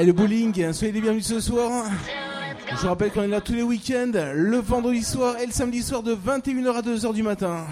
Et le bowling, soyez les bienvenus ce soir. Je vous rappelle qu'on est là tous les week-ends, le vendredi soir et le samedi soir de 21h à 2h du matin.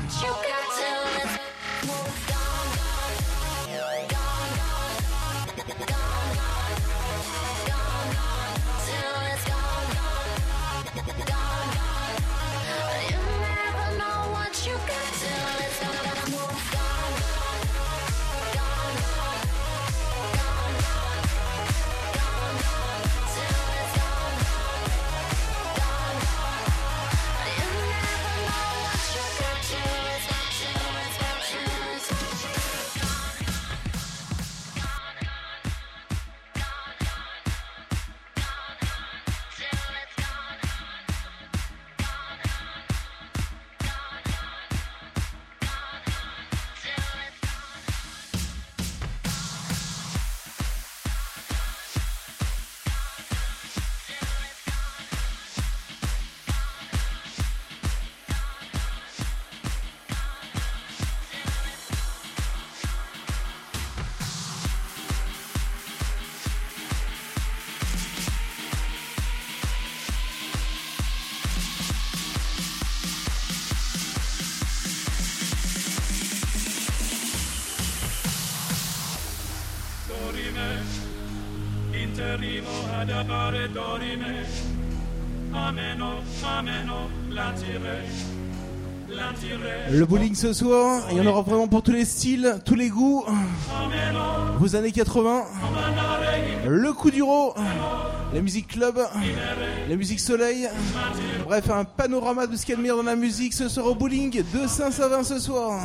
Ce soir, il y en aura vraiment pour tous les styles, tous les goûts. Vos années 80, le coup du ro, la musique club, la musique soleil. Bref, un panorama de ce qu'il y a de meilleur dans la musique ce soir au bowling de Saint-Savin ce soir.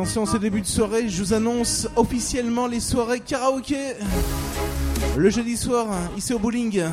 Puis attention, ce début de soirée, je vous annonce officiellement les soirées karaoké. Le jeudi soir, ici au bowling.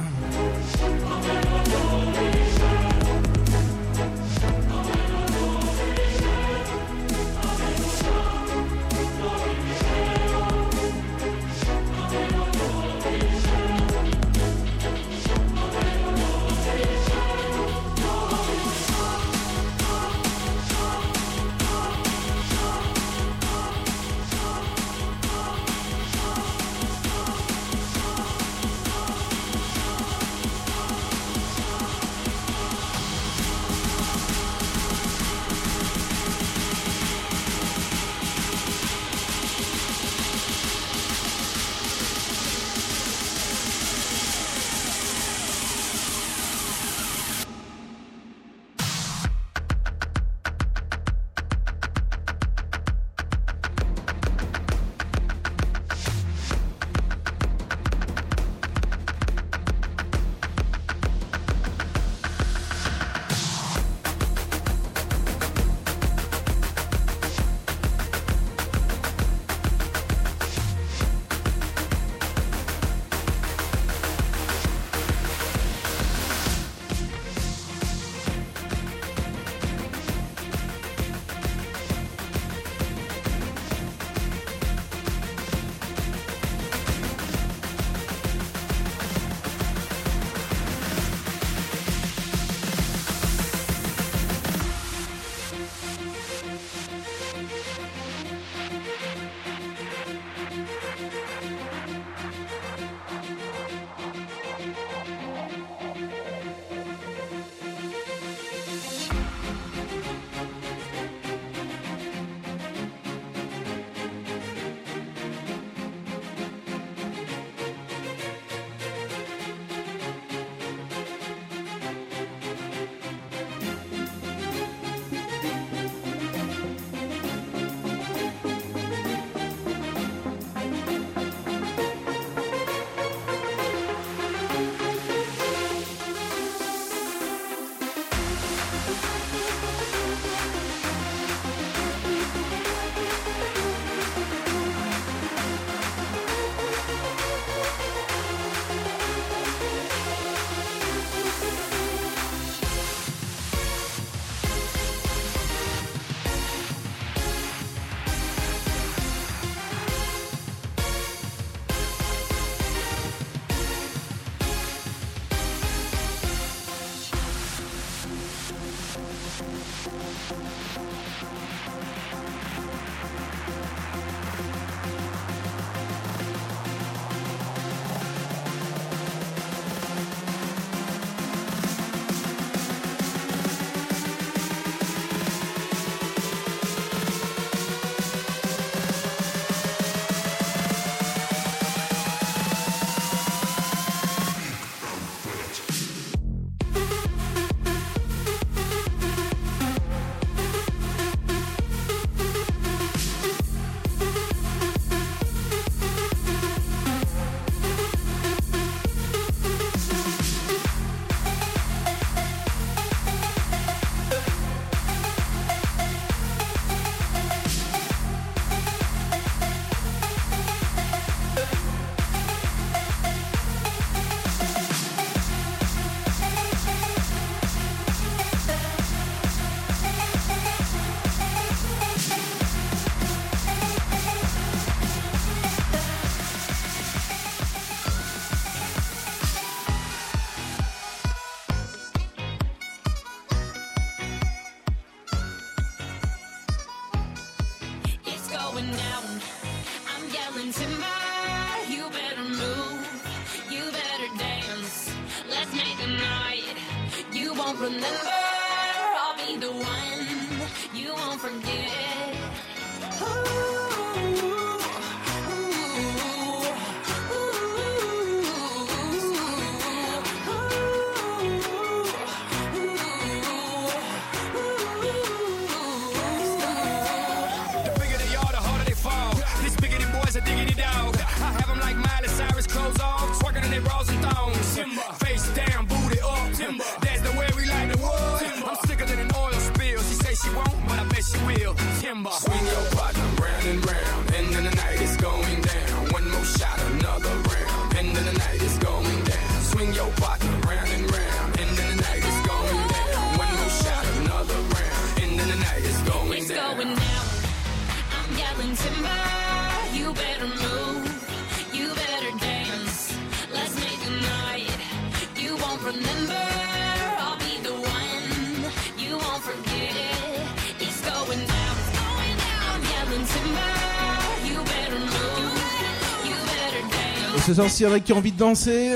Ce soir, s'il y en a qui ont envie de danser,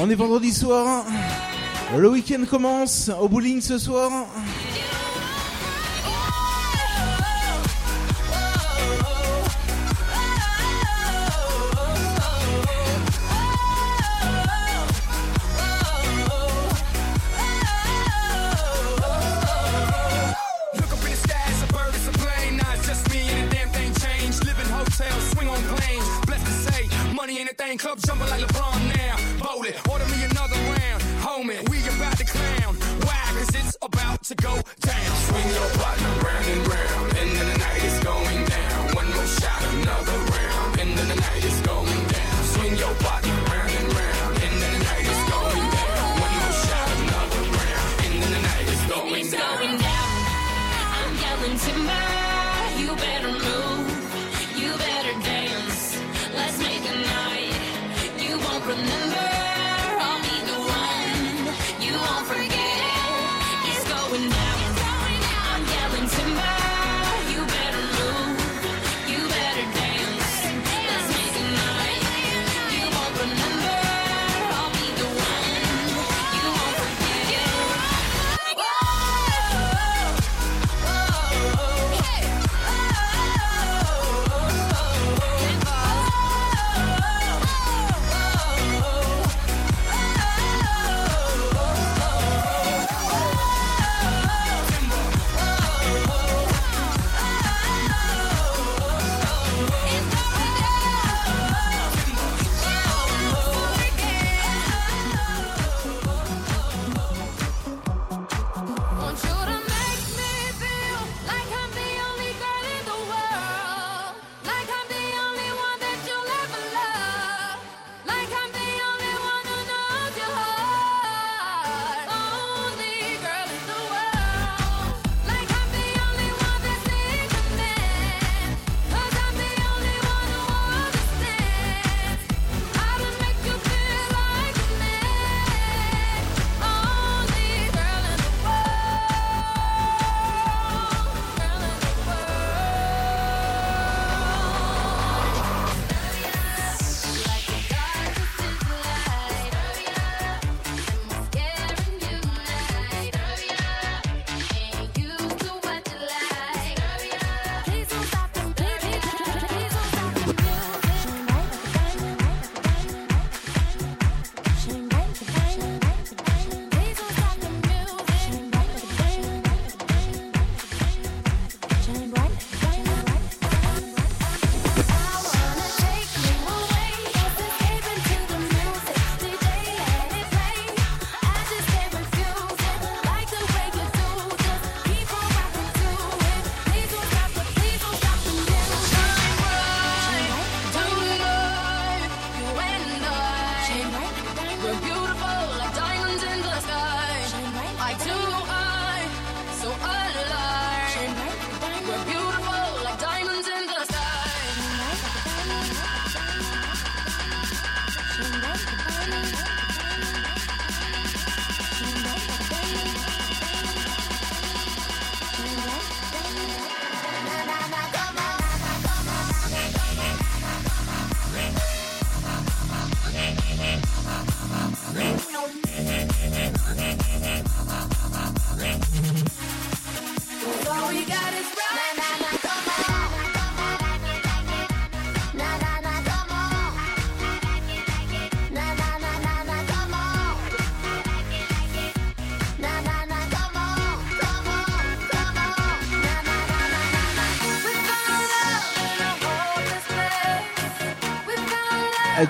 on est vendredi soir. Le week-end commence au bowling ce soir.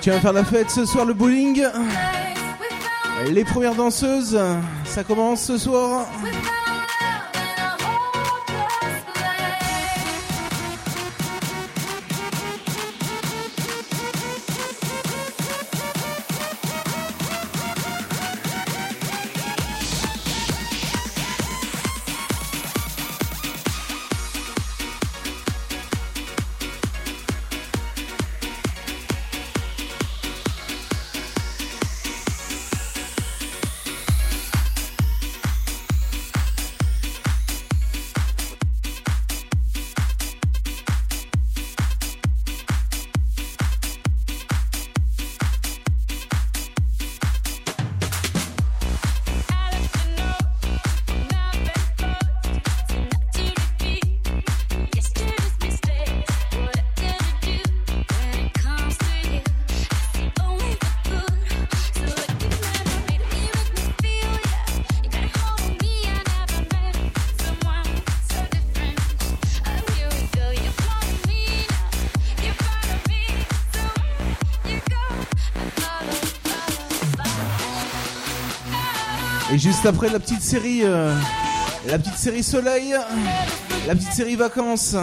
Tu vas faire la fête ce soir le bowling Les premières danseuses, ça commence ce soir. Après la petite série, euh, la petite série Soleil, la petite série Vacances.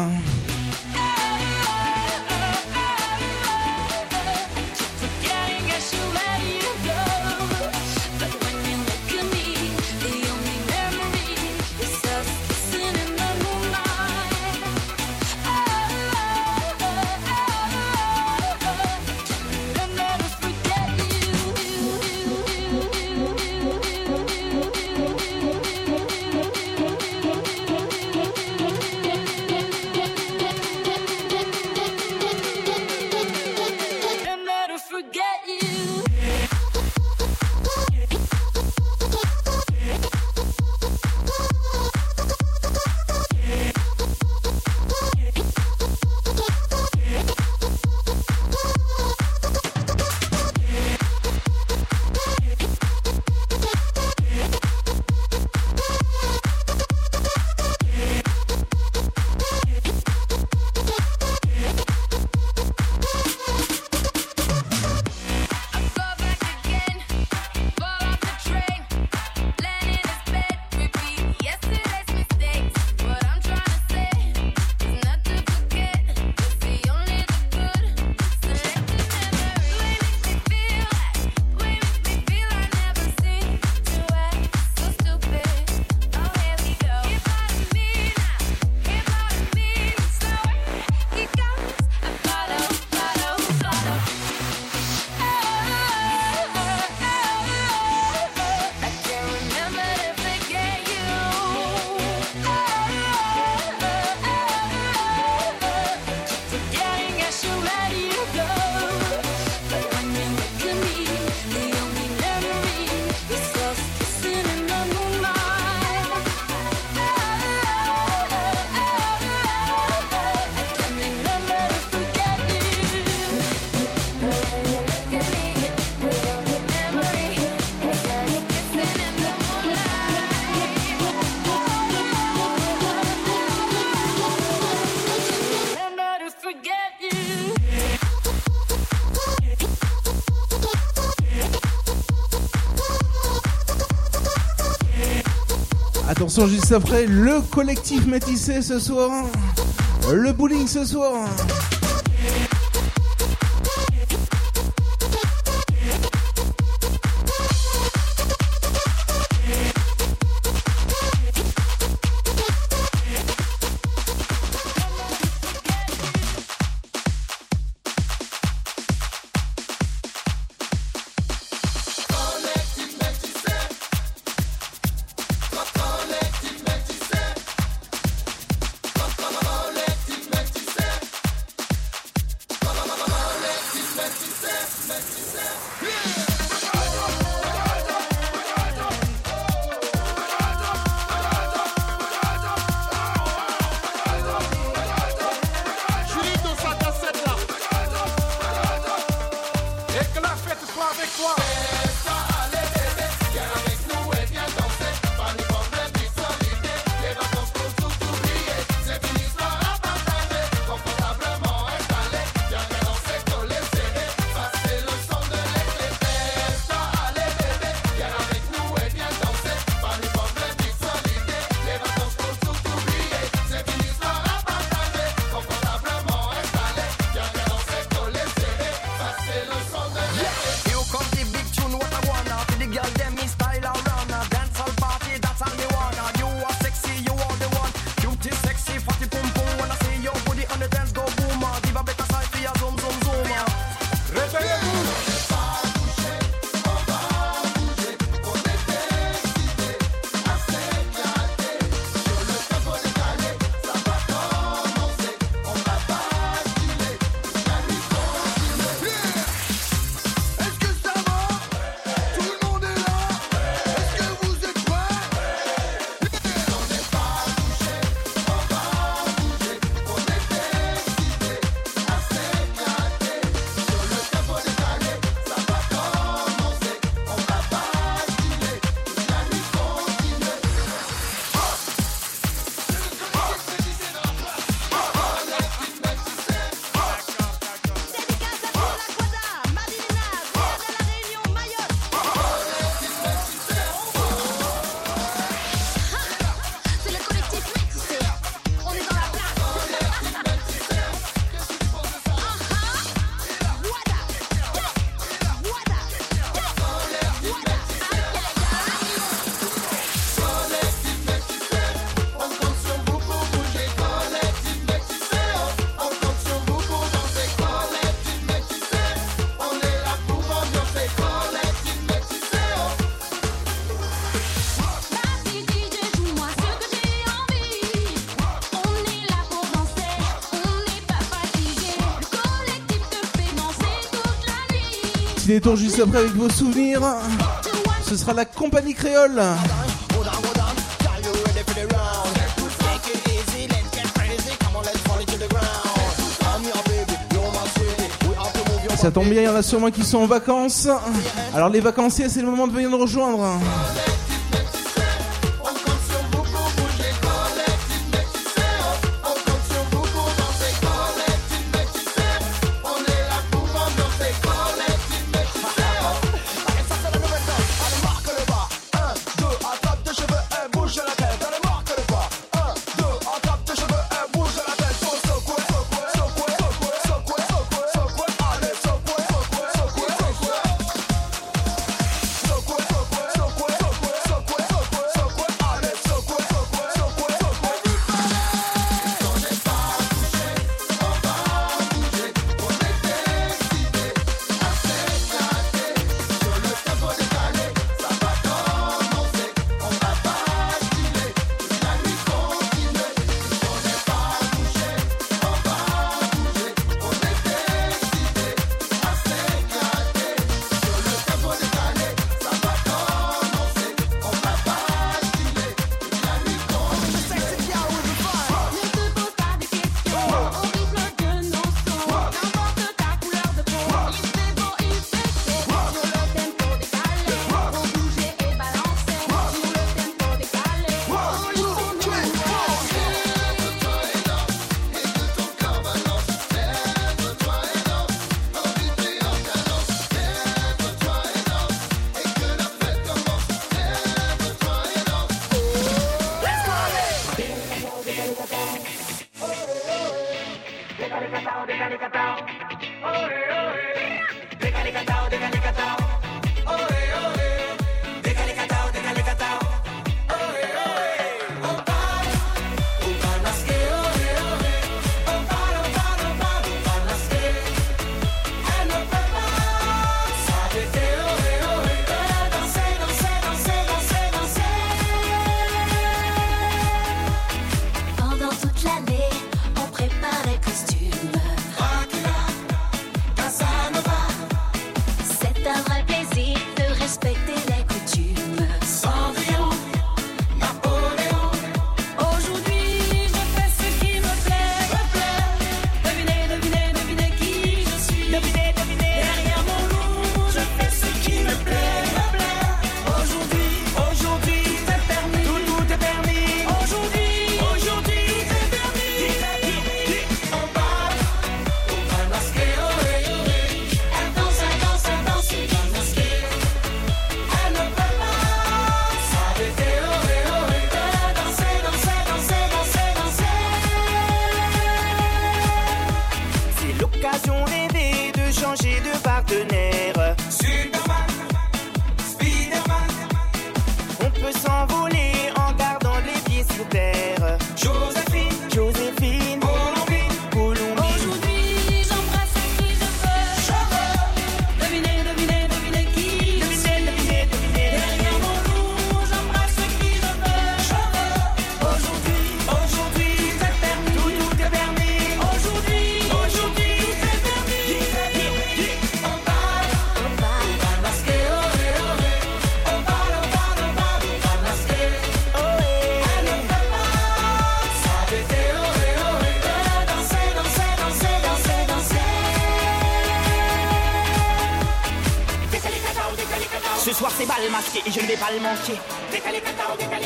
Attention juste après, le collectif métissé ce soir. Le bowling ce soir. Détour juste après avec vos souvenirs. Ce sera la compagnie créole. Ça tombe bien, il y en a sûrement qui sont en vacances. Alors les vacanciers, c'est le moment de venir nous rejoindre.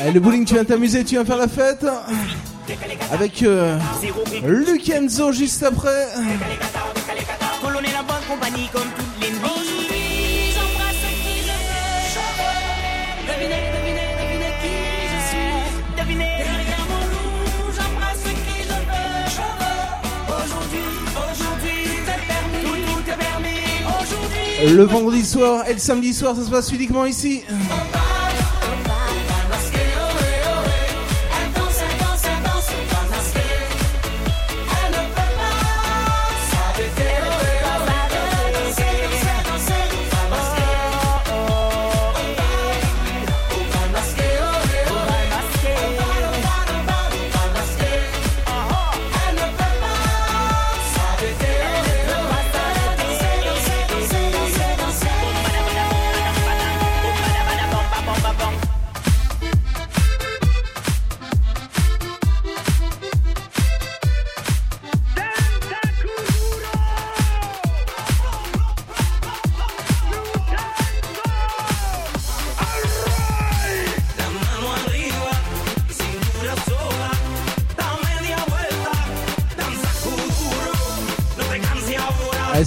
Eh, le bowling, tu viens t'amuser, tu viens faire la fête Avec euh, Lucenzo juste après. Le vendredi soir et le samedi soir, ça se passe uniquement ici.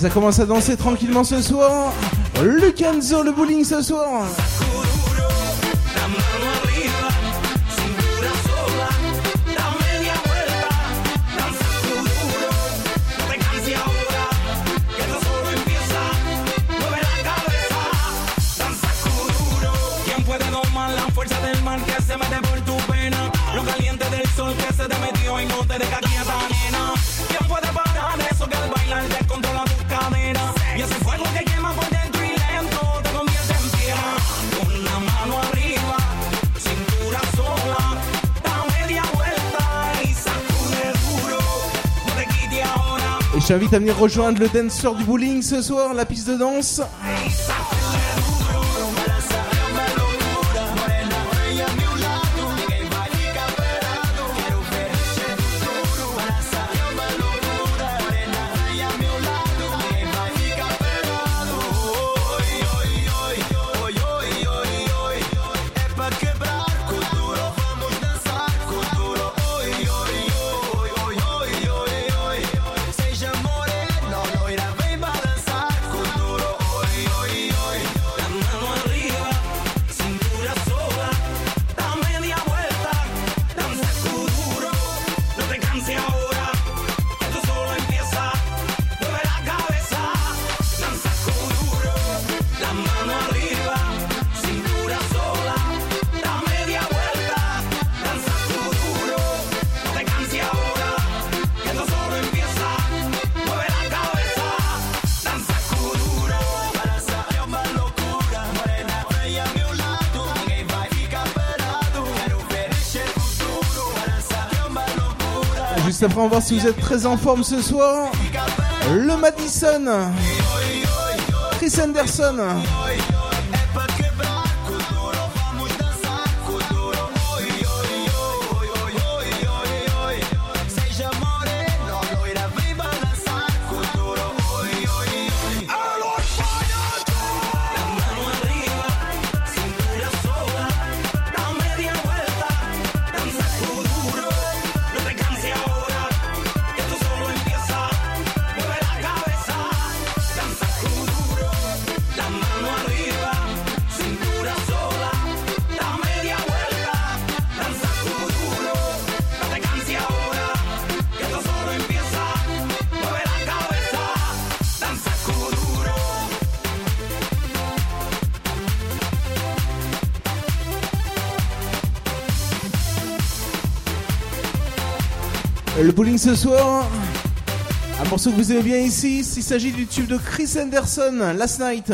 Ça commence à danser tranquillement ce soir. Le Kenzo, le bowling ce soir. J'invite à venir rejoindre le dancer du bowling ce soir, la piste de danse. Après, on va voir si vous êtes très en forme ce soir. Le Madison. Chris Anderson. Ce soir. Un morceau que vous aimez bien ici, il s'agit du tube de Chris Anderson, Last Night.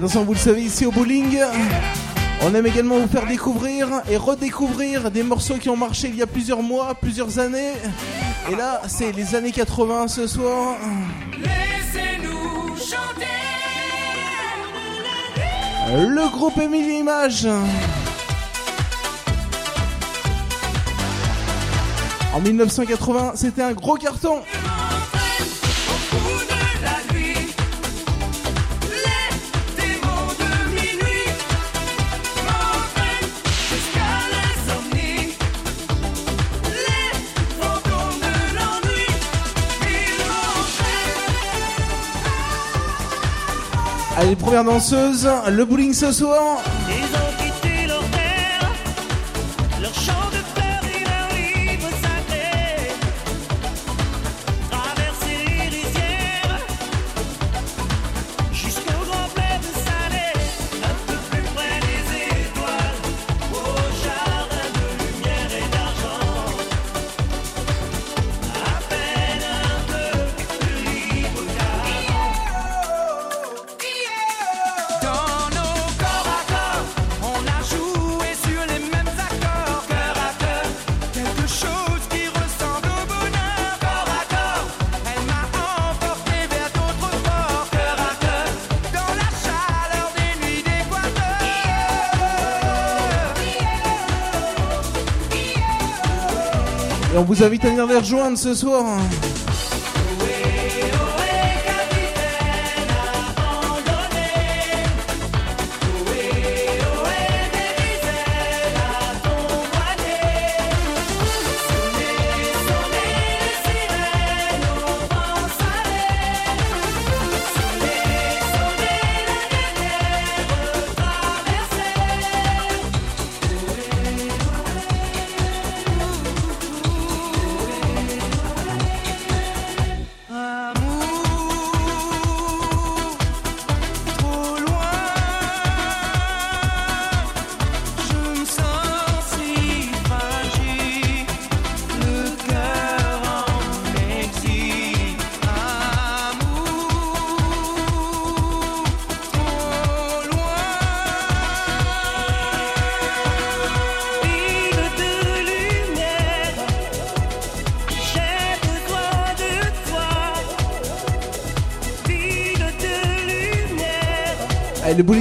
attention, vous le savez, ici au bowling, on aime également vous faire découvrir et redécouvrir des morceaux qui ont marché il y a plusieurs mois, plusieurs années. Et là, c'est les années 80 ce soir. Laissez-nous chanter. Le groupe Émilie Image. En 1980, c'était un gros carton. Allez, première danseuse, le bowling ce soir. vous invite à venir les rejoindre ce soir.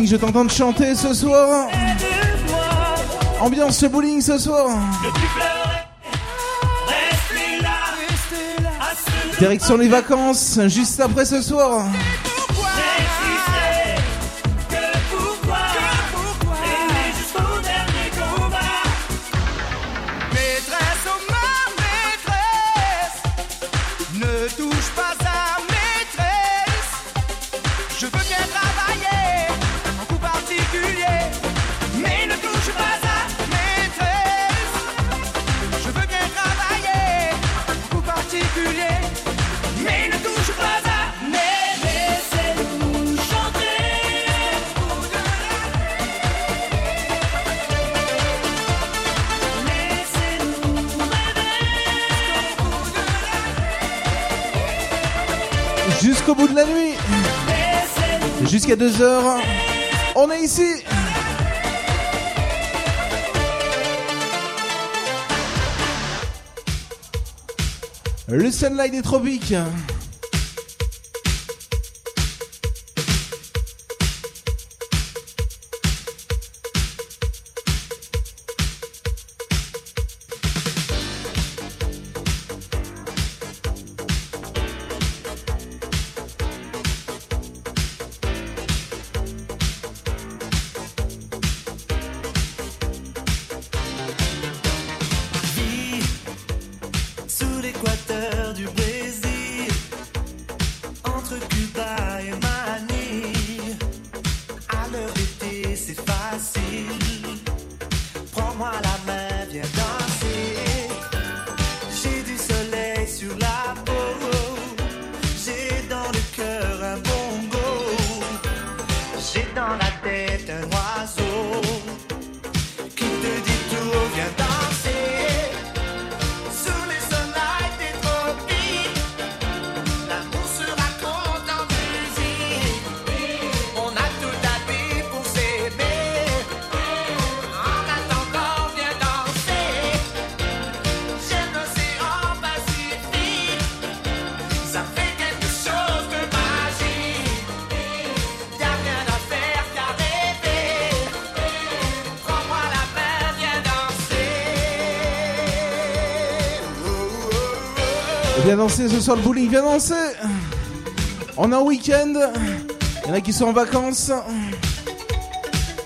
je t'entends chanter ce soir. Ambiance bowling ce soir. Direction les vacances, juste après ce soir. 22h. On est ici. Le sunlight des tropiques. ce soir le bowling, viens danser. On a un week-end. Il y en a qui sont en vacances.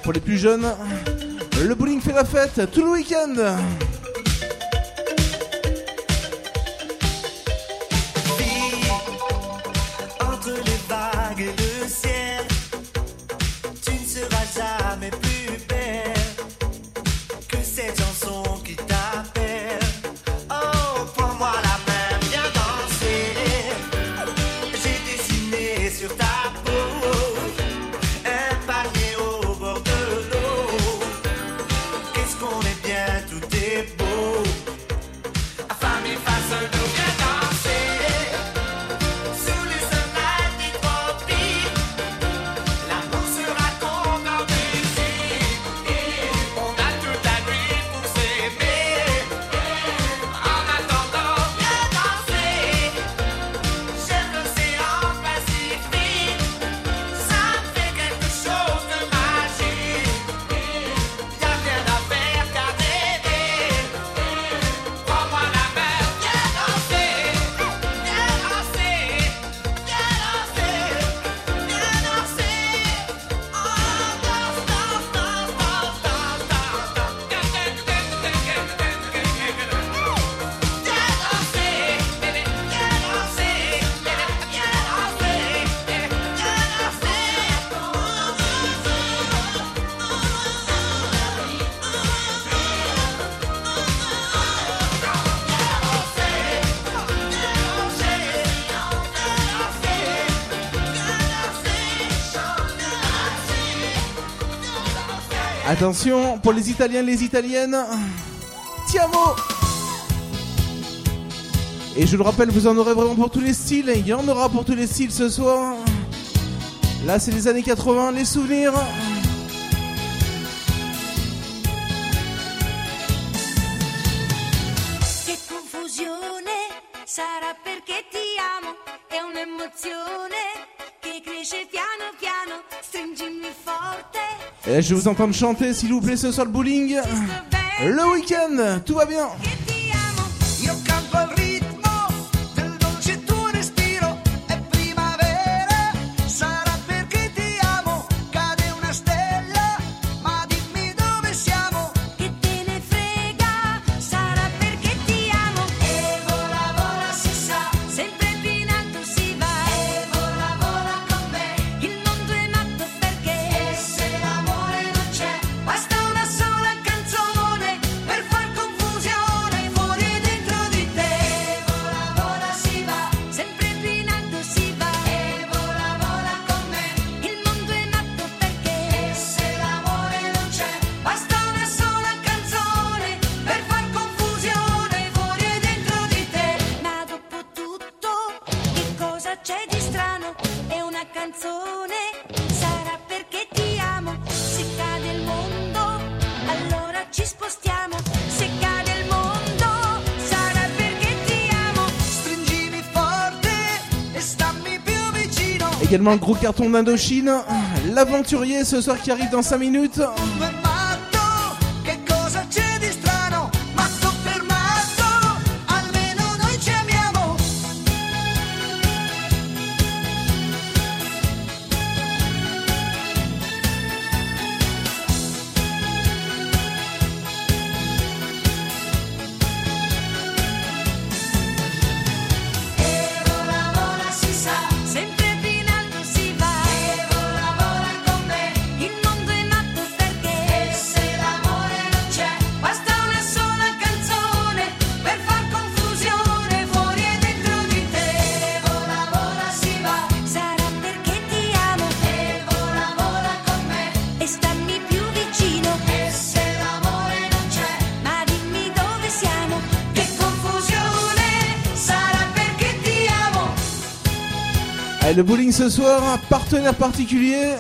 Pour les plus jeunes, le bowling fait la fête tout le week-end. Attention pour les Italiens, les Italiennes. Tiamo Et je le rappelle, vous en aurez vraiment pour tous les styles. Il y en aura pour tous les styles ce soir. Là, c'est les années 80, les souvenirs. je vais vous entendre chanter, s'il vous plaît, ce soir le bowling. Le week-end, tout va bien. canzone sarà perché ti amo. Se cade il mondo, allora ci spostiamo. Se cade il mondo, sarà perché ti amo. Stringimi forte e stammi più vicino. Également le gros carton d'Indochine, l'aventurier ce soir qui arrive dans 5 minutes. le bowling ce soir, un partenaire particulier.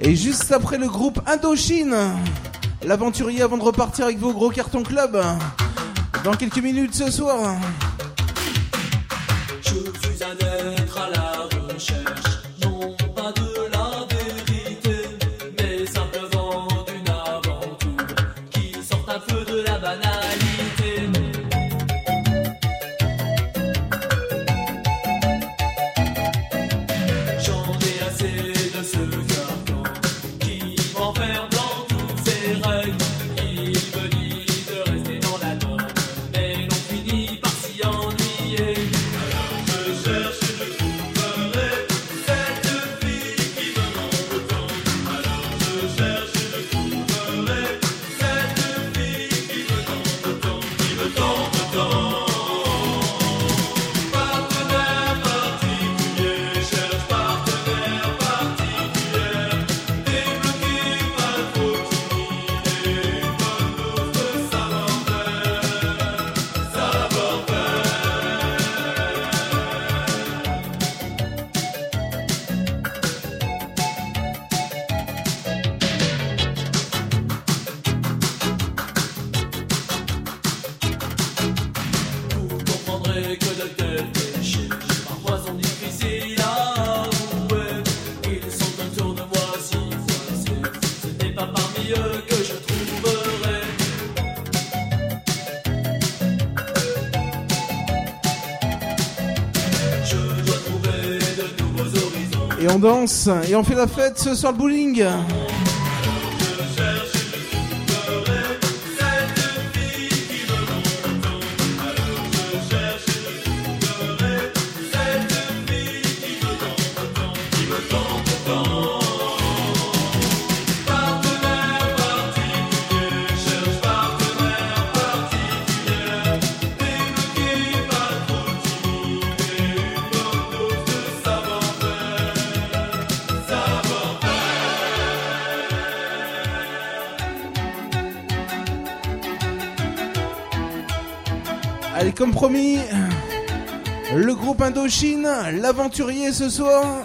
Et juste après le groupe Indochine, l'aventurier avant de repartir avec vos gros cartons club. Dans quelques minutes ce soir. et on fait la fête ce soir le bowling. Chine, l'aventurier ce soir.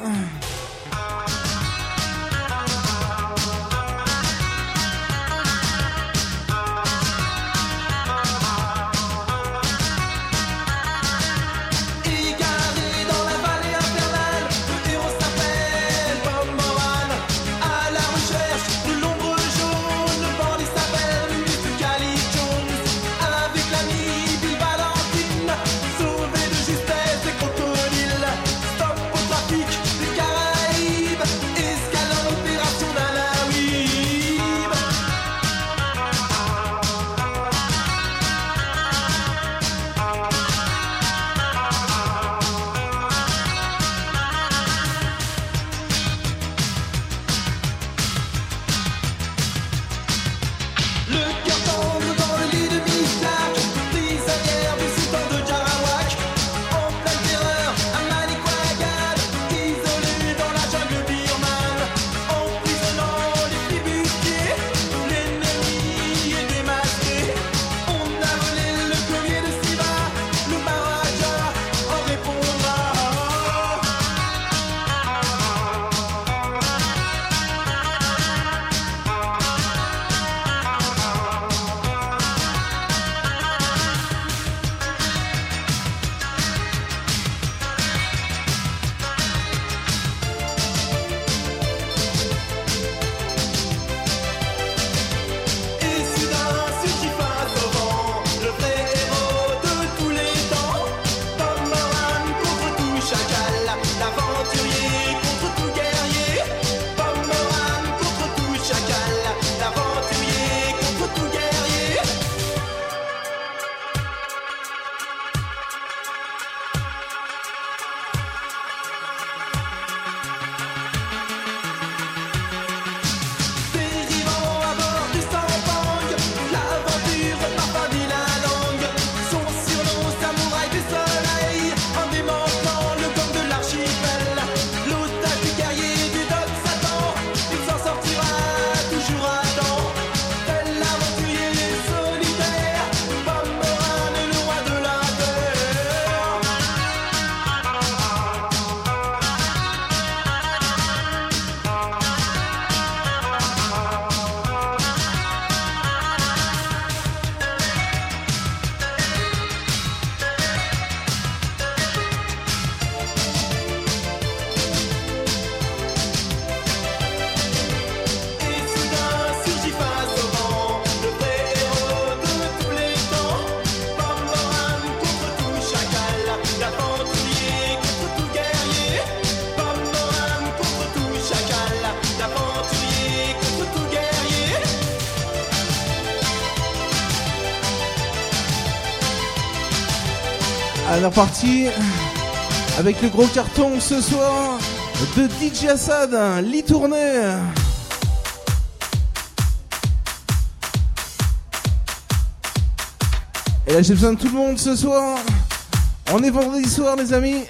reparti avec le gros carton ce soir de DJ Assad, Lit Tournée. Et là j'ai besoin de tout le monde ce soir. On est vendredi soir les amis.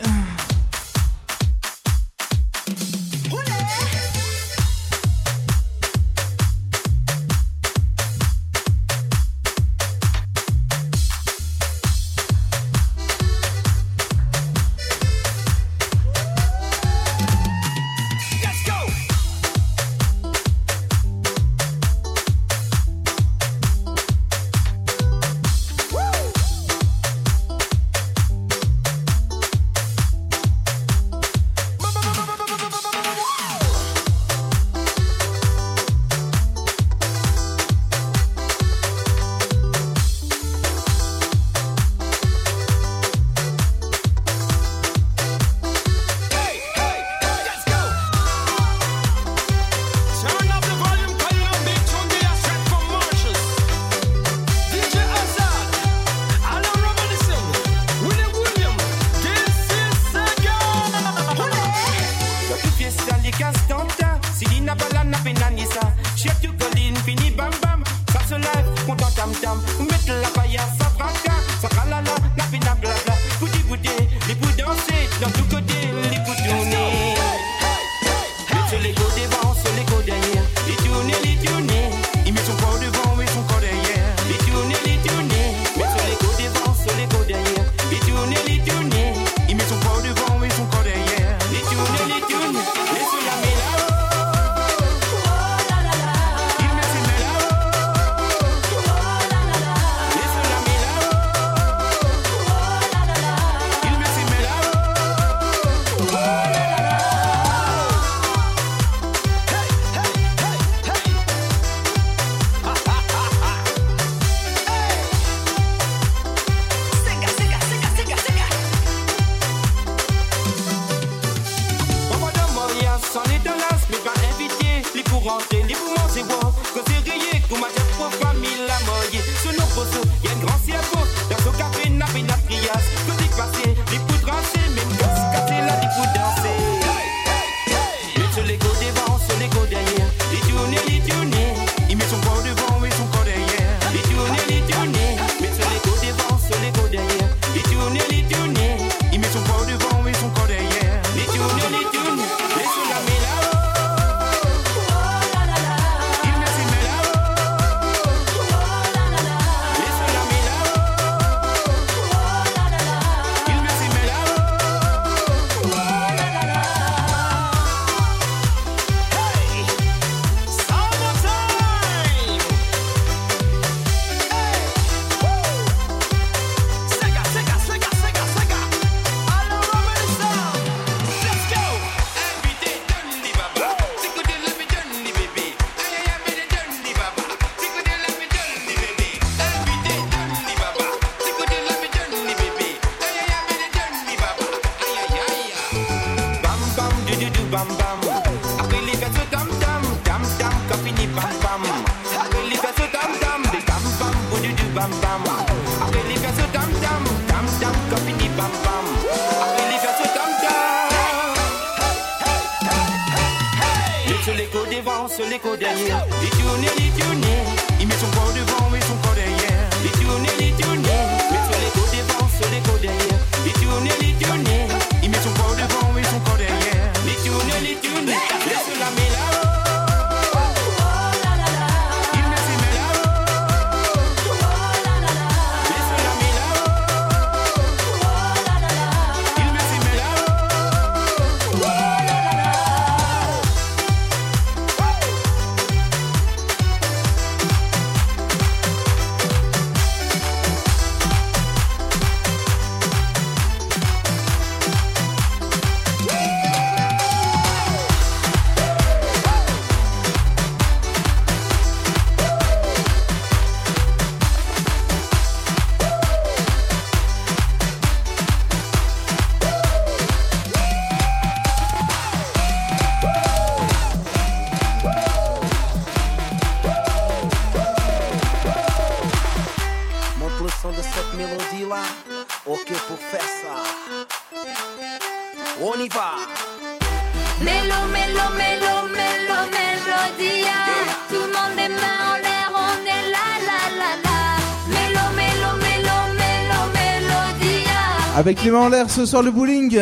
les mains en l'air ce soir le bowling.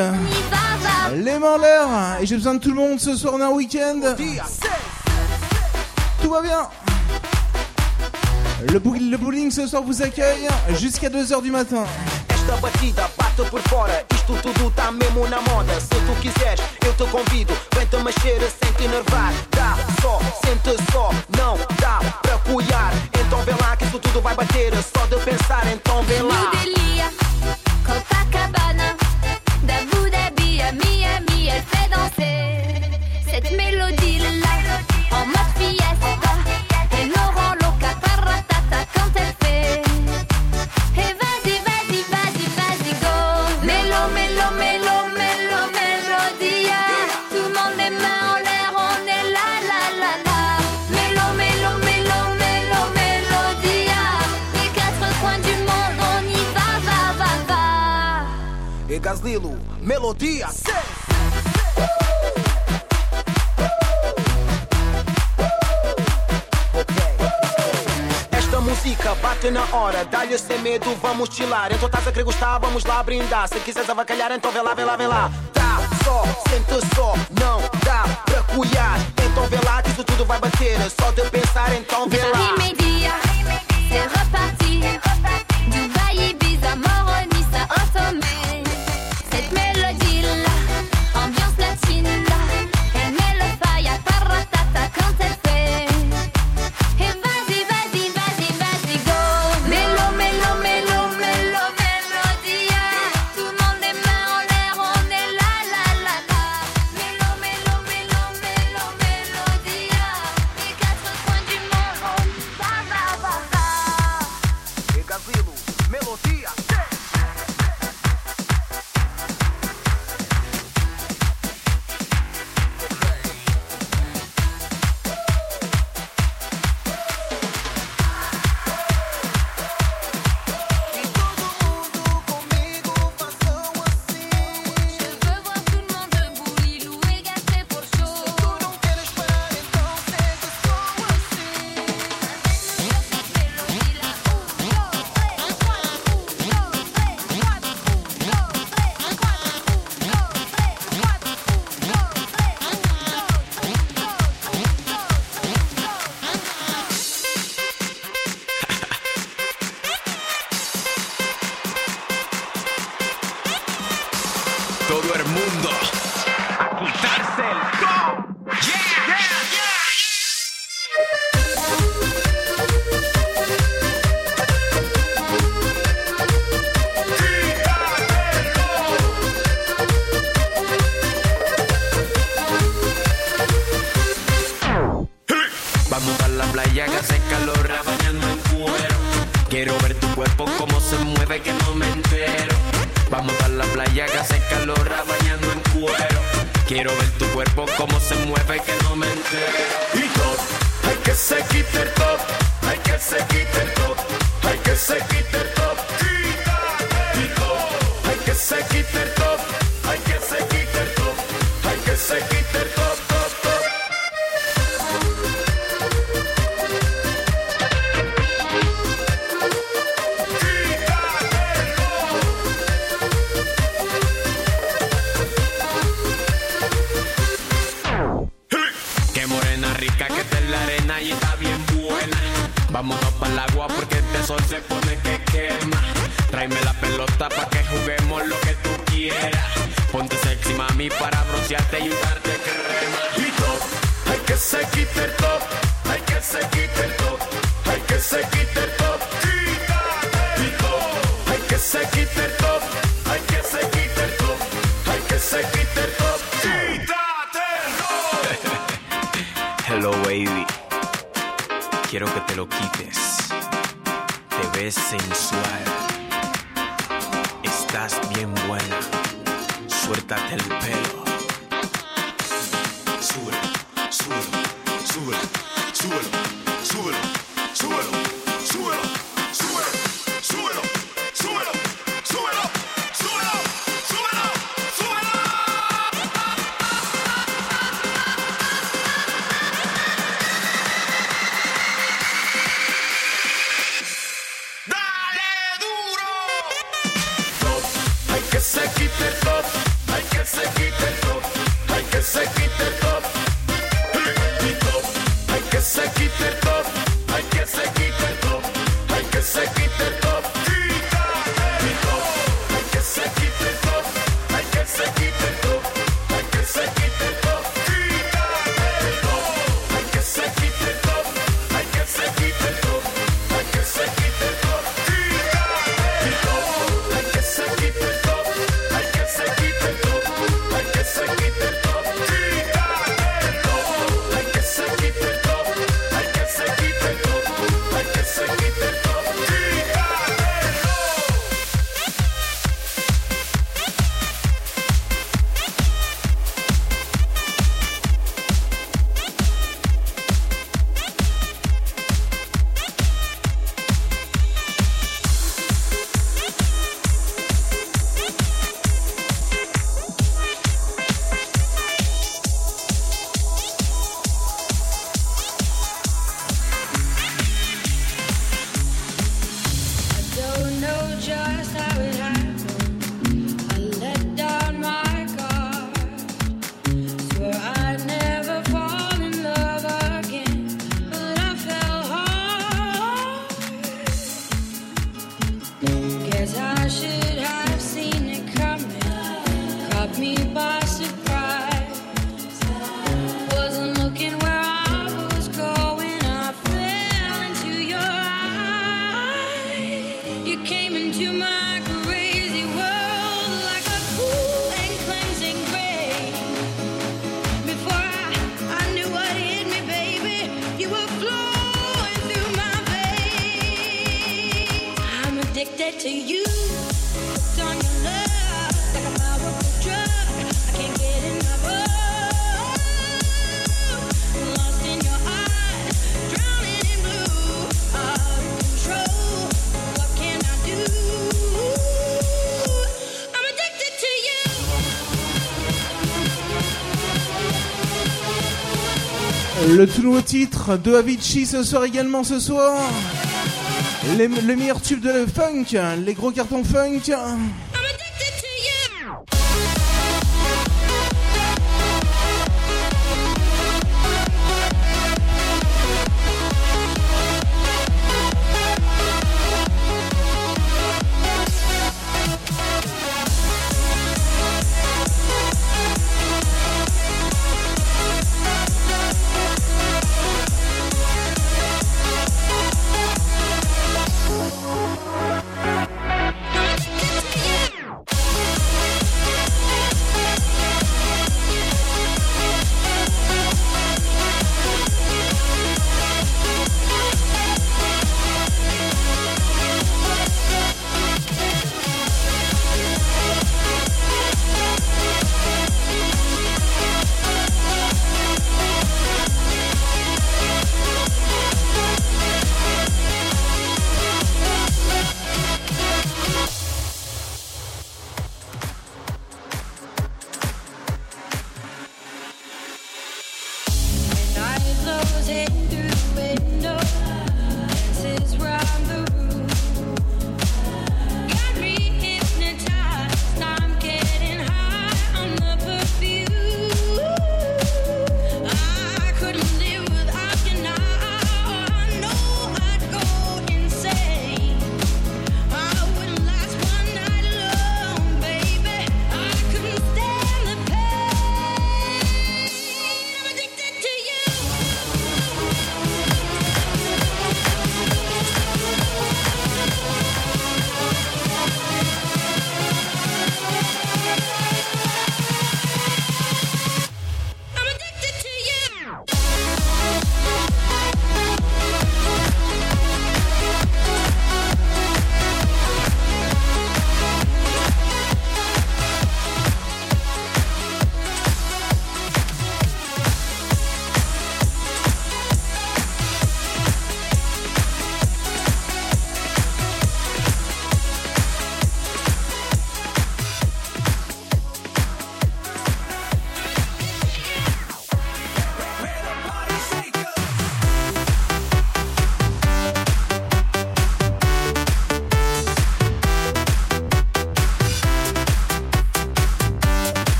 Les mains en l'air et j'ai besoin de tout le monde ce soir on a un week-end. Tout va bien. Le, le bowling ce soir vous accueille jusqu'à 2h du matin. da batida, bato por fora. Isto tudo tá mesmo na moda. Se tu quiseres, eu te convido. Vem-te mexer sem te enervar. Dá só, sente só, não dá pra cuidar. Então vê lá que isso tudo vai bater. Só de pensar, então vê lá. sem medo, vamos tilar. Então tá, se quer gostar, vamos lá brindar. Se quiseres avacalhar, então vê lá, vê lá, vê lá. Tá só, sente só, não dá pra cuidar. Então vê lá que isso tudo vai bater. É só de pensar, então vê lá. Le tout nouveau titre de Avicii ce soir également ce soir. Le meilleur tube de funk, les gros cartons funk.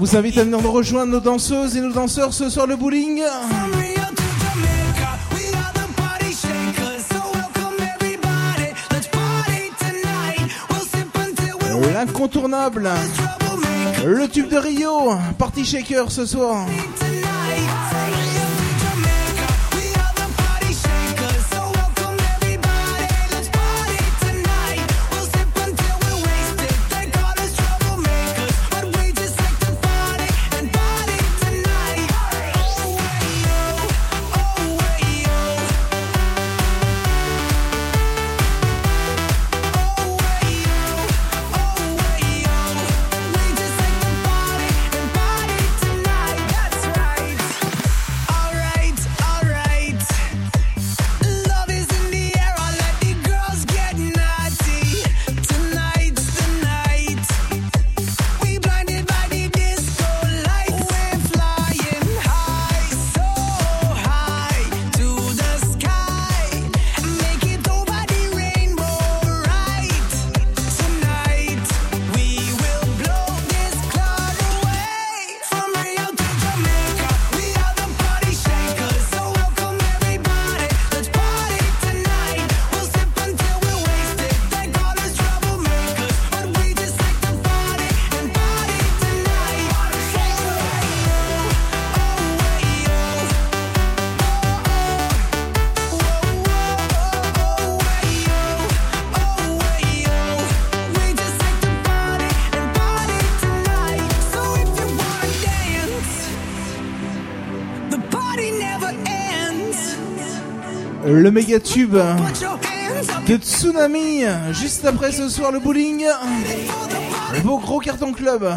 vous invite à venir nous rejoindre nos danseuses et nos danseurs ce soir le bowling. L'incontournable, le tube de Rio, Party Shaker ce soir. le méga tube de Tsunami. Juste après ce soir, le bowling. Le beau gros carton club.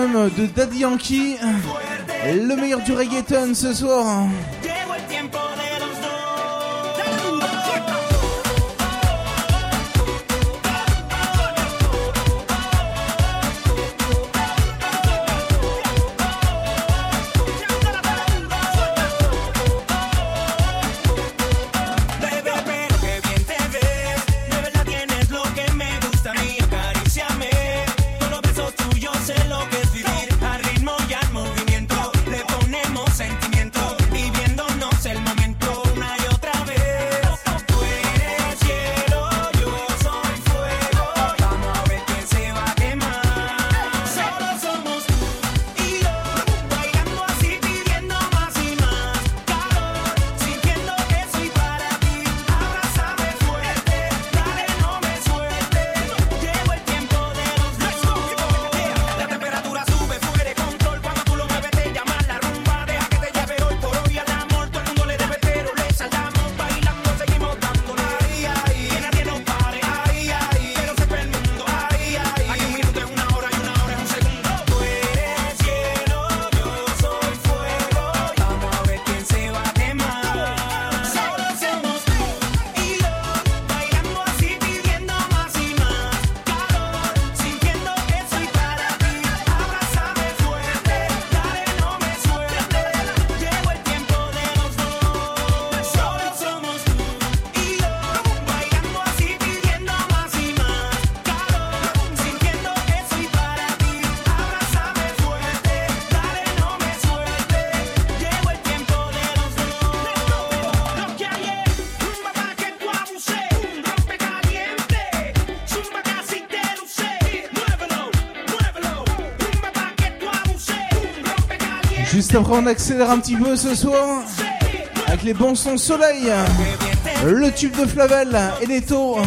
De Daddy Yankee, le meilleur du reggaeton ce soir. on accélère un petit peu ce soir avec les bons sons soleil, le tube de Flavel et les taux.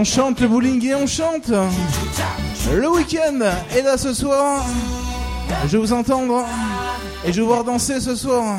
on chante le bowling et on chante le week-end. Et là ce soir, je vous entendre et je vais vous voir danser ce soir.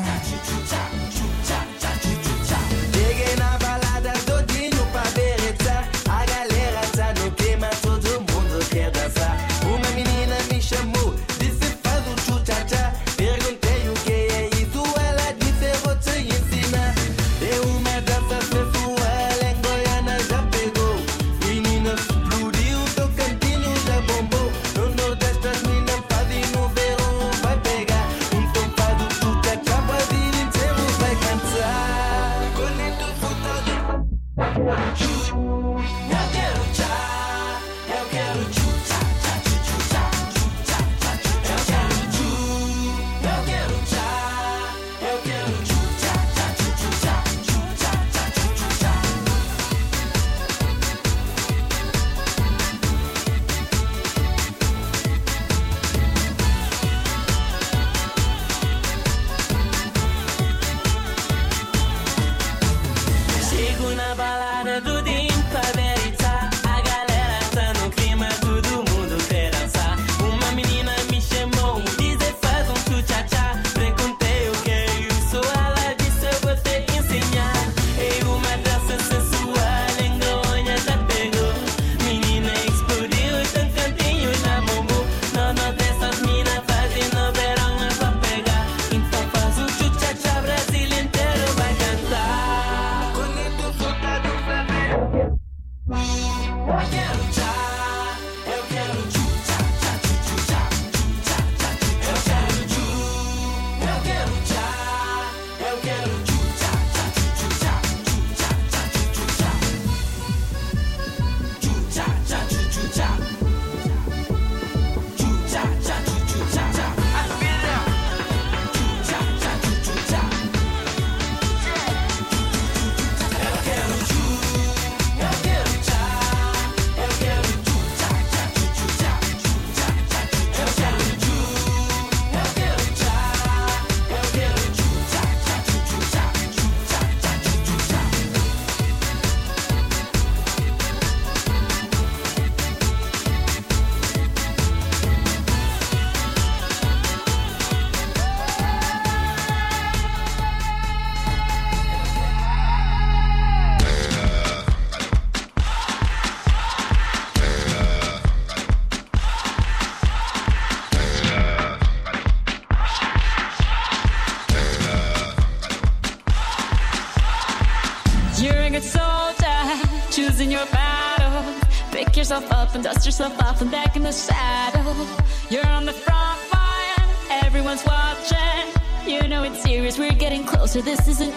and dust yourself off and back in the saddle. You're on the front line, everyone's watching. You know it's serious, we're getting closer. This isn't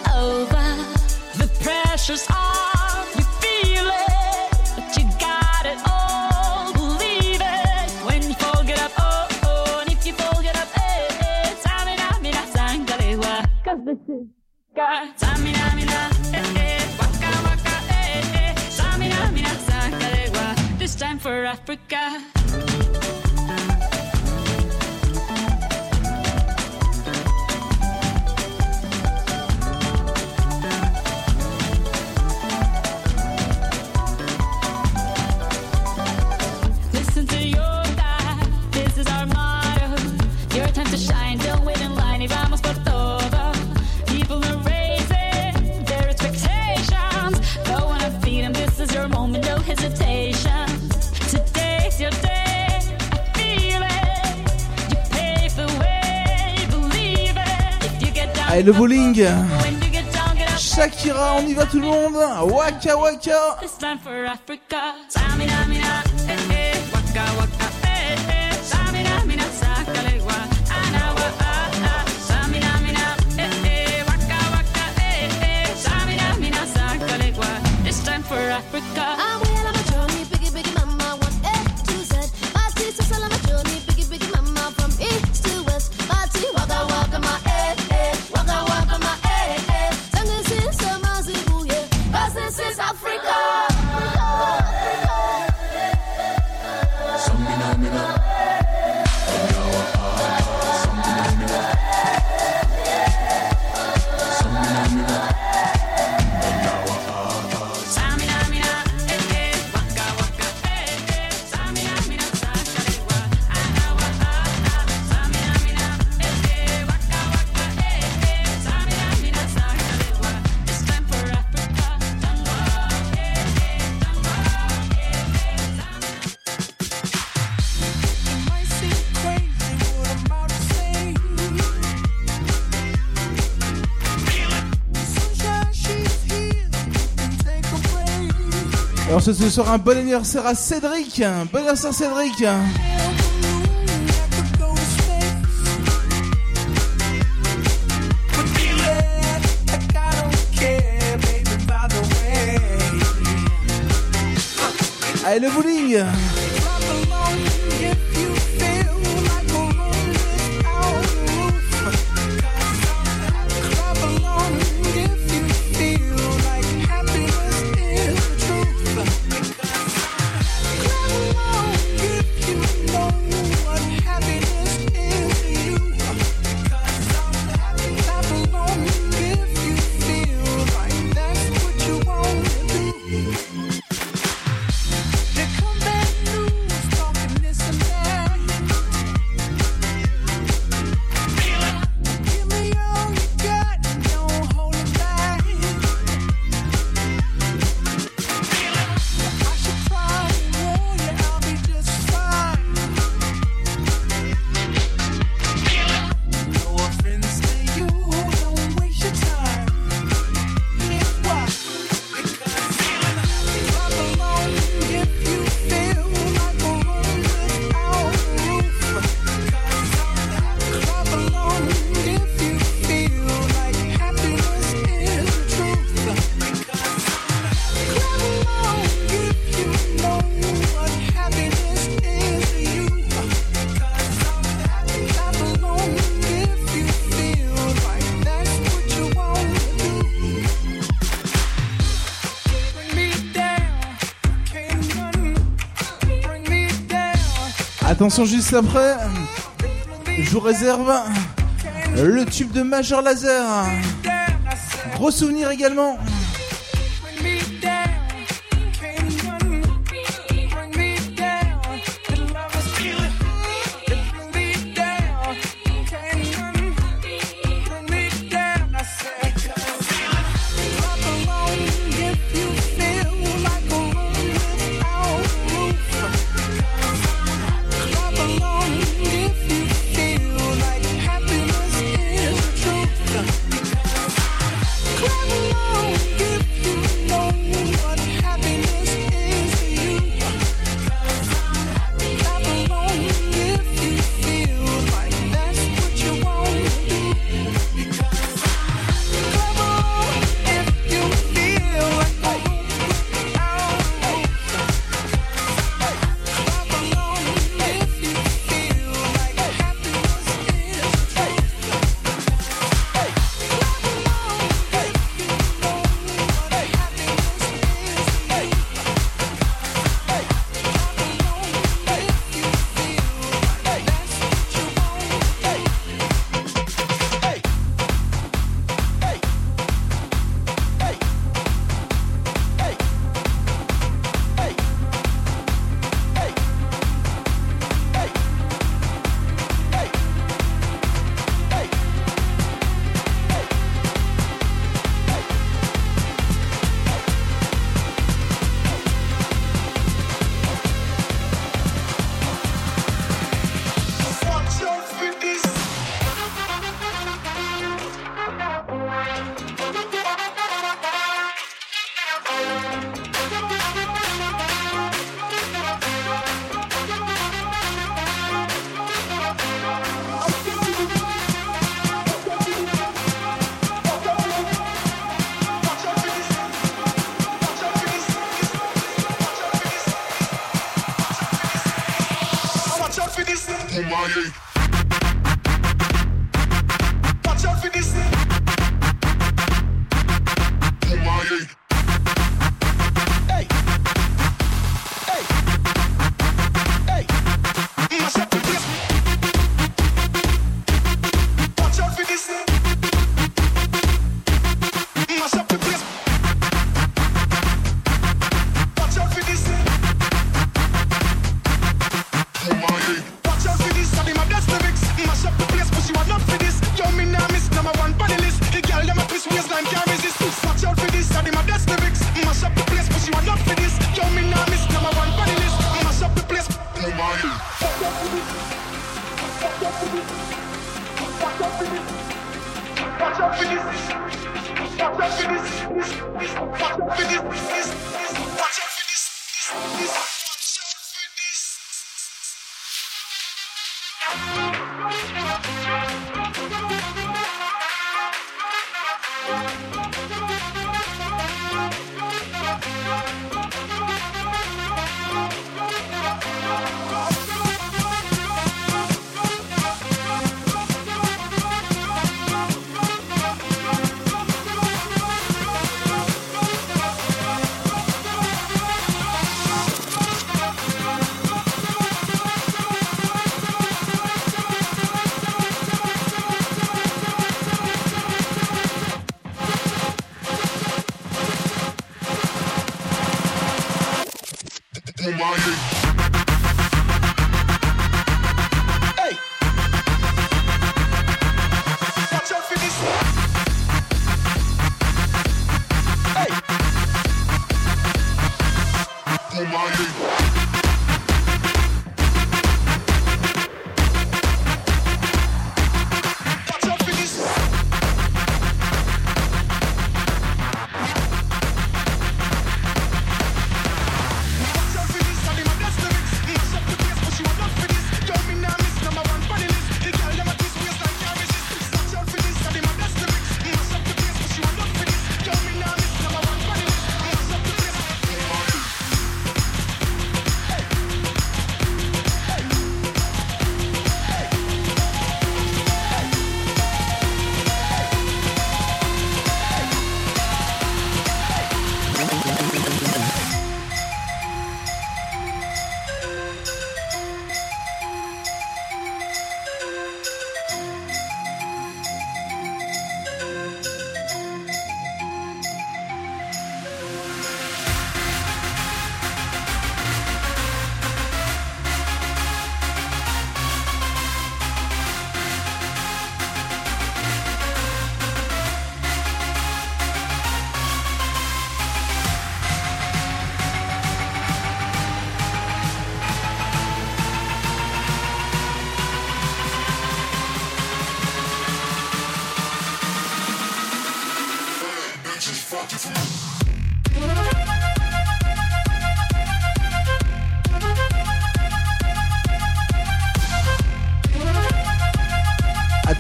le bowling. Shakira, on y va tout le monde. Waka waka. Ce sera un bon anniversaire à Cédric. Bon anniversaire Cédric. Allez le bowling Attention juste après, je vous réserve le tube de Major Laser. Gros souvenir également. Fucked up in this, this, this, fucked up in this, this.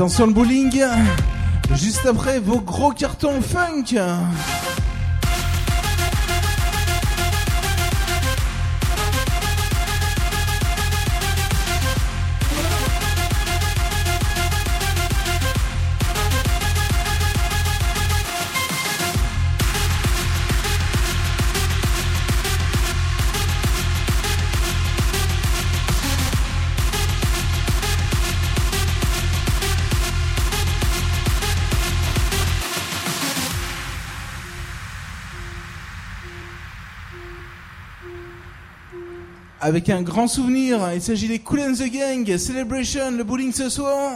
Attention le bowling Juste après vos gros cartons funk. avec un grand souvenir. Il s'agit des Cool and the Gang, Celebration, le bowling ce soir.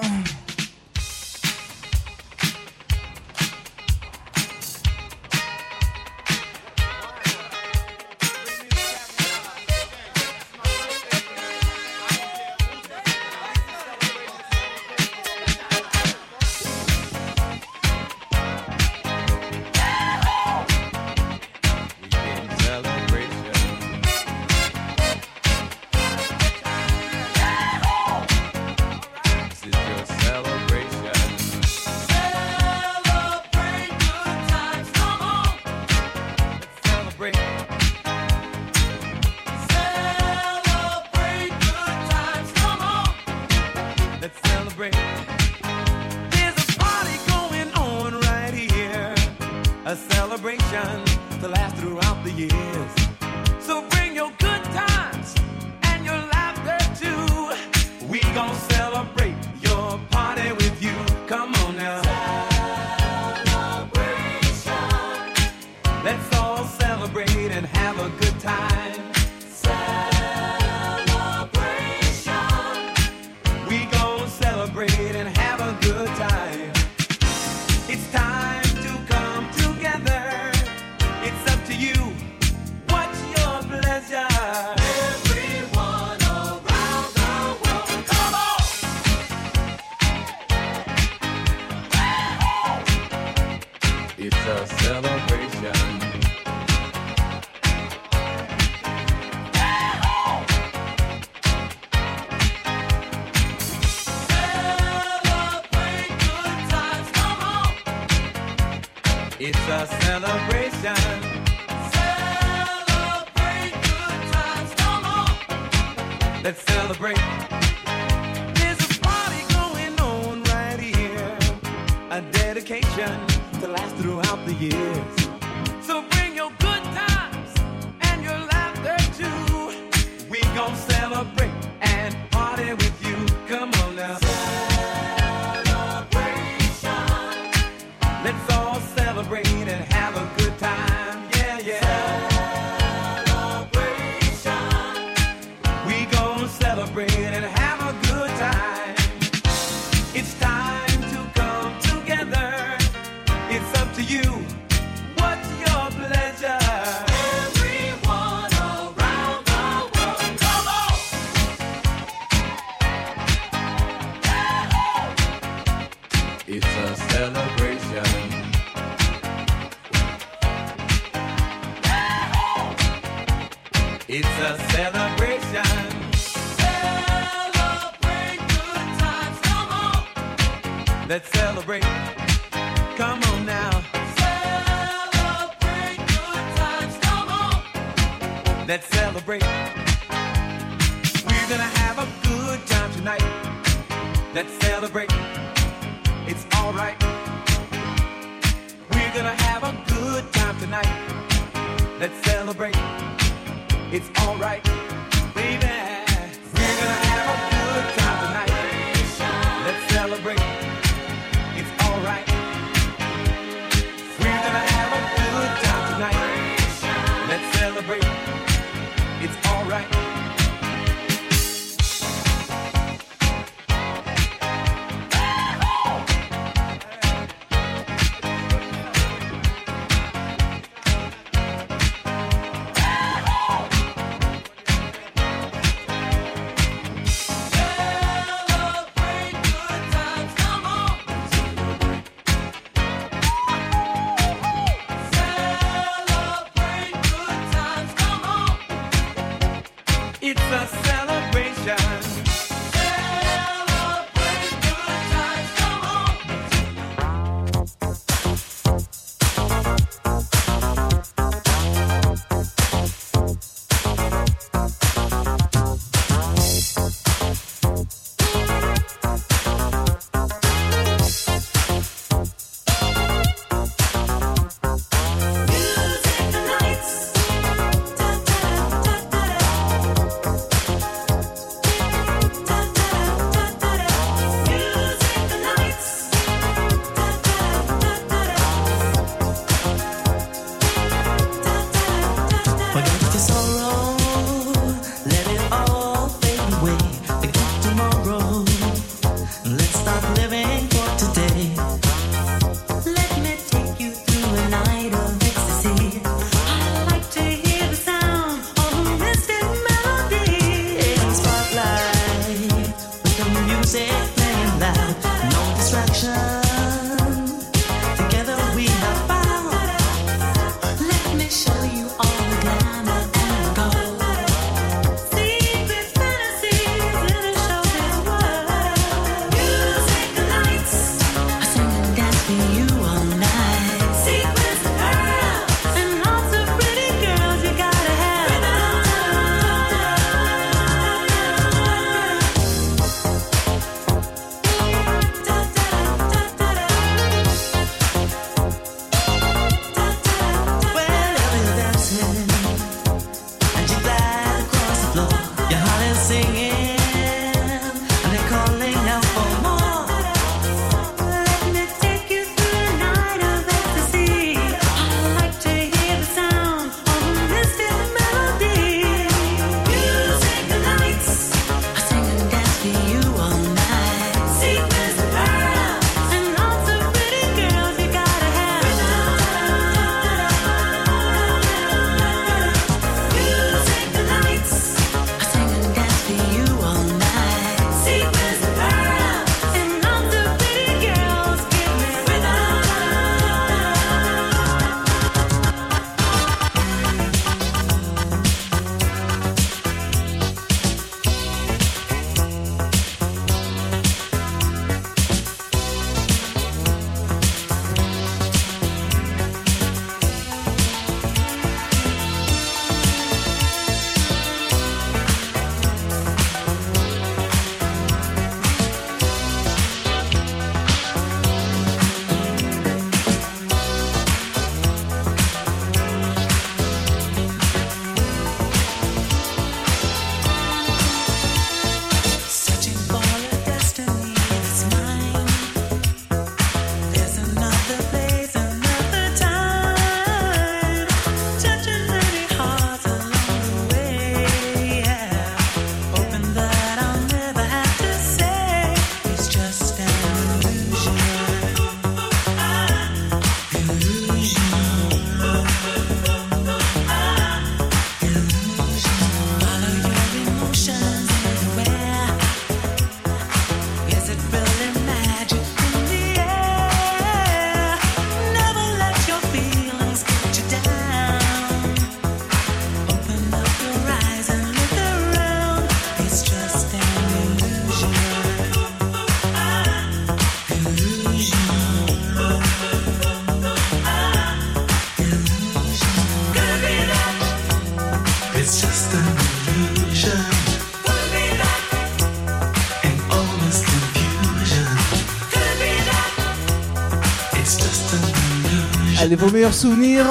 Allez, vos meilleurs souvenirs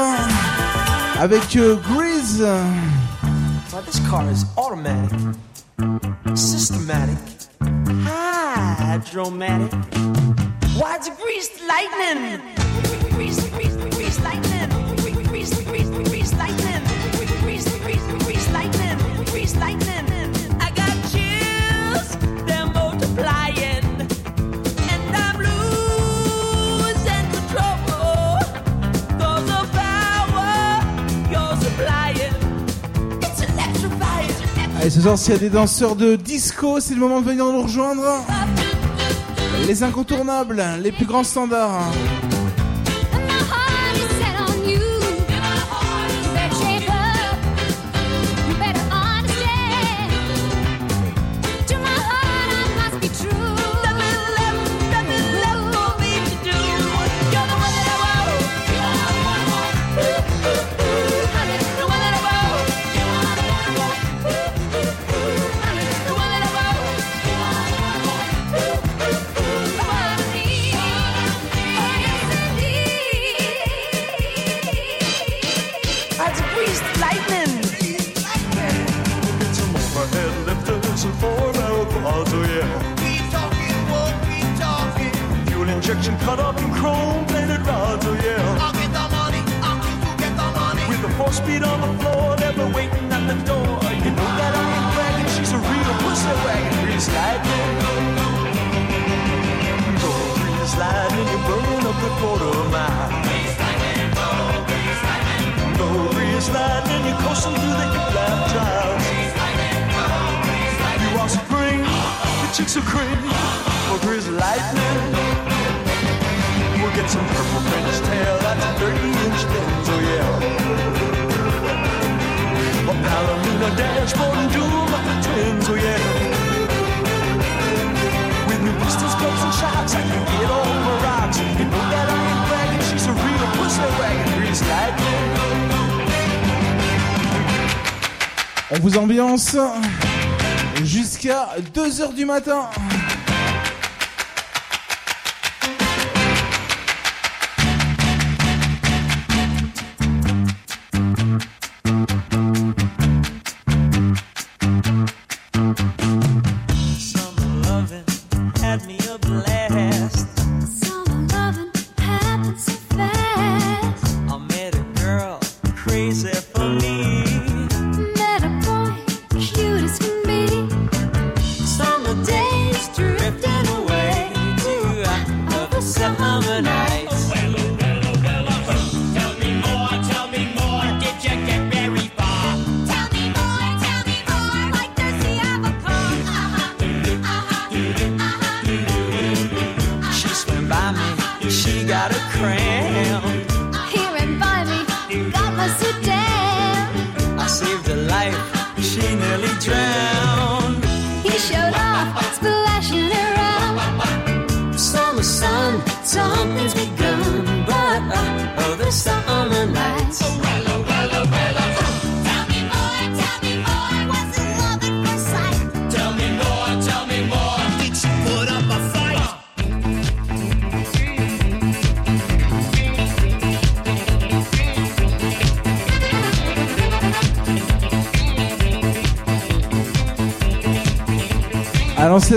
avec euh, Grease? Now this car is automatic, systematic, hydromatic. Why'd you grease lightning? ce s'il y a des danseurs de disco, c'est le moment de venir nous rejoindre. Les incontournables, les plus grands standards. 2h du matin.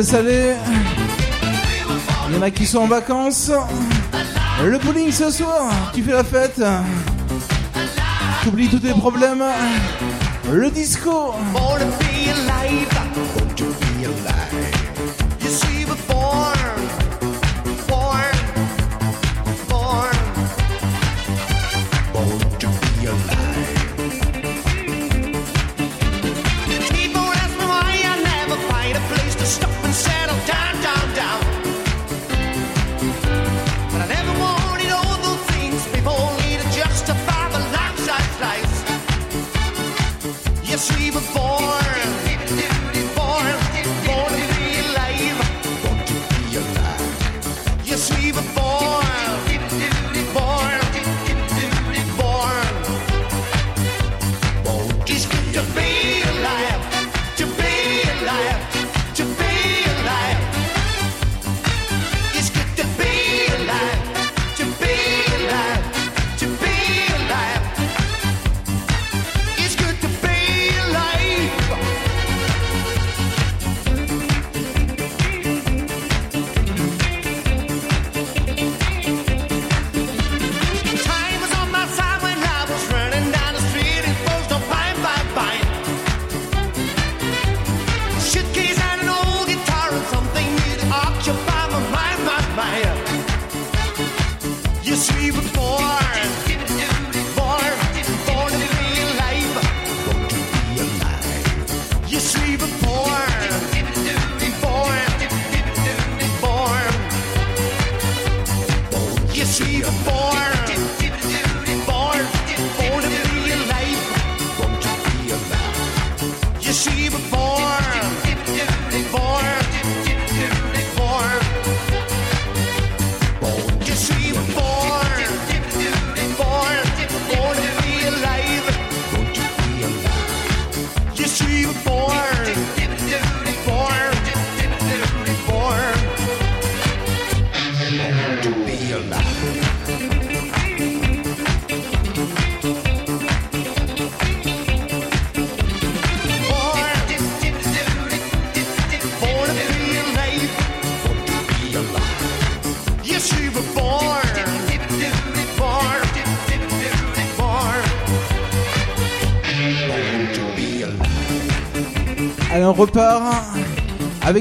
salé. Il y en a qui sont en vacances. Le bowling ce soir, tu fais la fête. T'oublies tous tes problèmes. Le disco.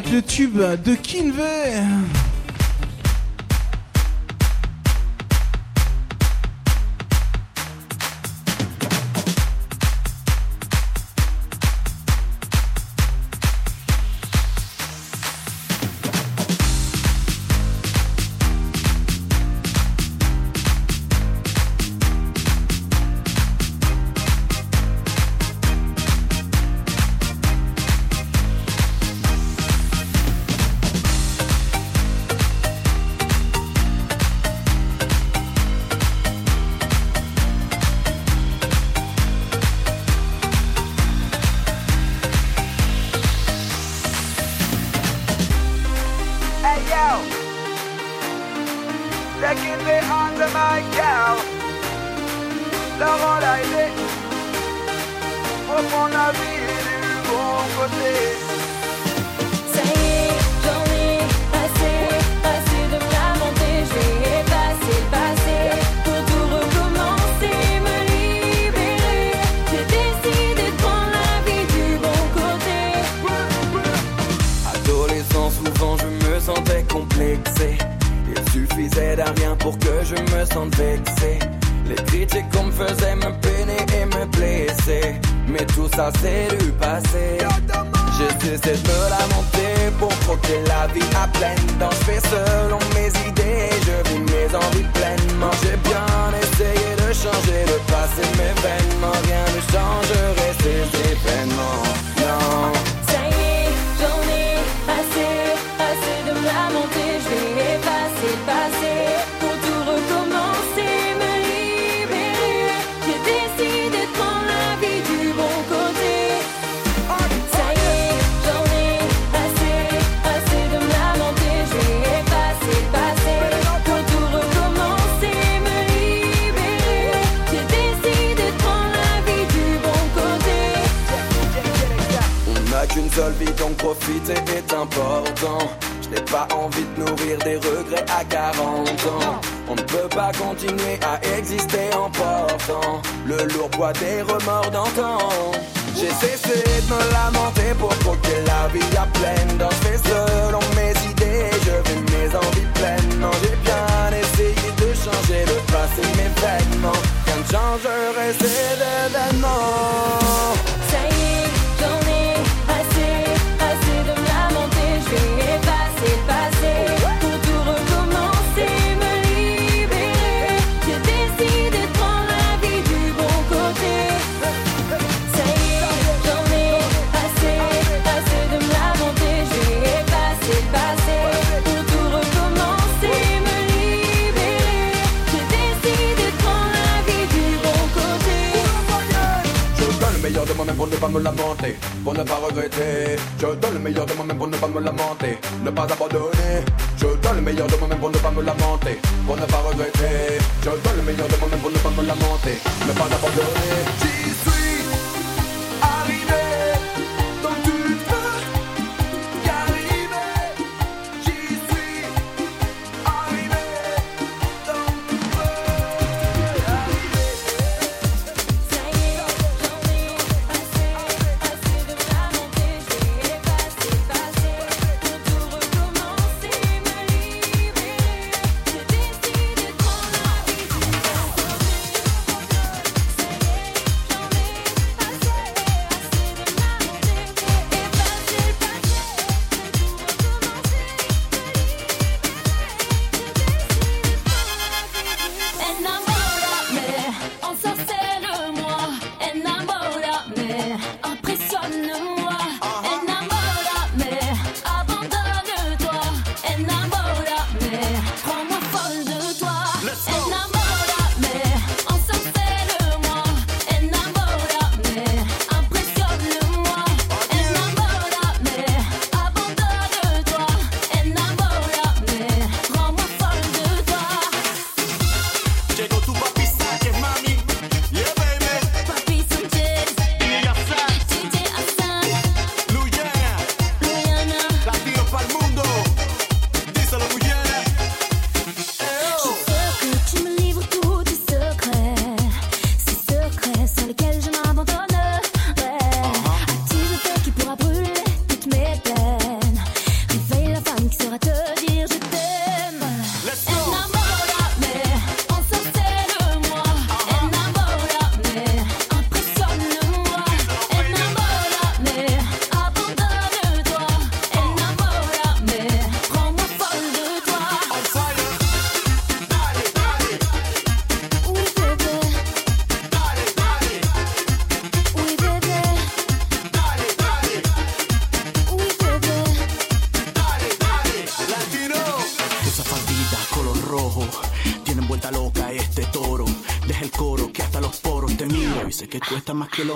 Avec le tube de Kinvey.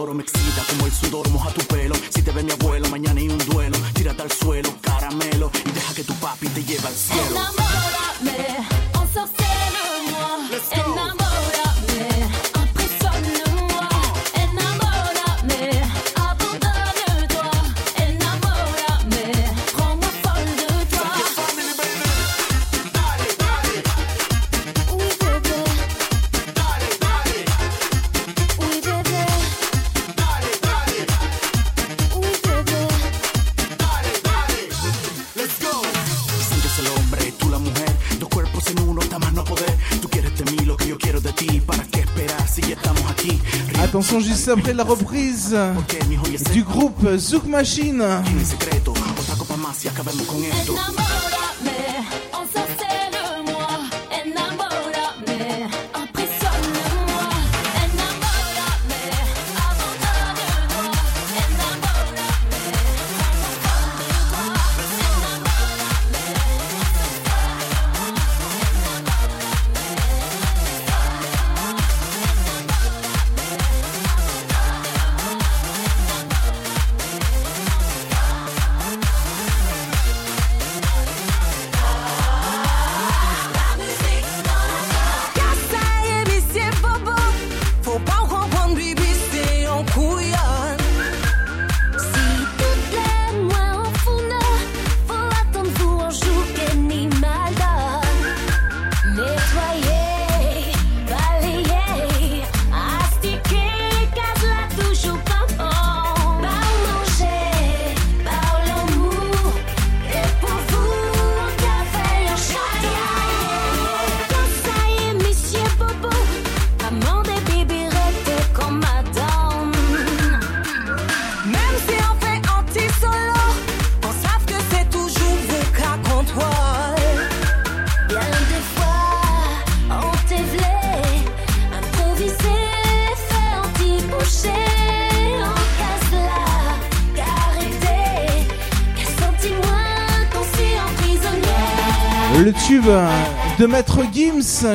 Automix Après la reprise du groupe Zouk Machine.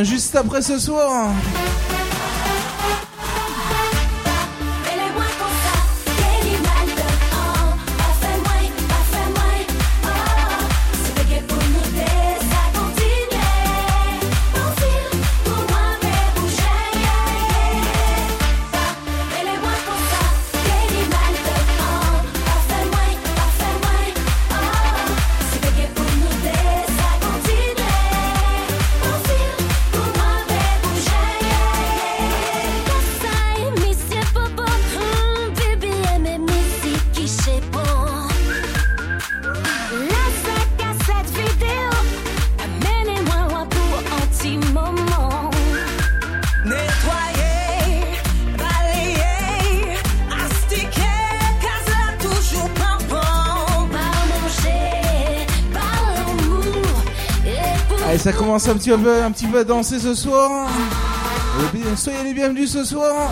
Juste après ce soir. un petit peu, un petit peu danser ce soir. Soyez les bienvenus ce soir.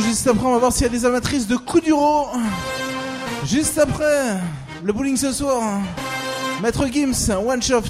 juste après, on va voir s'il y a des amatrices de coups duro. Juste après, le bowling ce soir. Maître Gims, One Shot.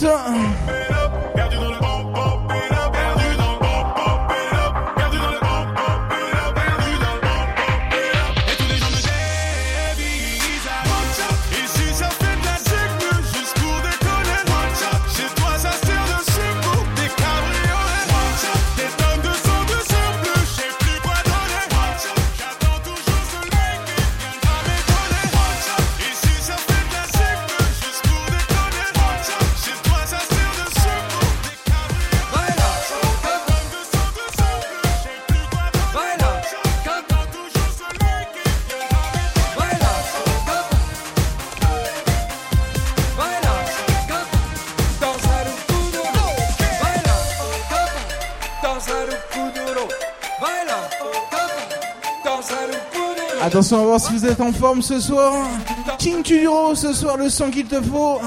time. on va voir si vous êtes en forme ce soir. King Tuduro, ce soir, le son qu'il te faut.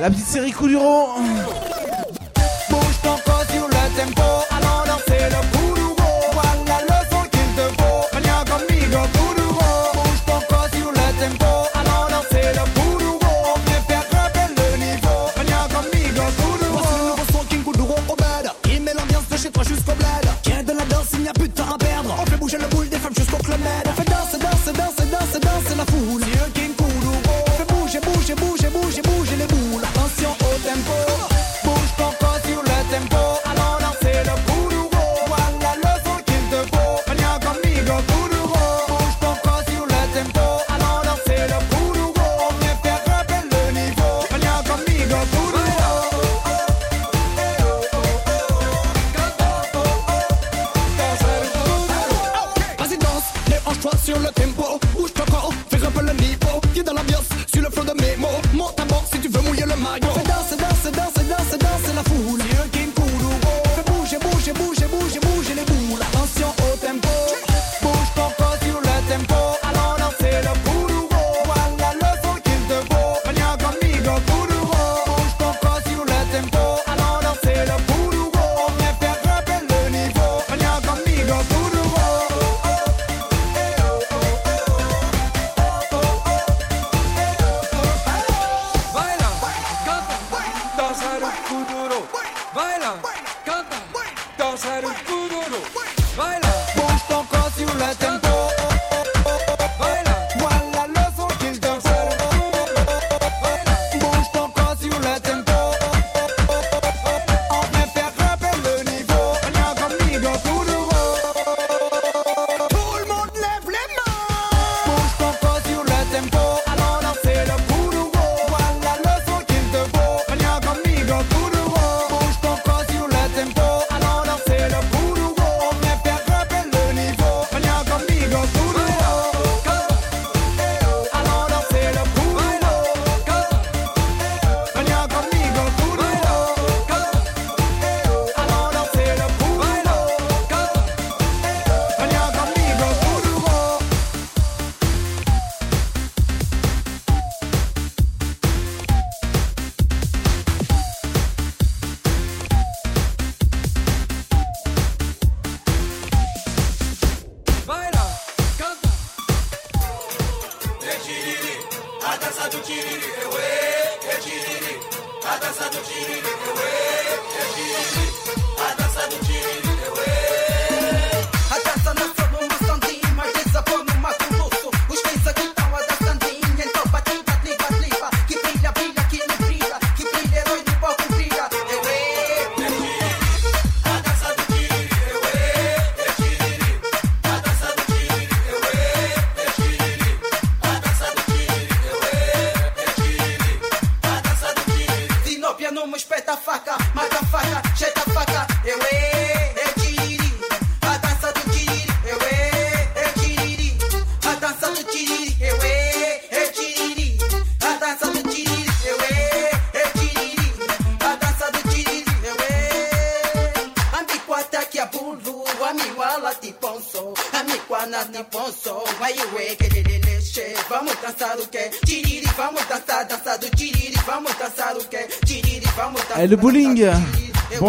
La petite série Kuduro.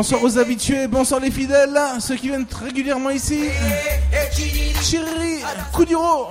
Bonsoir aux habitués, bonsoir les fidèles, ceux qui viennent régulièrement ici. Chiriri, Kuduro.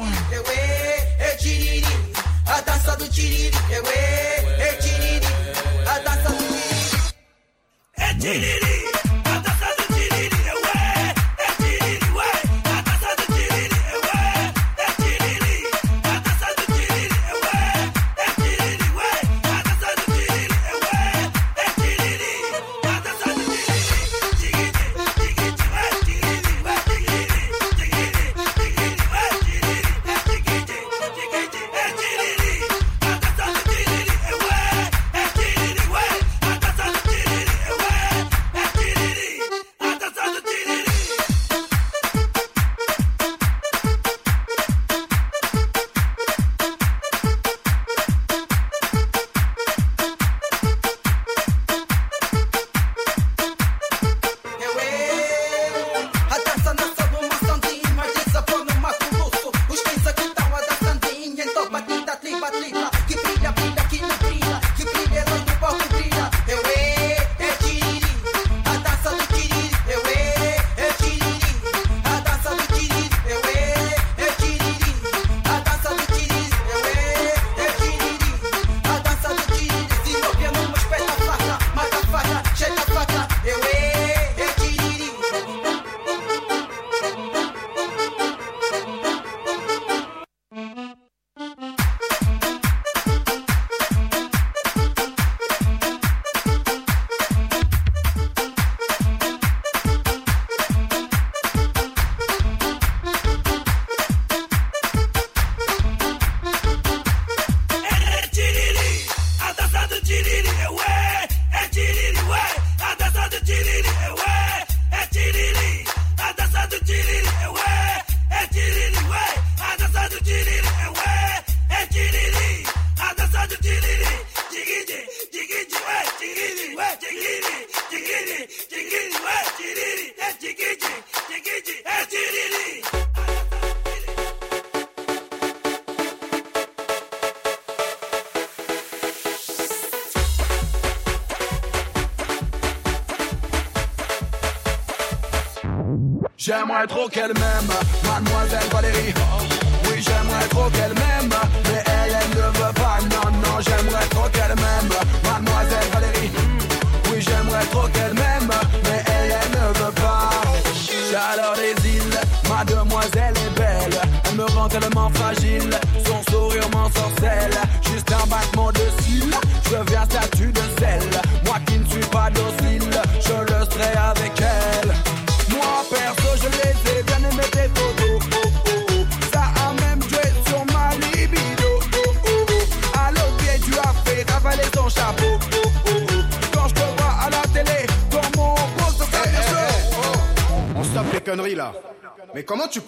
trop qu'elle m'aime. Mademoiselle Valérie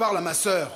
parles à ma sœur.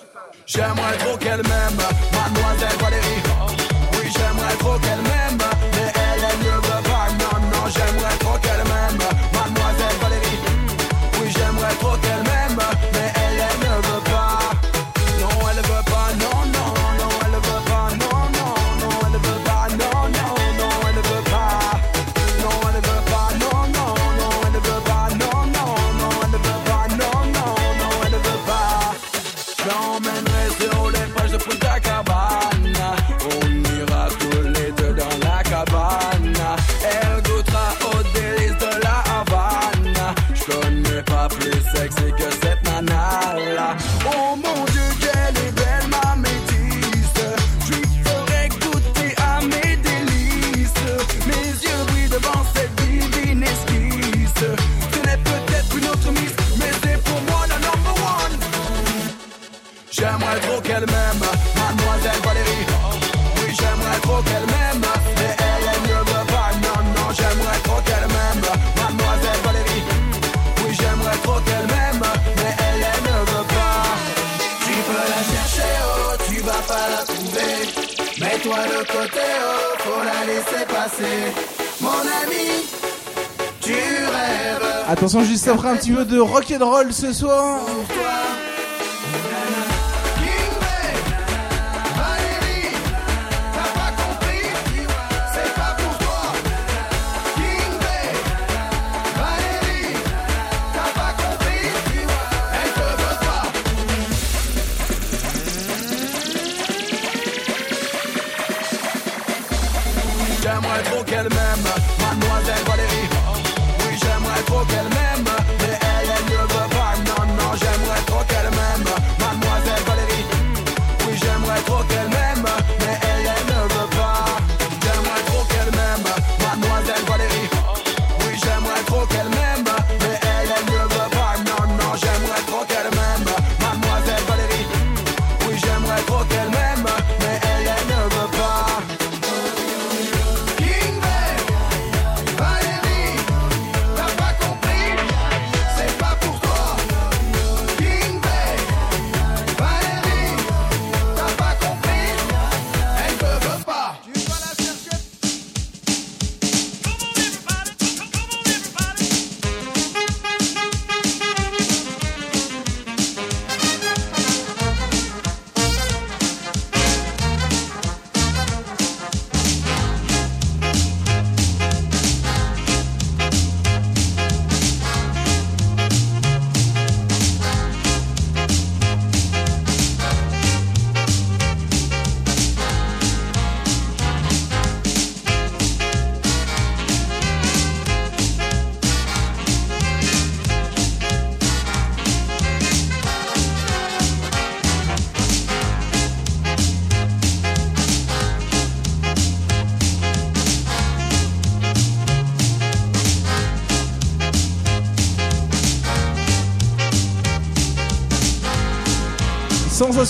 Tu veux de rock and roll ce soir?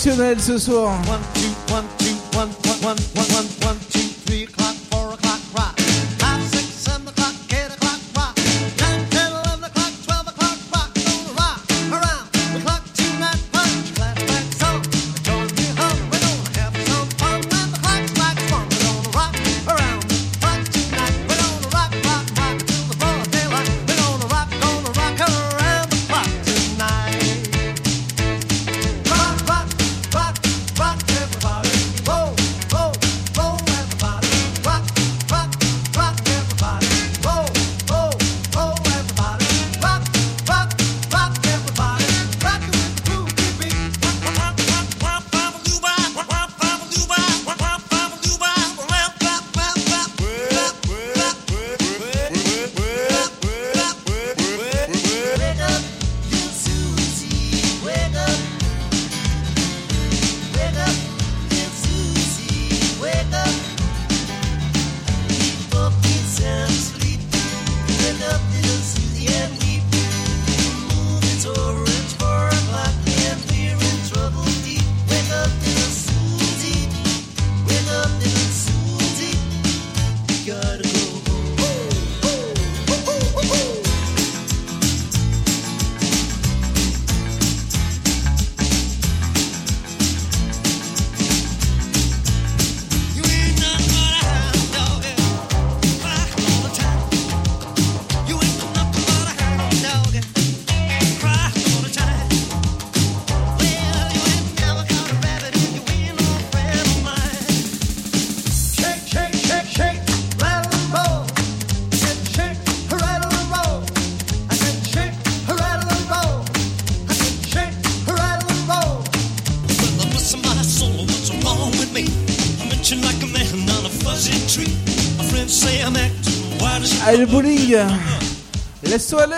ce soir. Allez, le bowling. Laisse-toi aller.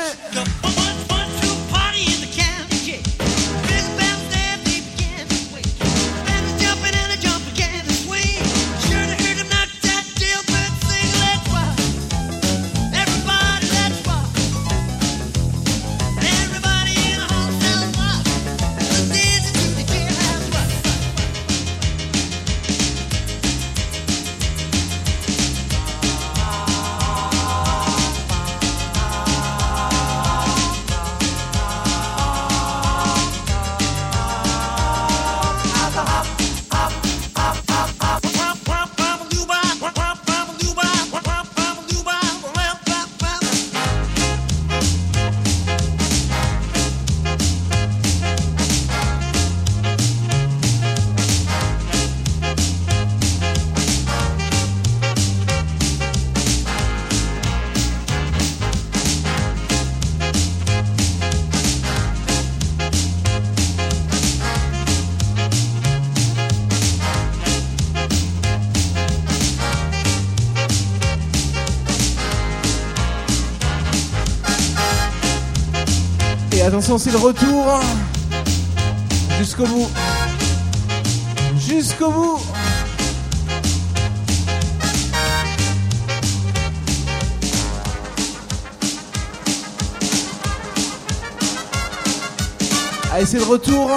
Attention, c'est le retour. Jusqu'au bout. Jusqu'au bout. Allez, c'est le retour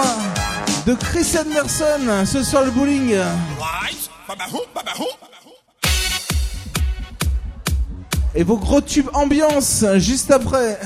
de Chris Anderson ce soir le bowling. Et vos gros tubes ambiance juste après.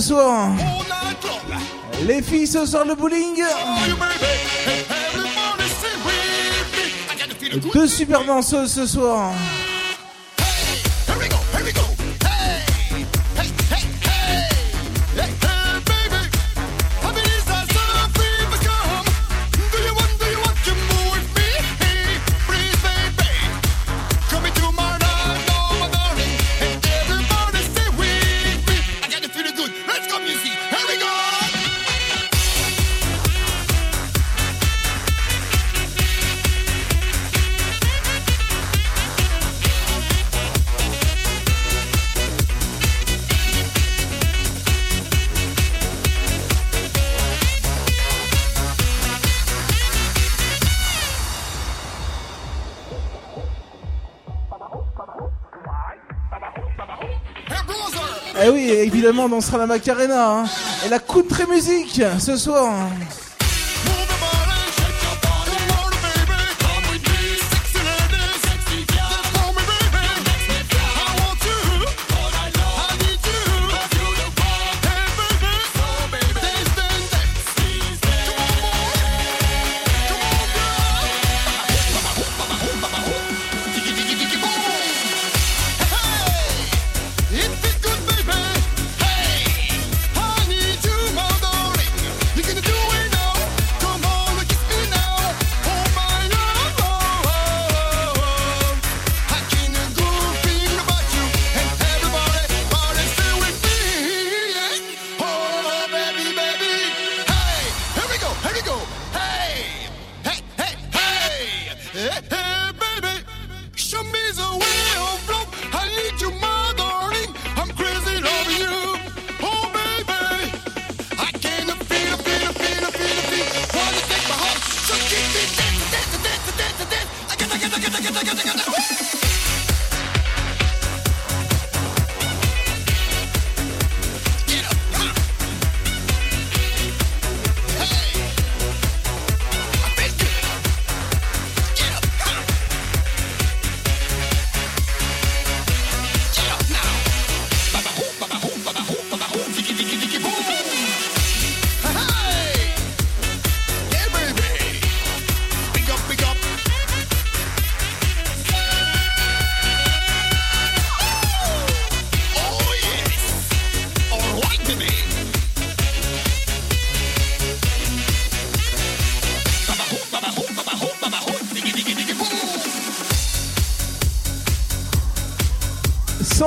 soir. Les filles ce soir le bowling. Deux super danseuses ce soir. évidemment, dansera la Macarena. Hein. Et la country musique ce soir.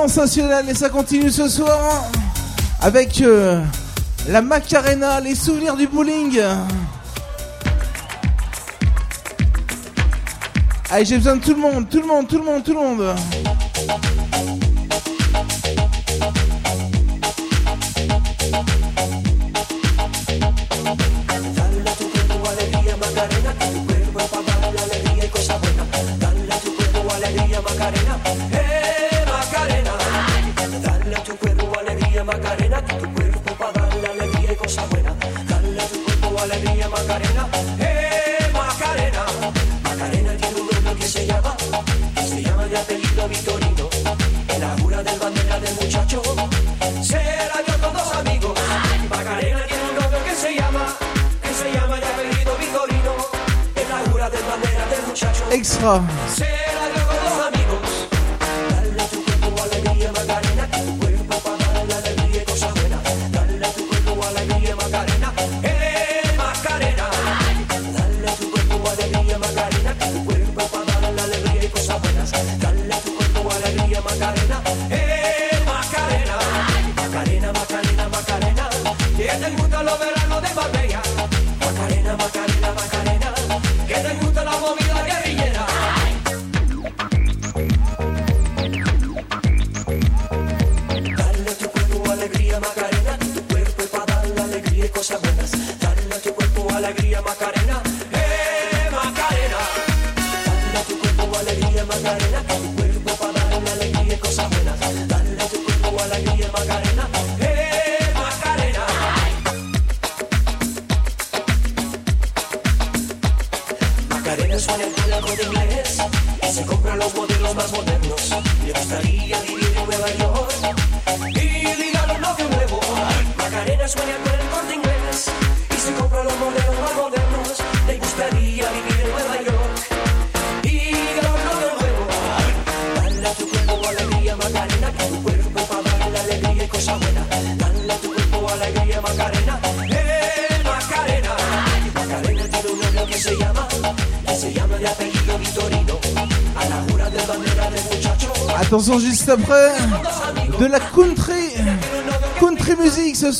sensationnel et ça continue ce soir hein. avec euh, la Macarena, les souvenirs du bowling. Allez, j'ai besoin de tout le monde, tout le monde, tout le monde, tout le monde. Oh.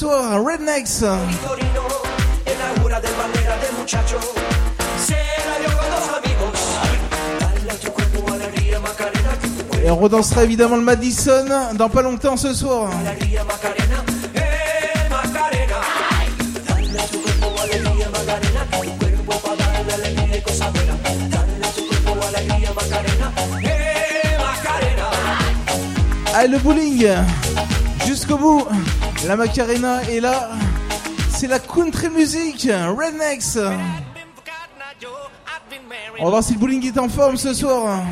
Rednecks. Et on redansera évidemment le Madison dans pas longtemps ce soir. Allez le bowling Jusqu'au bout la Macarena est là. C'est la country music, Rednecks. On va voir si le bowling est en forme ce soir.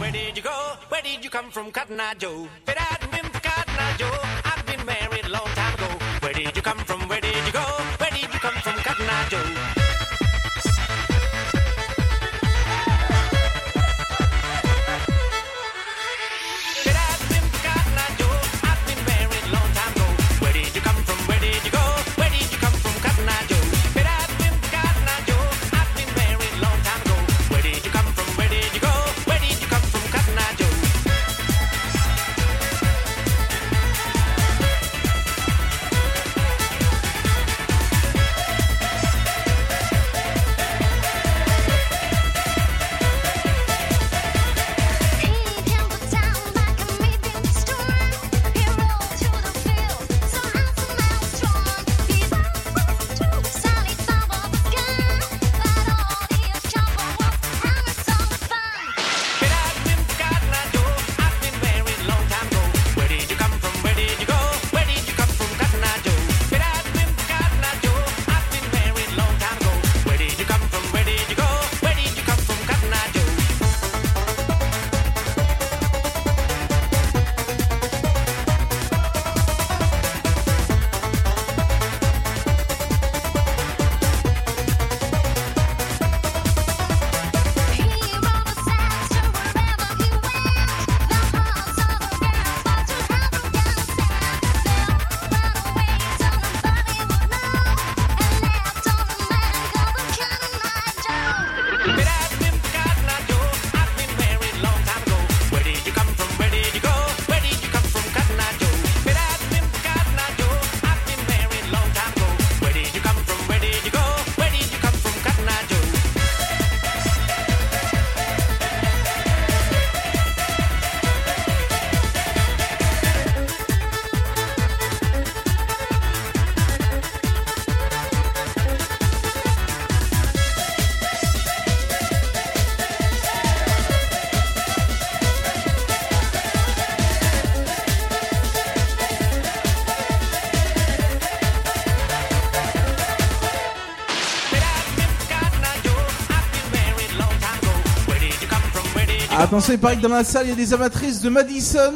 Maintenant, c'est pareil que dans la salle, il y a des amatrices de Madison.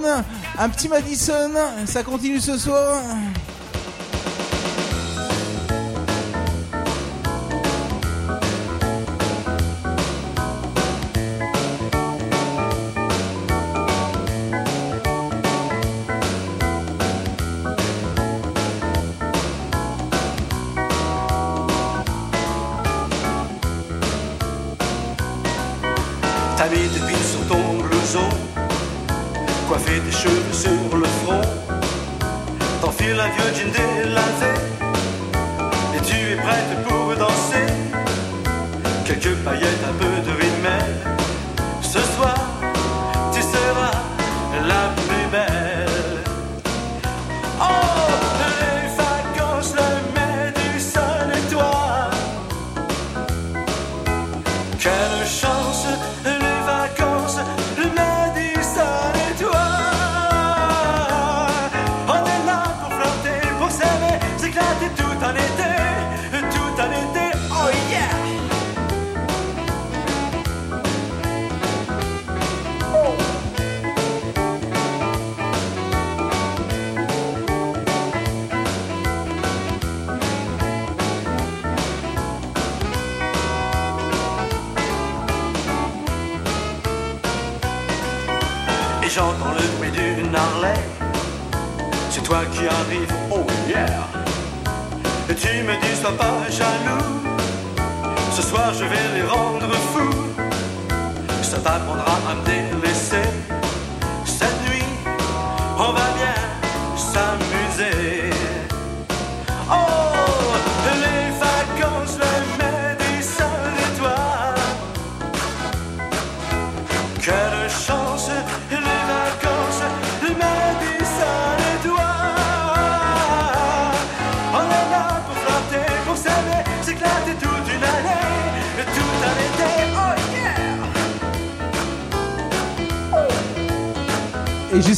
Un petit Madison, ça continue ce soir.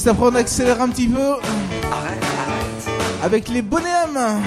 Juste après, on accélère un petit peu. Avec les bonnets à main.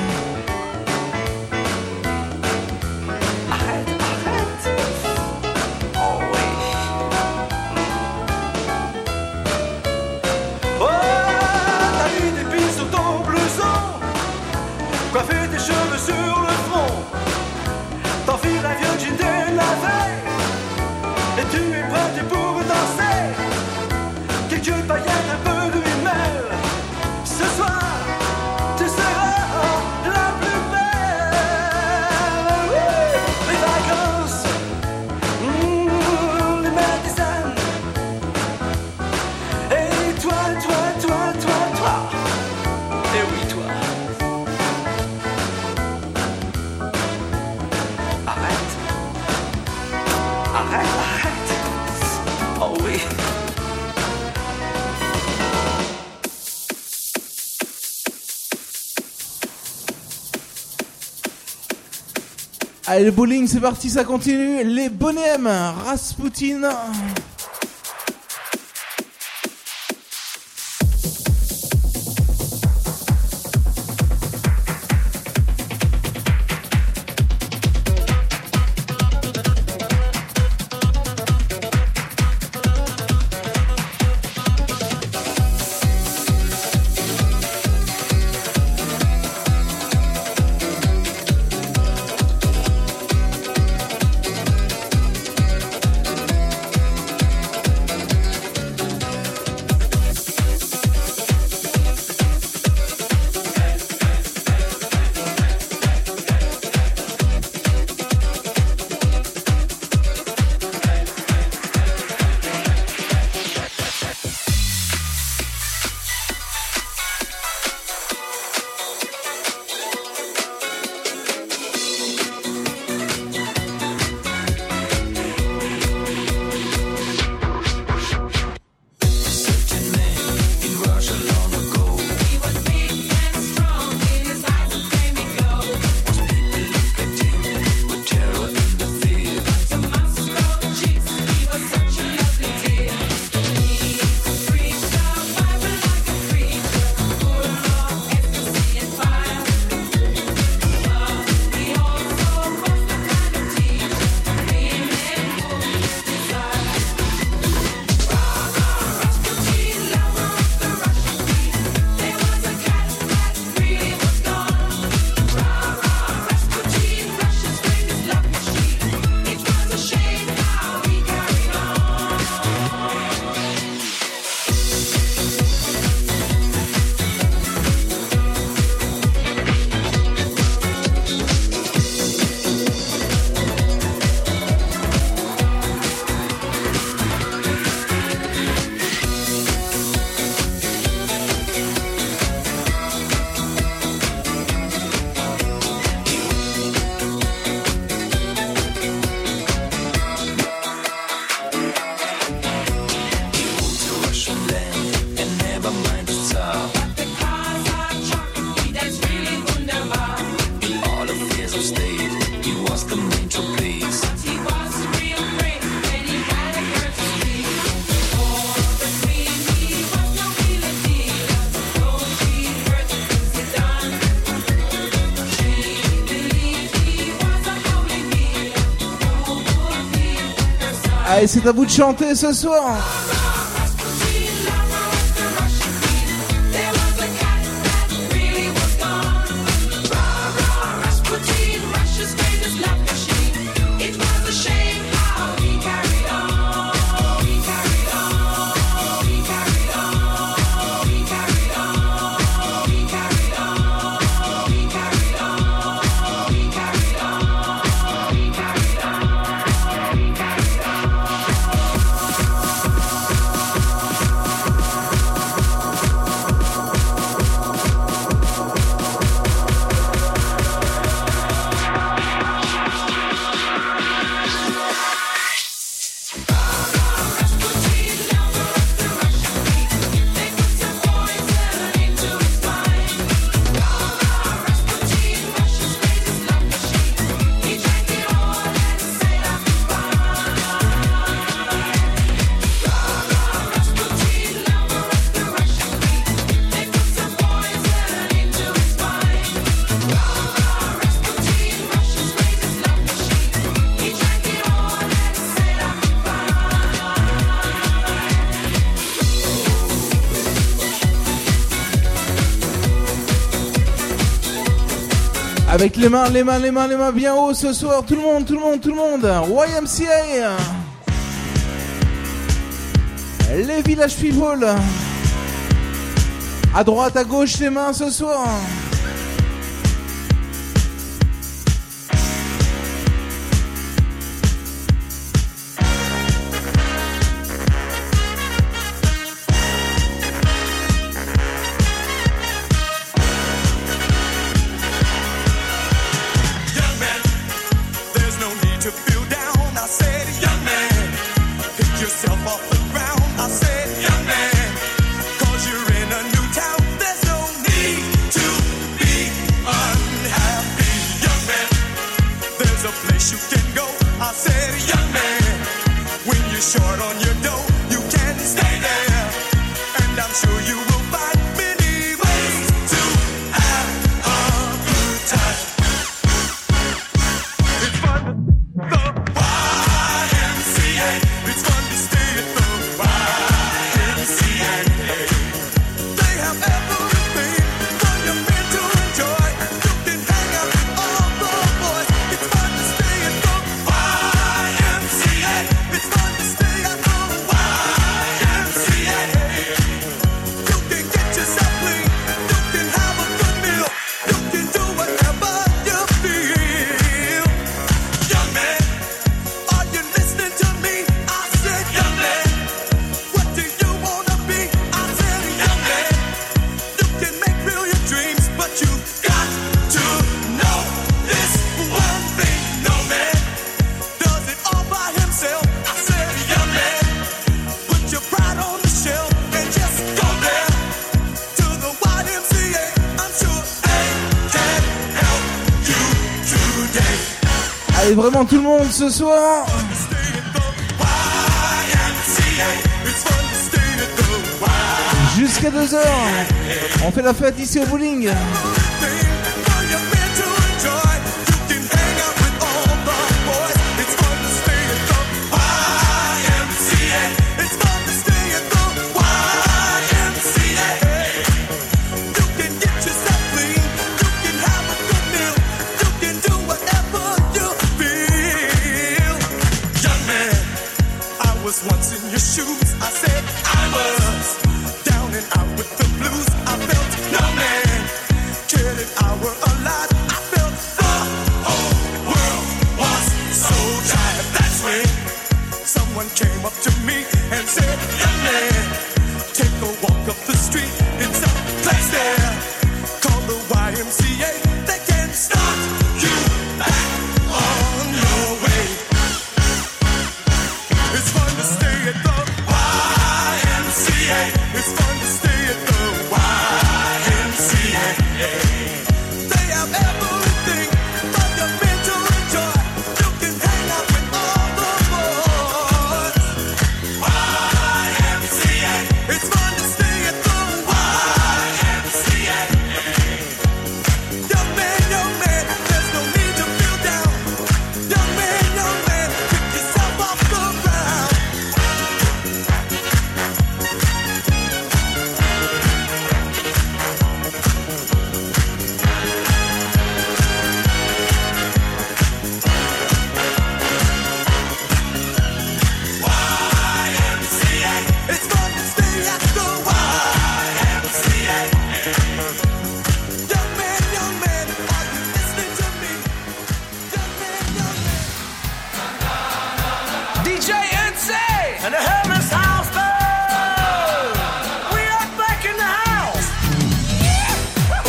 Allez, le bowling, c'est parti, ça continue. Les bonhommes, Rasputin. et c'est à vous de chanter ce soir. Avec les mains, les mains, les mains, les mains bien haut ce soir. Tout le monde, tout le monde, tout le monde. YMCA. Les villages people. À droite, à gauche, les mains ce soir. tout le monde ce soir. Jusqu'à 2h, on fait la fête ici au bowling.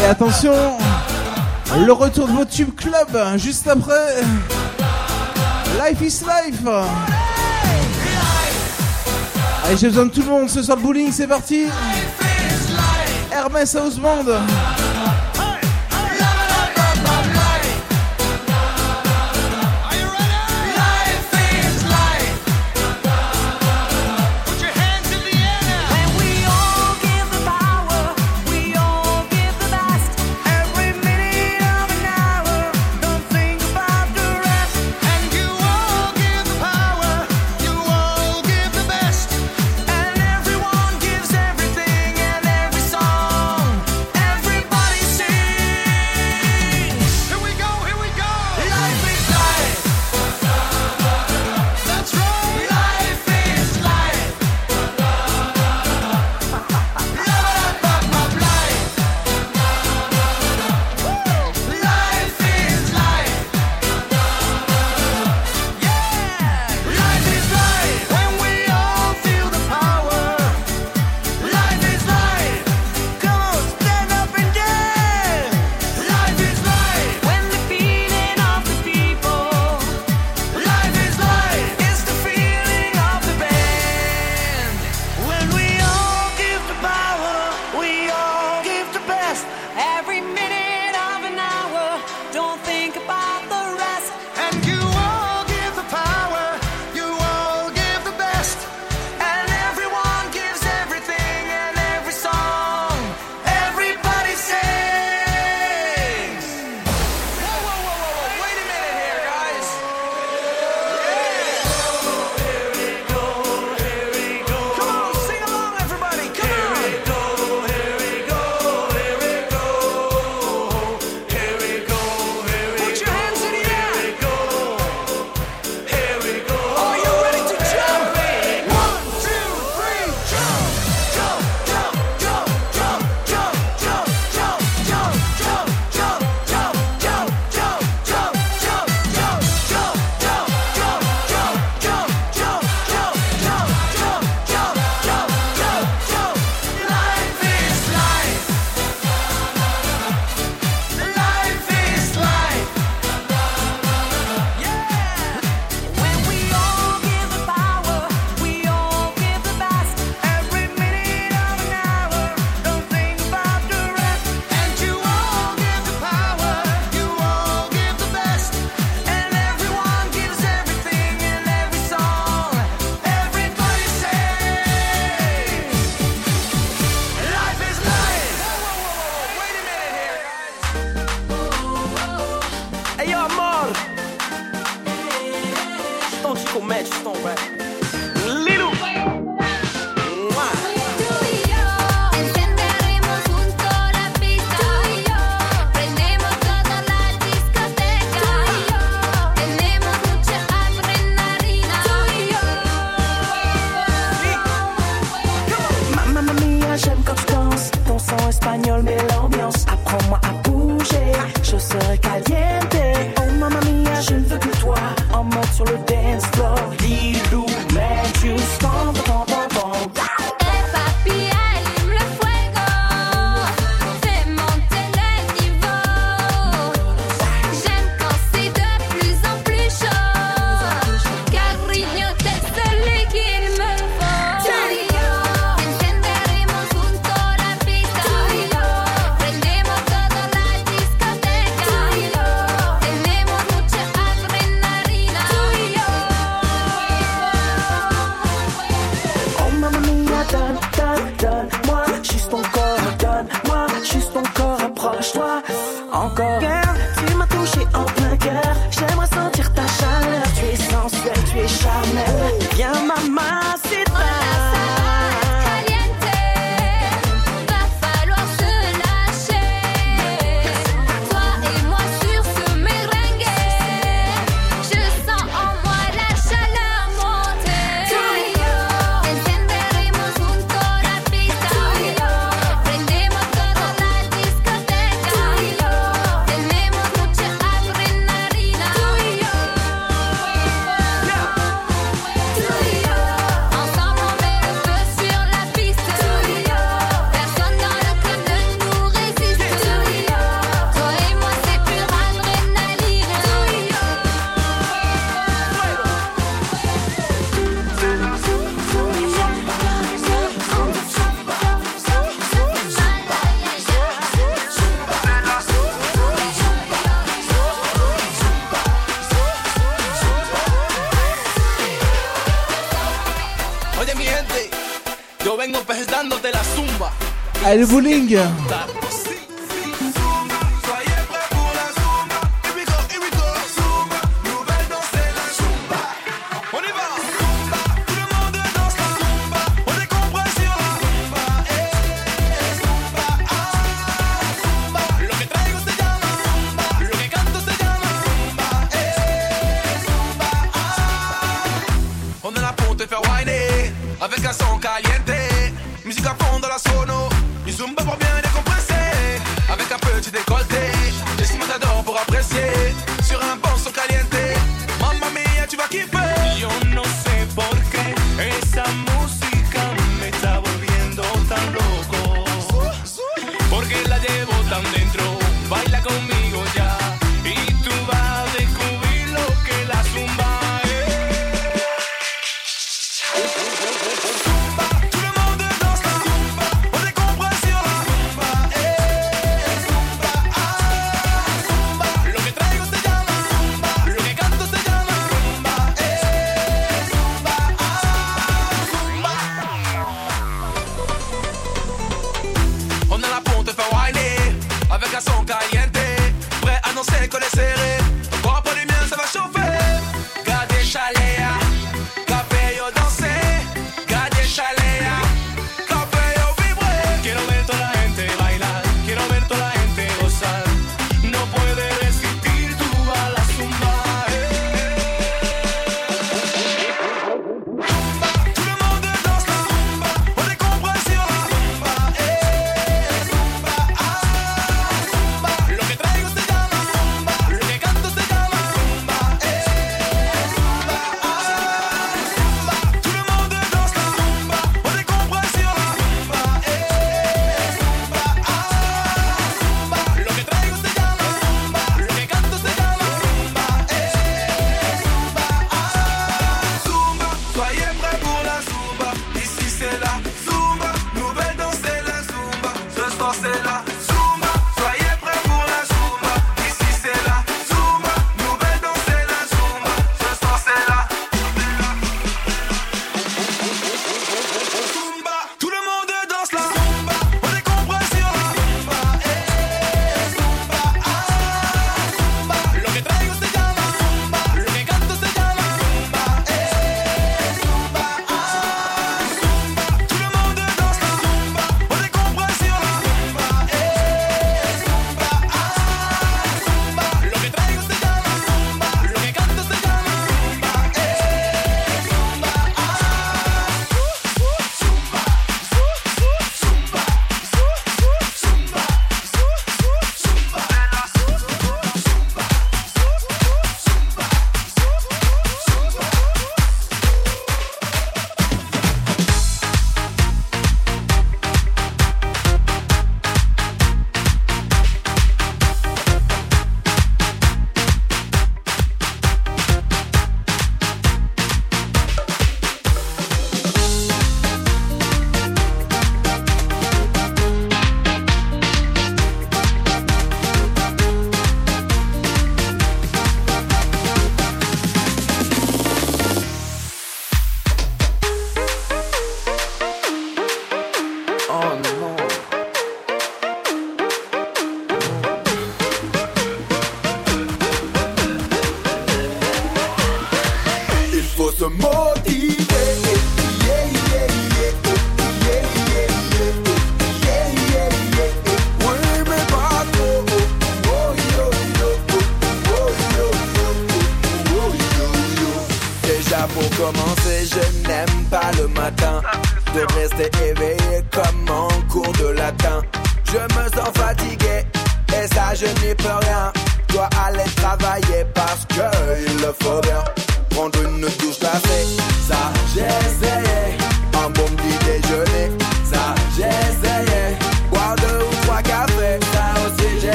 Et attention, le retour de votre tube club hein, juste après. Life is life. Allez, j'ai besoin de tout le monde ce soir. Le bowling, c'est parti. Hermès House Band. Allez, bowling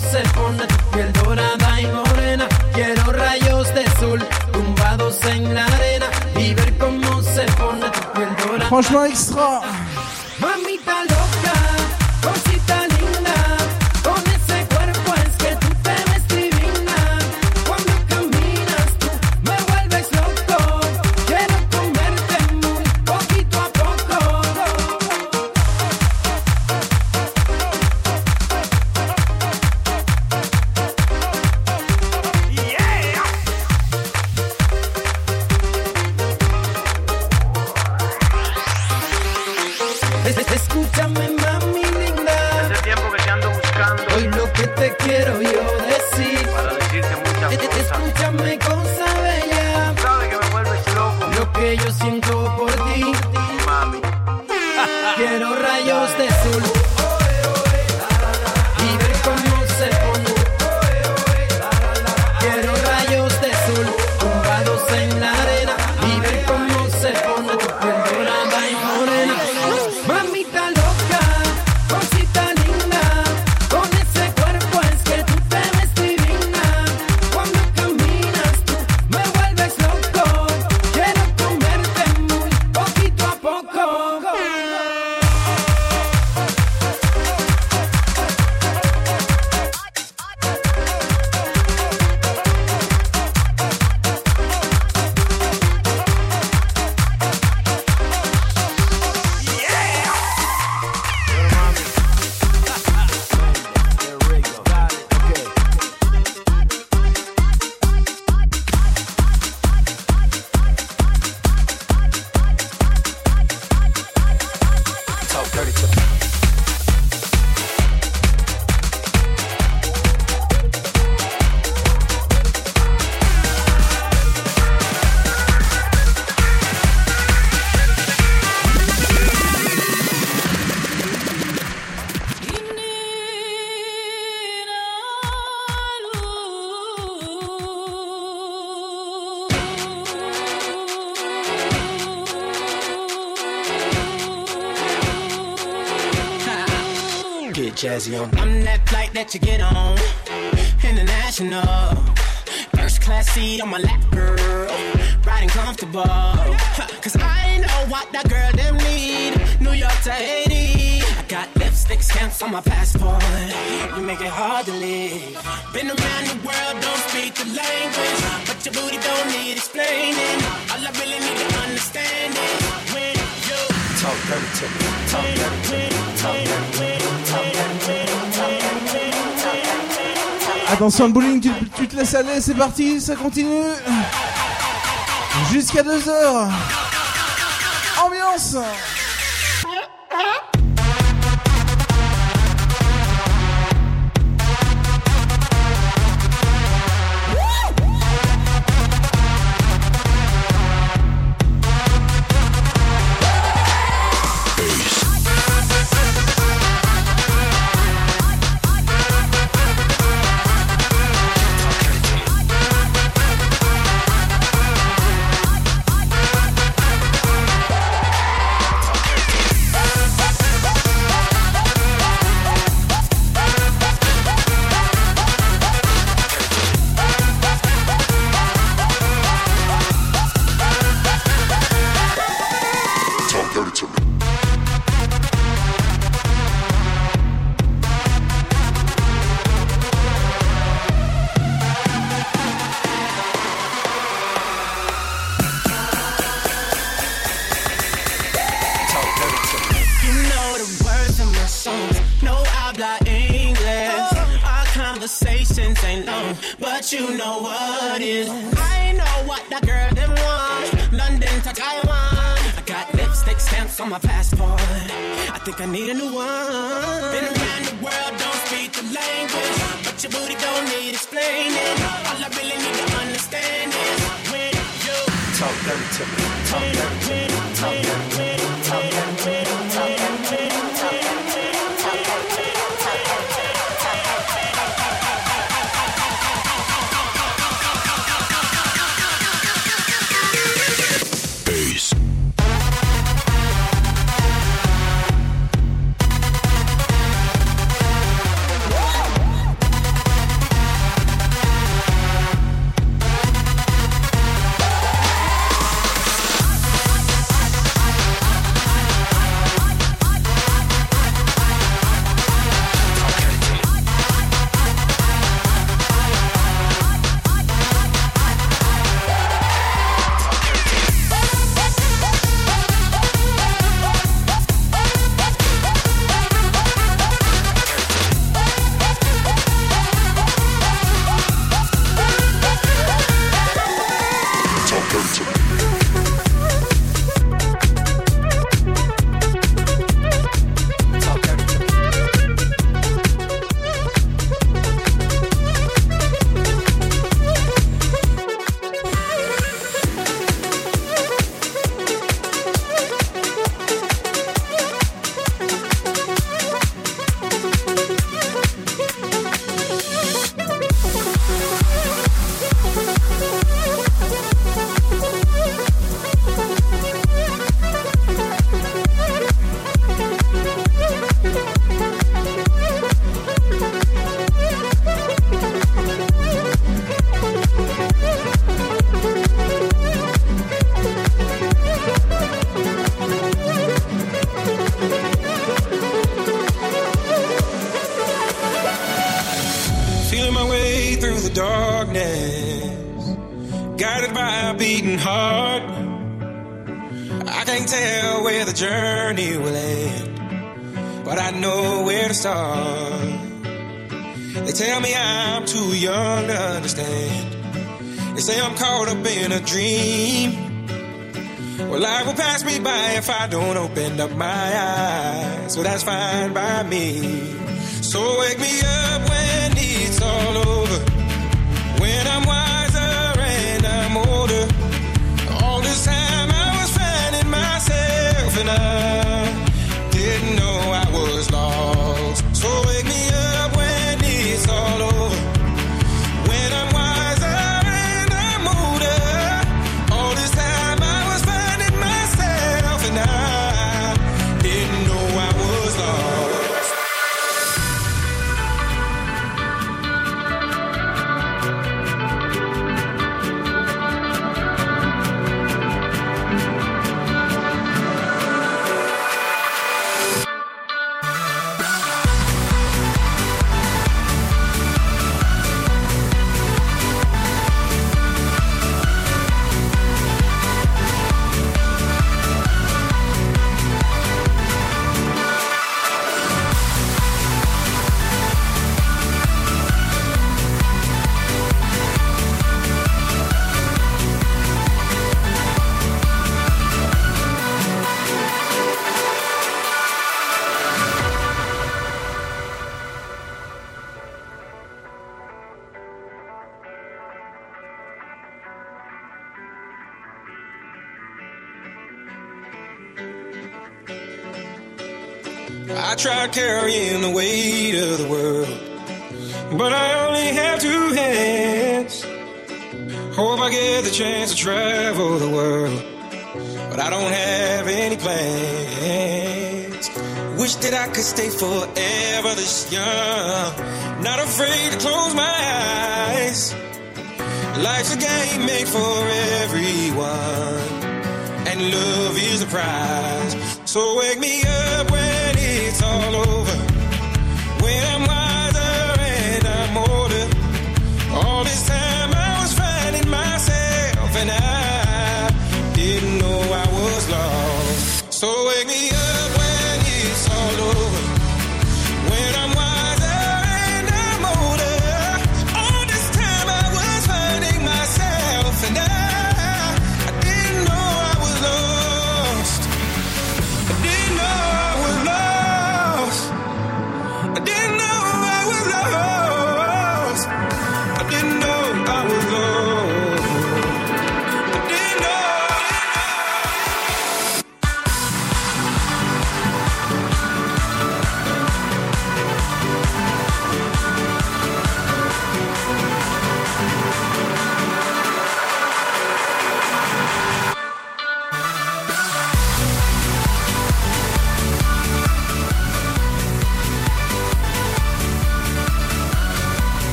se pone tu piel dorada. Franchement extra Vincent Bowling, tu, tu, te laisses aller, c'est parti, ça continue. Jusqu'à 2h. Ambiance.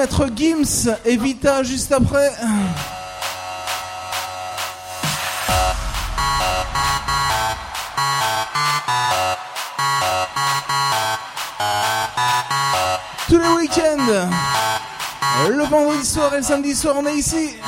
Maître Gims et Vita juste après. Tous les week-ends, le vendredi soir et le samedi soir, on est ici.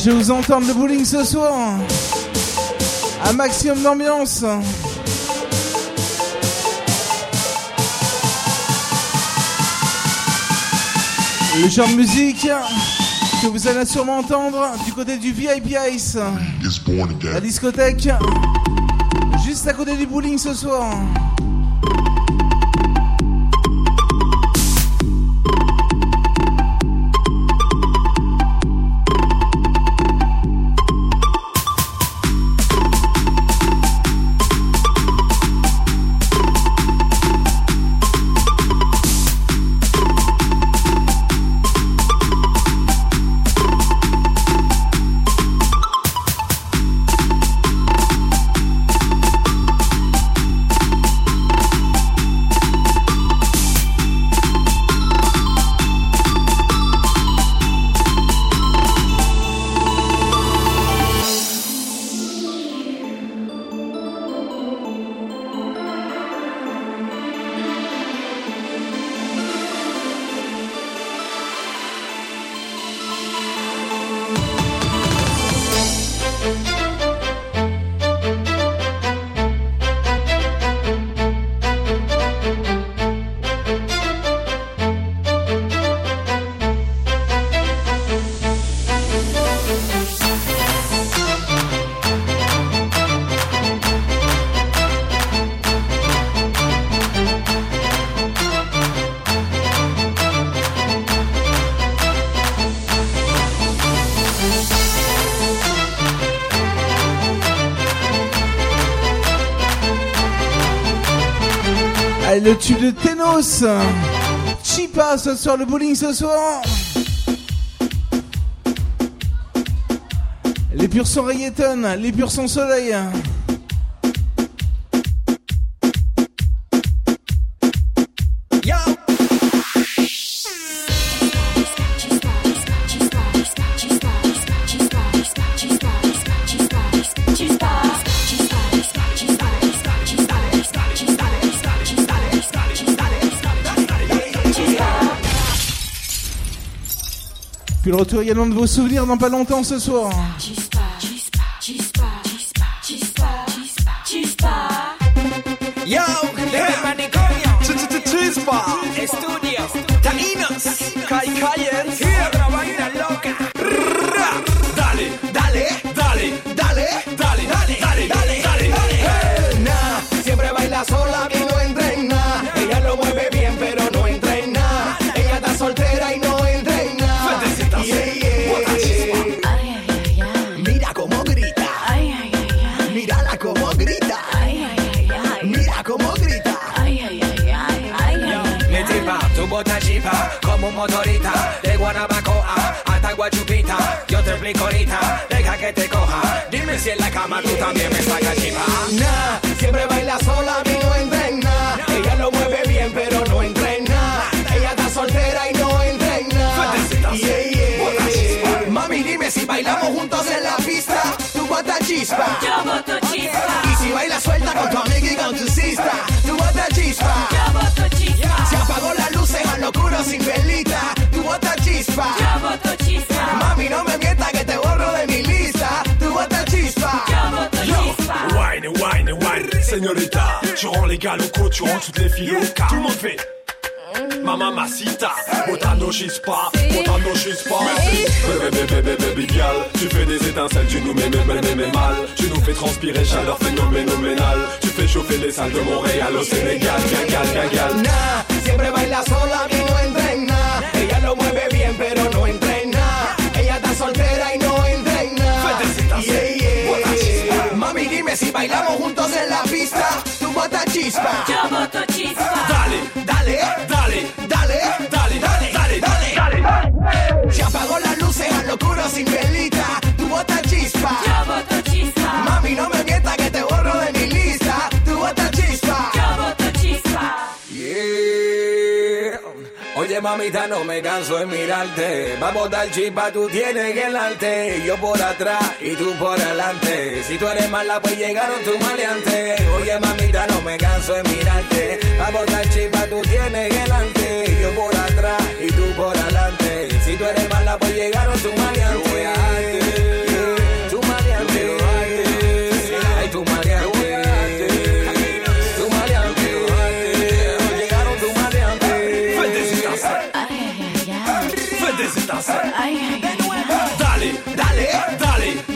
je vais vous entendre le bowling ce soir. Un maximum d'ambiance. Le genre de musique que vous allez sûrement entendre du côté du VIP Ice. La discothèque. Juste à côté du bowling ce soir. Le tube de Tenos. Chipa ce soir, le bowling ce soir. Les purs sans reggaeton, les purs sans soleil. Le retour également de vos souvenirs dans pas longtemps ce soir. Chispa. Yo boto chispa. Y si bailas suelta con tu amiga y con tu sista. Tú botas chispa. Yo boto chispa. Se apagó la luz en lo oscuro sin velita. Tú botas chispa. Yo boto chispa. Mami, no me mientas que te borro de mi lista. Tú botas chispa. Yo boto chispa. Wine, wine, wine, señorita. Tu rends les gars locaux, tu rends toutes les filles. Tout le monde fait. Mama Masita, botando chispa, botando chispa. Baby, baby, baby, baby, girl, tu fais des étincelles, tu nous mets, mets, mets, mets, mets mal. Tu nous fais transpirer, chaleur phénoménale. Tu fais chauffer les salles de Montréal au Sénégal, gagal, gagal. Nah, siempre baila sola y no entra en nada. Ella lo mueve bien, pero no entra en nada. Ella está soltera y no entra en nada. Yeah, yeah. Mami, dime si bailamos juntos en la pista. Tú botas chispa. Yo boto chispa. Dale, Mamita, no me canso de mirarte. Vamos dar chispa, tú tienes que delante. Yo por atrás y tú por adelante. Si tú eres mala, pues llegaron tus maleantes. Oye mamita, no me canso de mirarte. Vamos dar chispa, tú tienes que delante. Yo por atrás y tú por adelante. Si tú eres mala, pues llegaron tus maleantes. dale, dale, dale.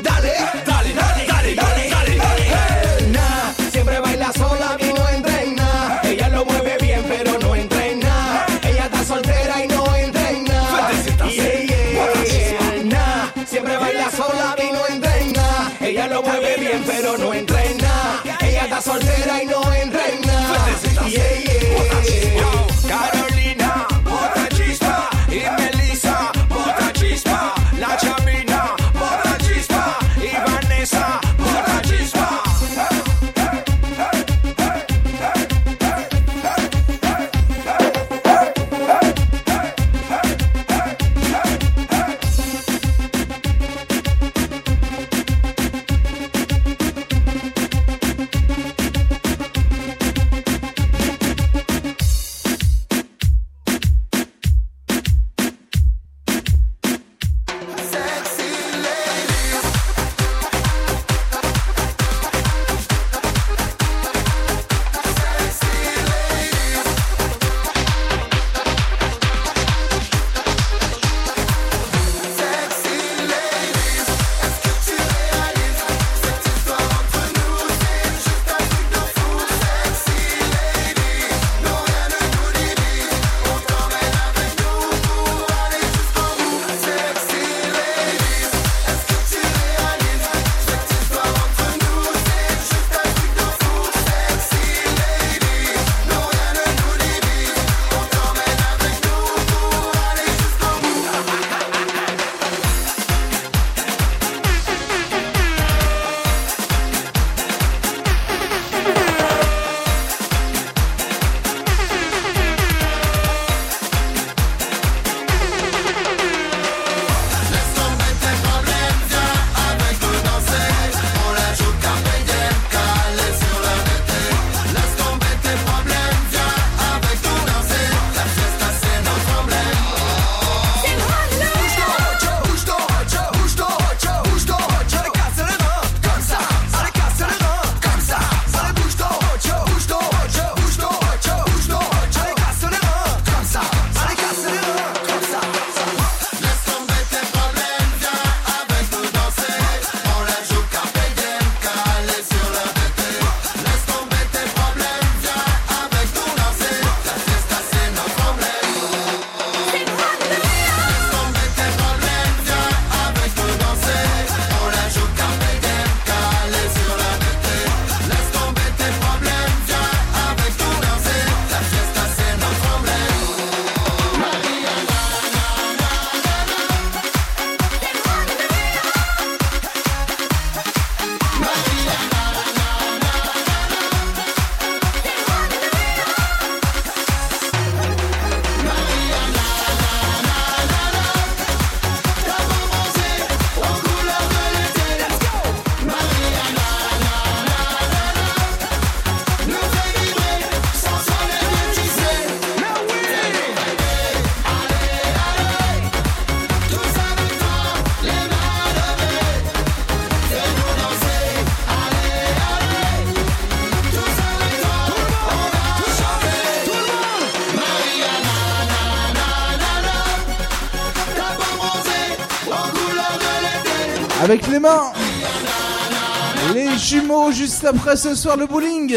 juste après ce soir le bowling.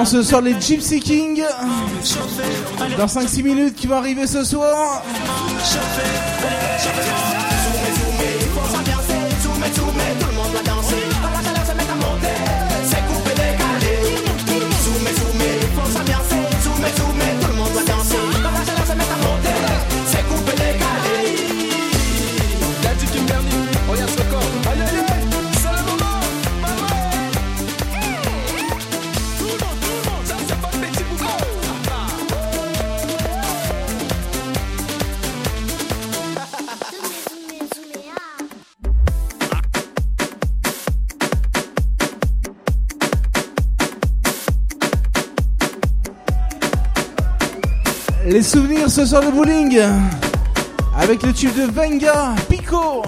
Également ce soir les Gypsy King dans 5-6 minutes qui vont arriver ce soir. ce soir le bowling avec le tube de Venga Pico.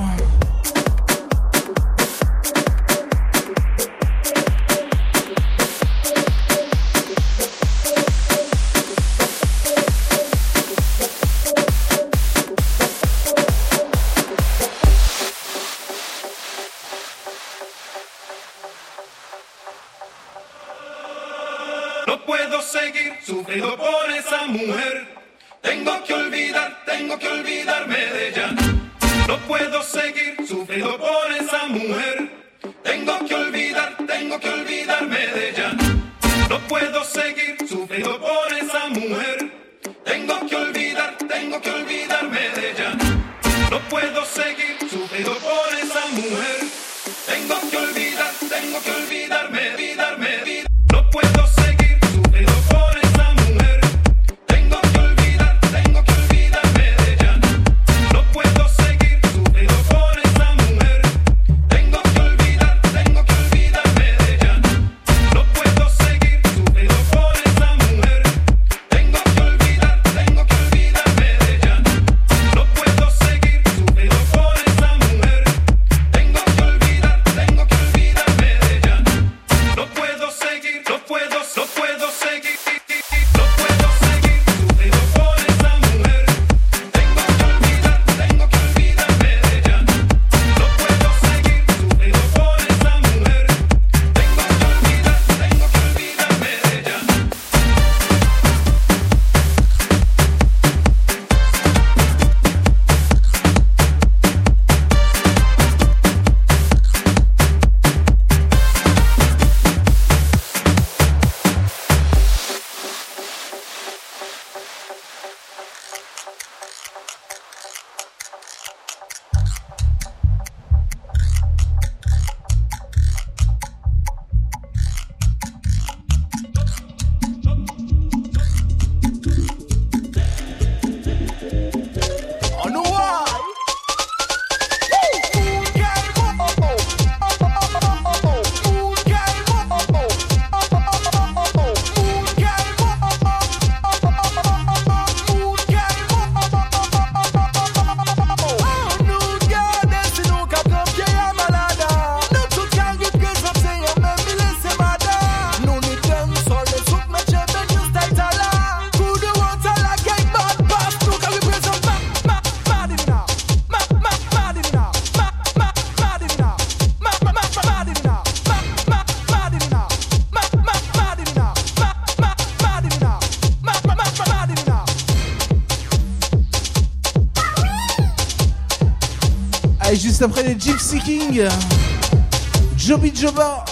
Gypsy King, Joby Joba.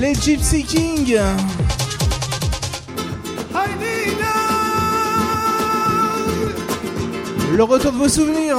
les Gypsy Kings. Le retour de vos souvenirs.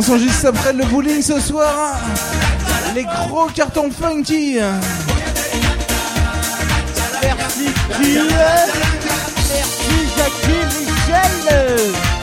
attention juste après le bowling ce soir. Les gros cartons funky. Merci Merci Jacqueline. Michel.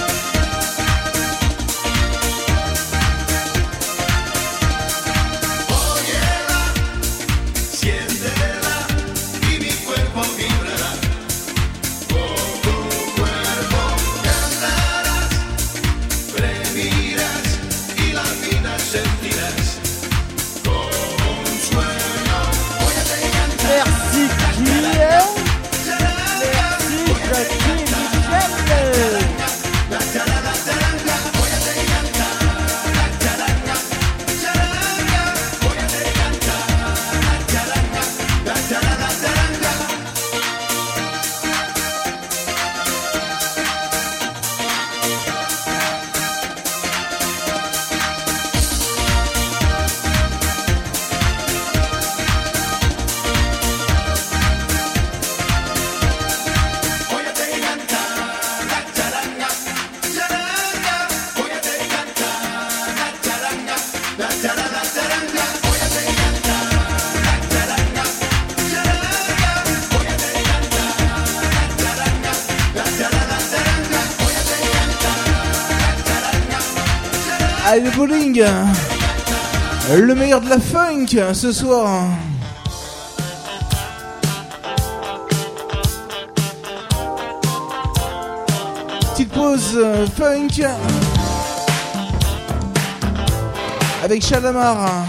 Le meilleur de la funk ce soir. Petite pause euh, funk avec Chalamar.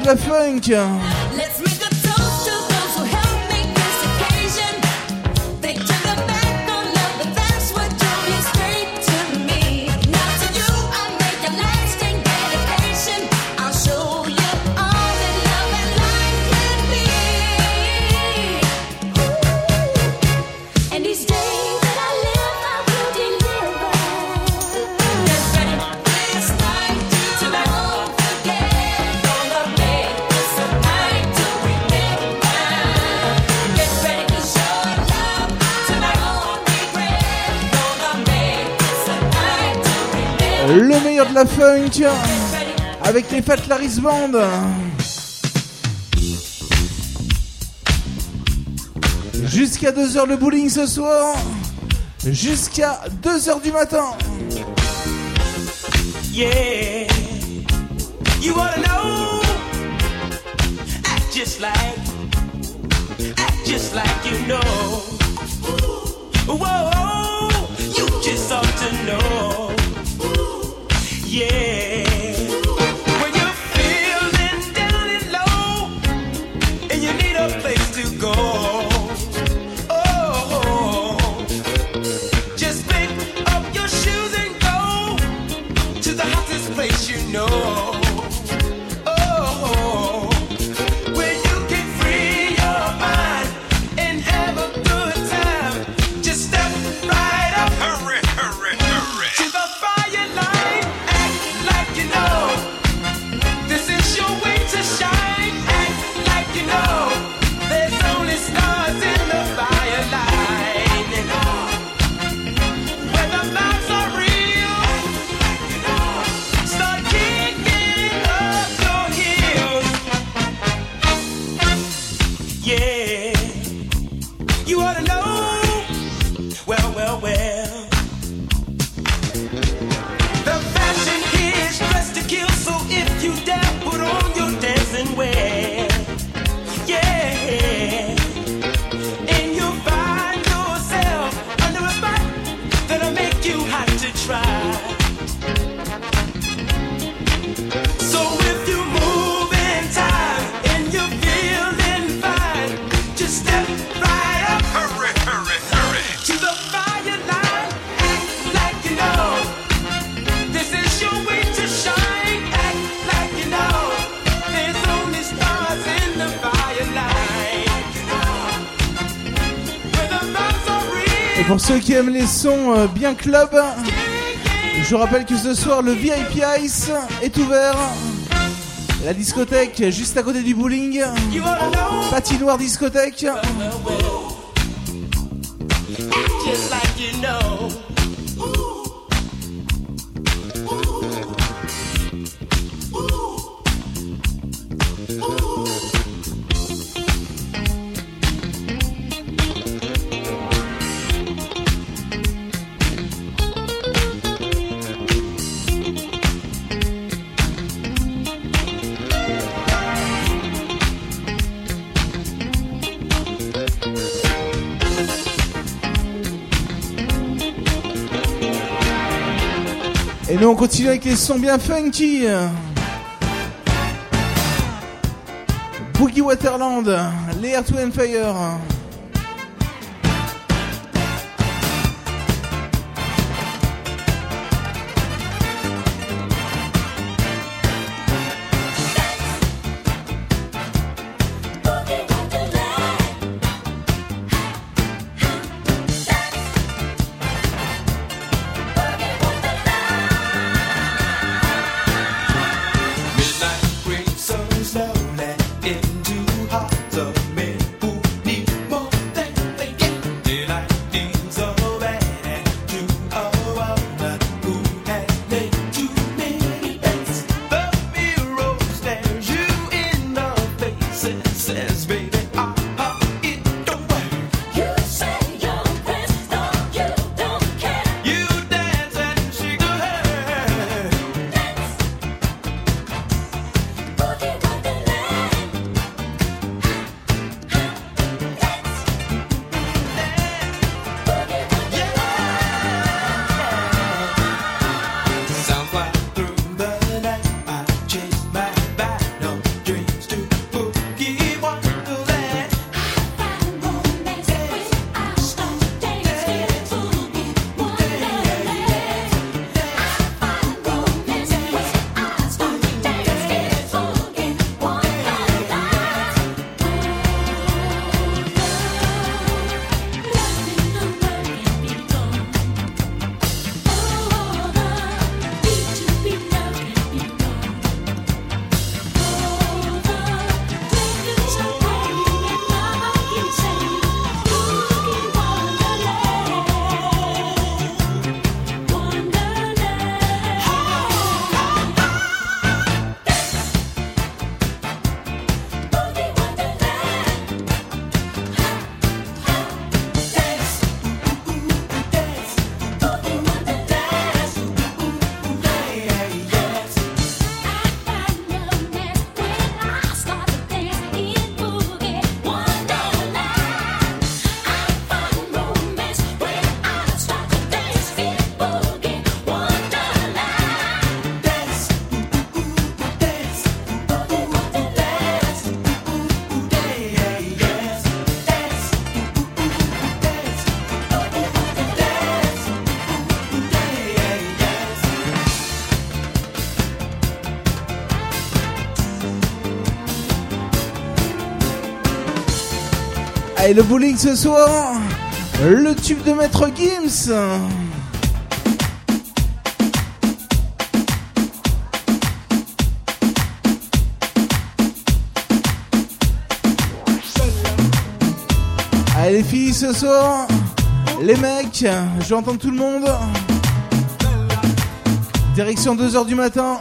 elefante. Culture avec les Fat Laris Band. Jusqu'à 2h le bowling ce soir. Jusqu'à 2h du matin. Yeah. You wanna know? Act just like, act just like you know. Euh, bien club. Je rappelle que ce soir le VIP Ice est ouvert. La discothèque juste à côté du bowling. Patinoire discothèque. continue avec les sons bien funky. Boogie Waterland, les Air to Fire. et le bowling ce soir, le tube de Maître Gims. Allez les filles ce soir, les mecs, je vais entendre tout le monde. Direction 2h du matin.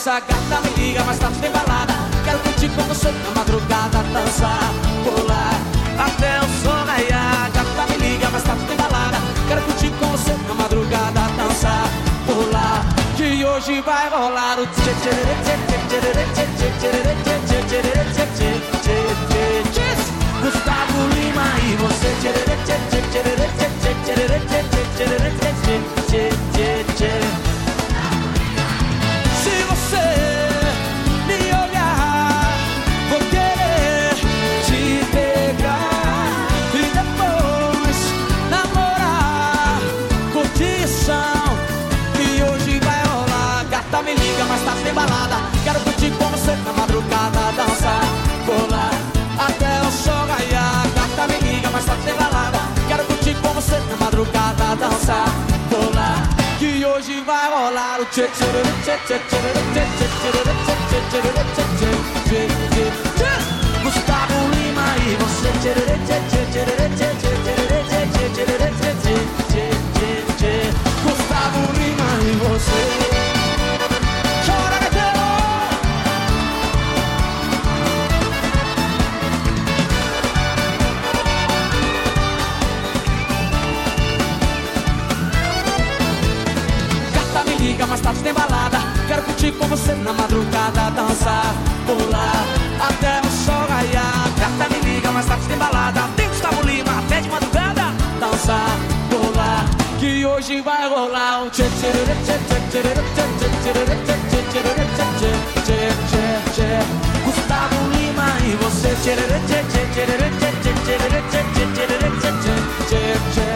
essa madrugada dançar, vou lá, que hoje vai rolar o tchê tchê tchê tchê tchê tchê tchê tchê tchê tchê tchê tchê tchê com você na madrugada dançar, pular até o sol raiar. Carta me liga, mais tarde tem balada. Tem Gustavo Lima até de madrugada dançar, pular que hoje vai rolar um tchê tchê tchê tchê tchê tchê tchê tchê Gustavo Lima e você tchê tchê tchê tchê tchê tchê tchê tchê tchê tchê tchê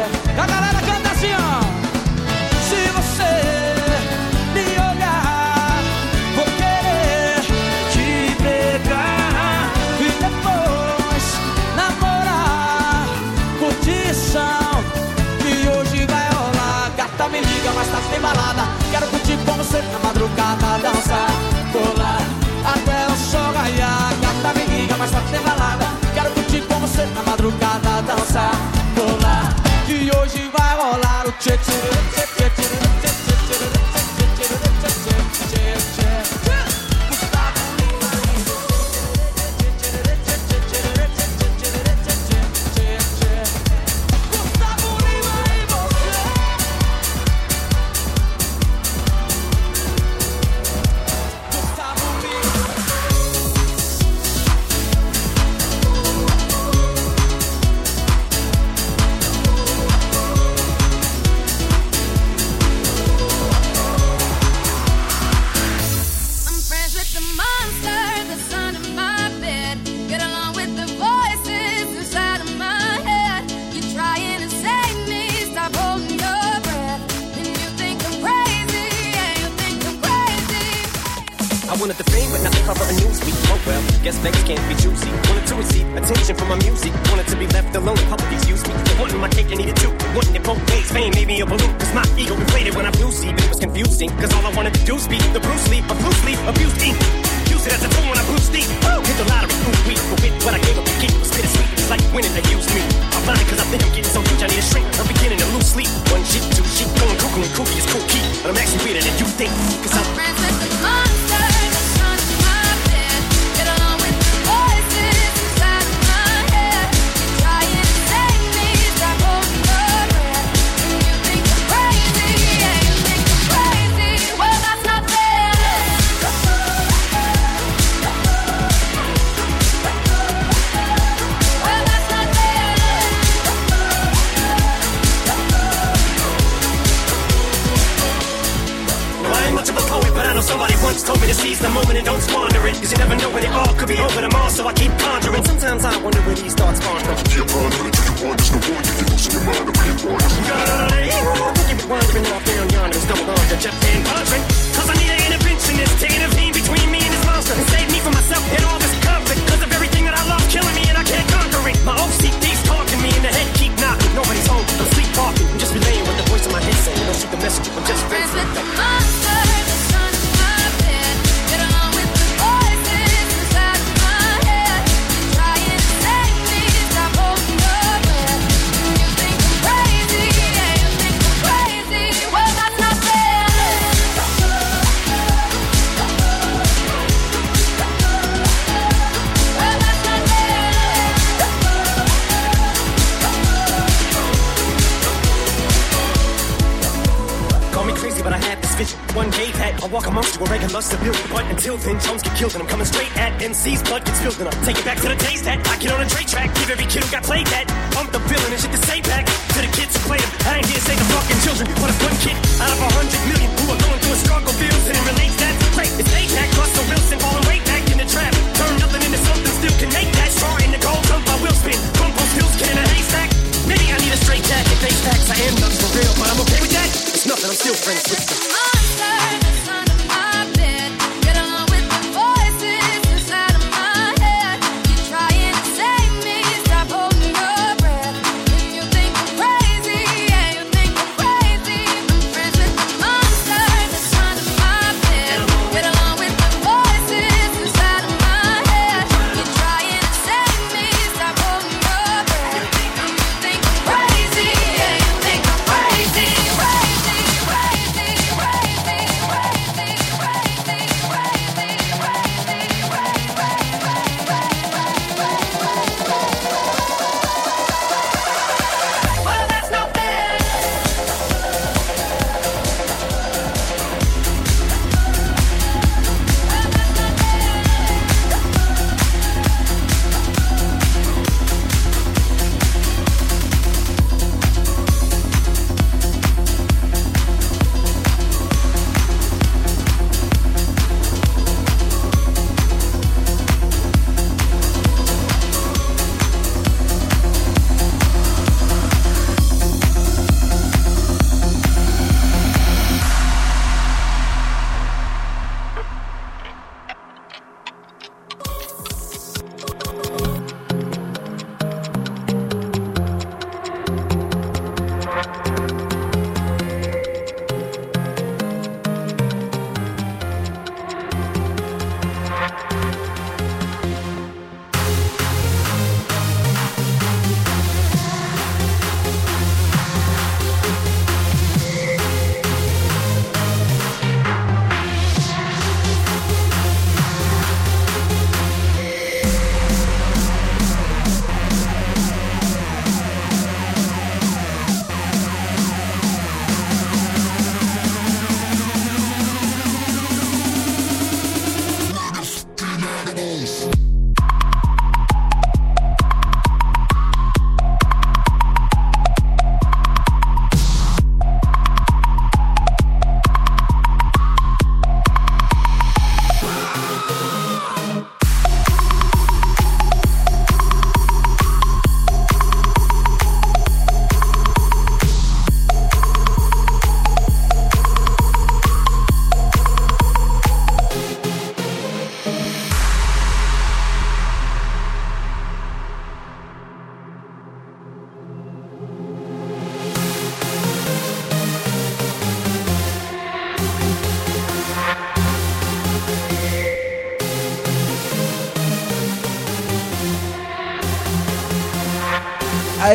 balada. Quero curtir com você na madrugada, dançar, colar até o sol raiar. Gata me liga, mas só tem balada. Quero curtir com você na madrugada, dançar, colar que hoje vai rolar o tchê tchê tchê. tchê.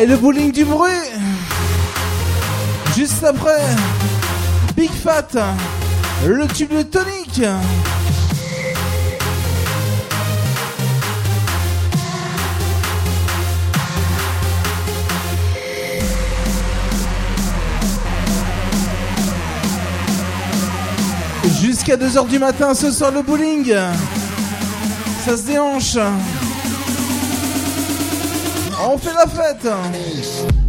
Allez, le bowling du bruit. Juste après, Big Fat, le tube de tonique. Jusqu'à 2h du matin ce soir le bowling. Ça se déhanche. On fait la fête.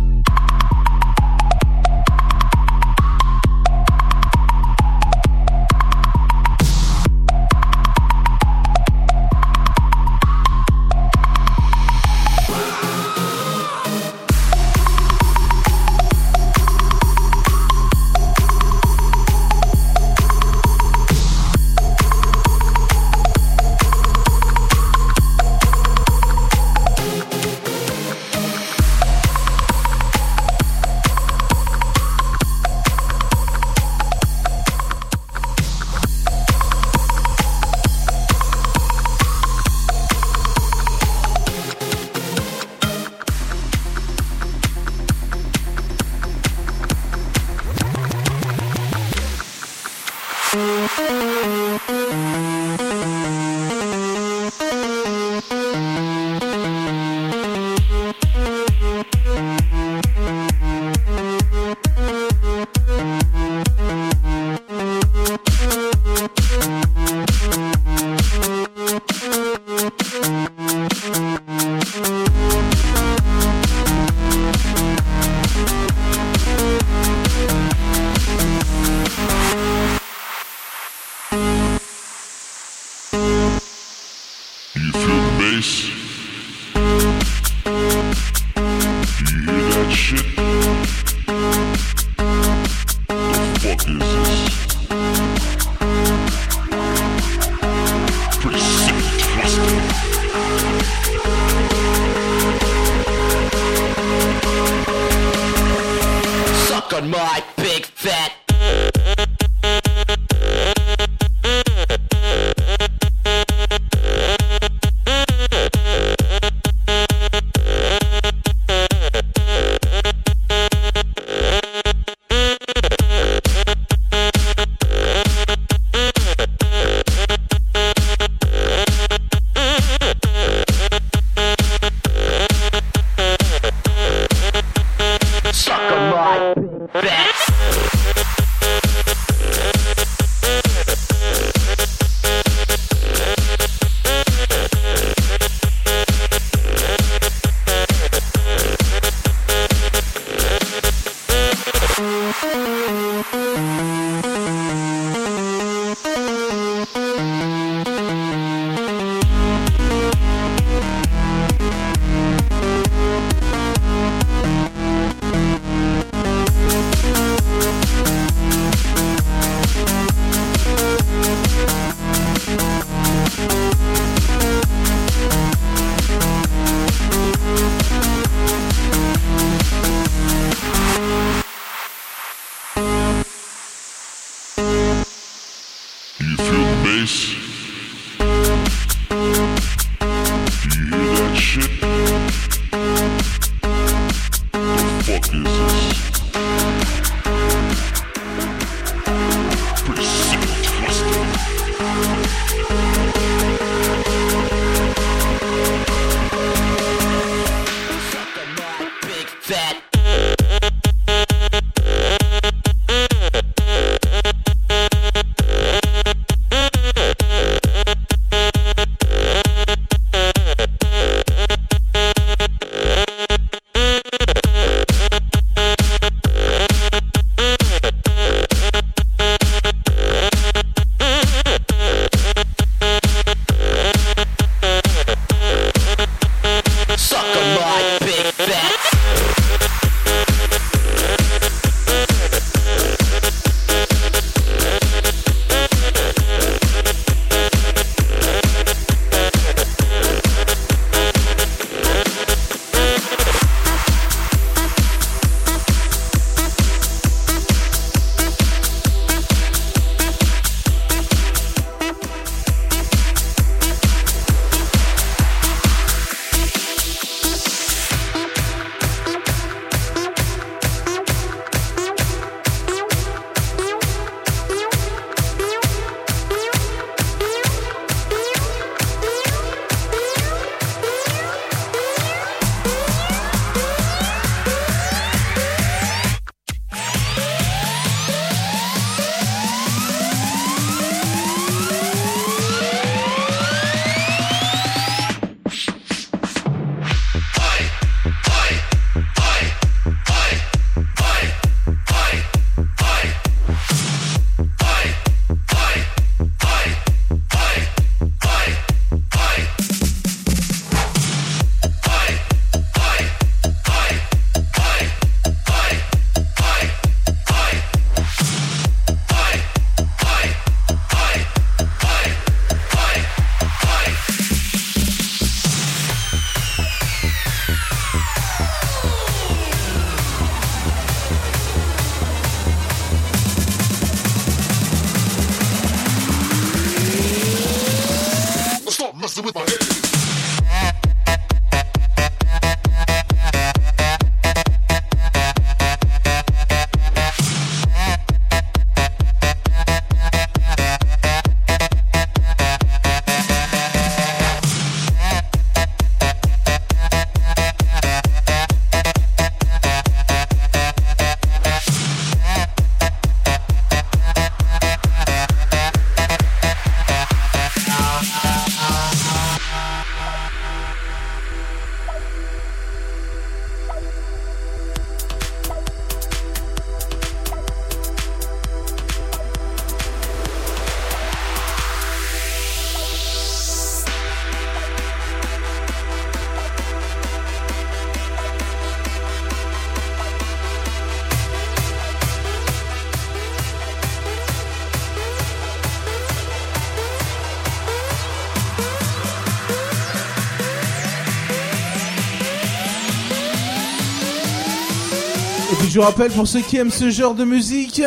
Vous rappelle pour ceux qui aiment ce genre de musique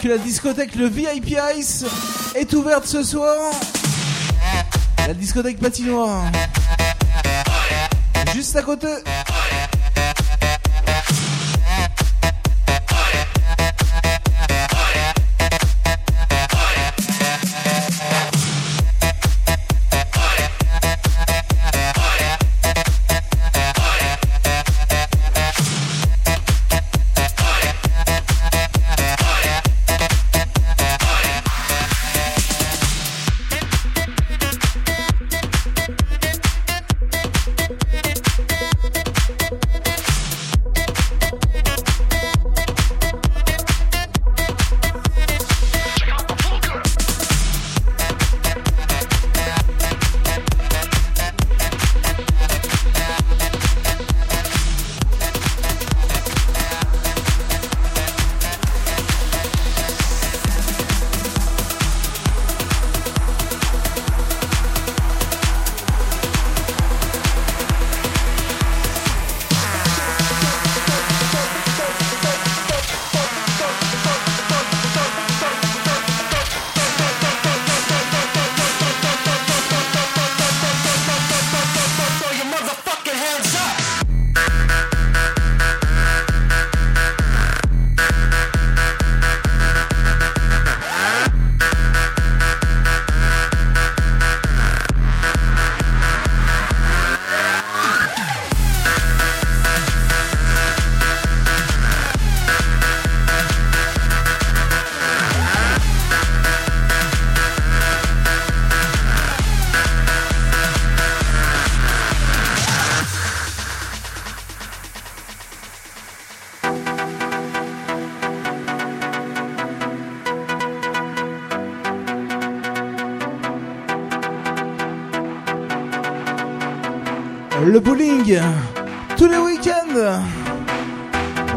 que la discothèque le VIP Ice est ouverte ce soir. La discothèque patinoire. Juste à côté. Le bowling tous les week-ends.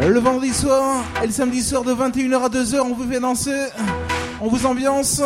Le vendredi soir et le samedi soir de 21h à 2h, on vous fait danser, on vous ambiance.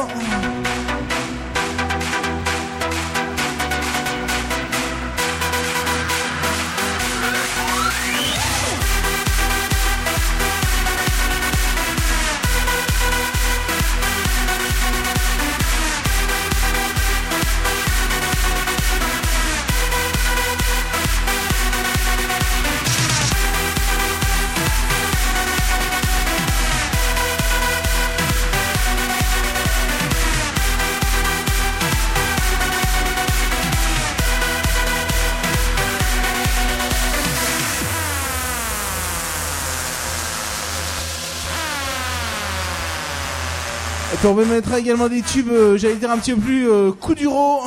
On vous mettra également des tubes, euh, j'allais dire un petit peu plus euh, coup duro.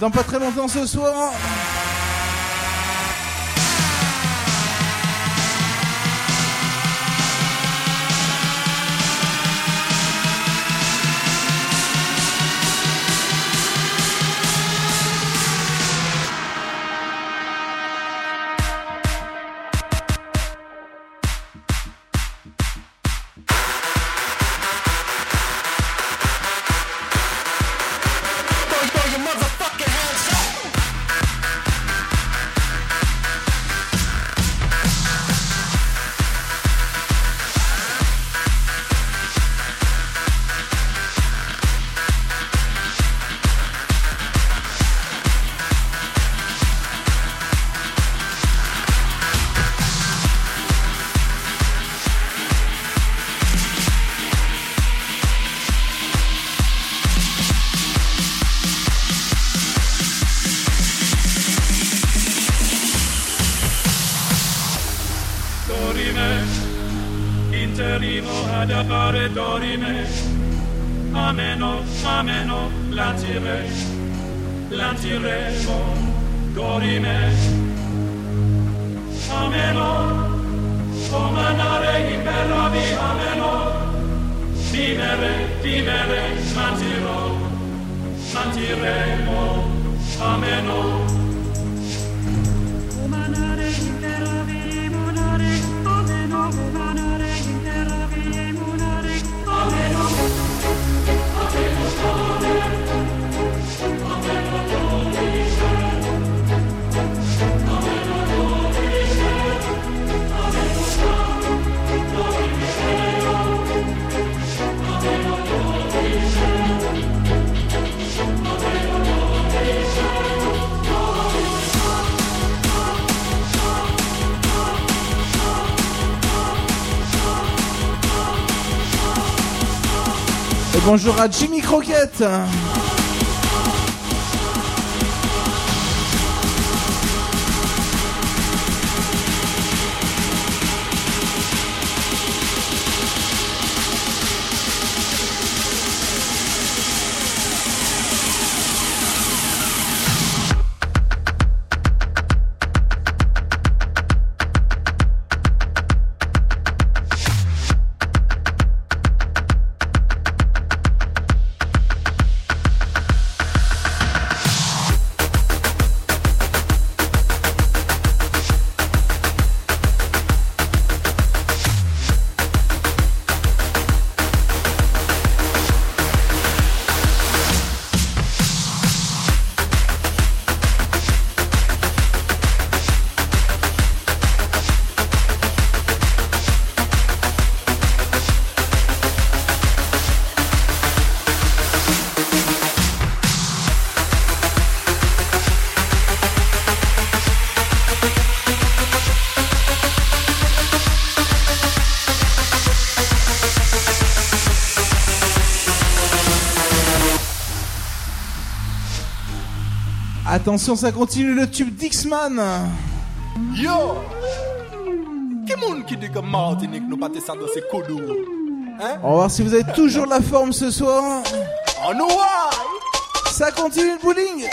Dans pas très longtemps ce soir. Jimmy Croquette. Attention, ça continue le tube Dixman. Yo! Qui moun qui dit que Martinique nous pas descendre dans ces coudous? Hein? On va voir si vous avez toujours la forme ce soir. Nous voit! Ça continue le bowling.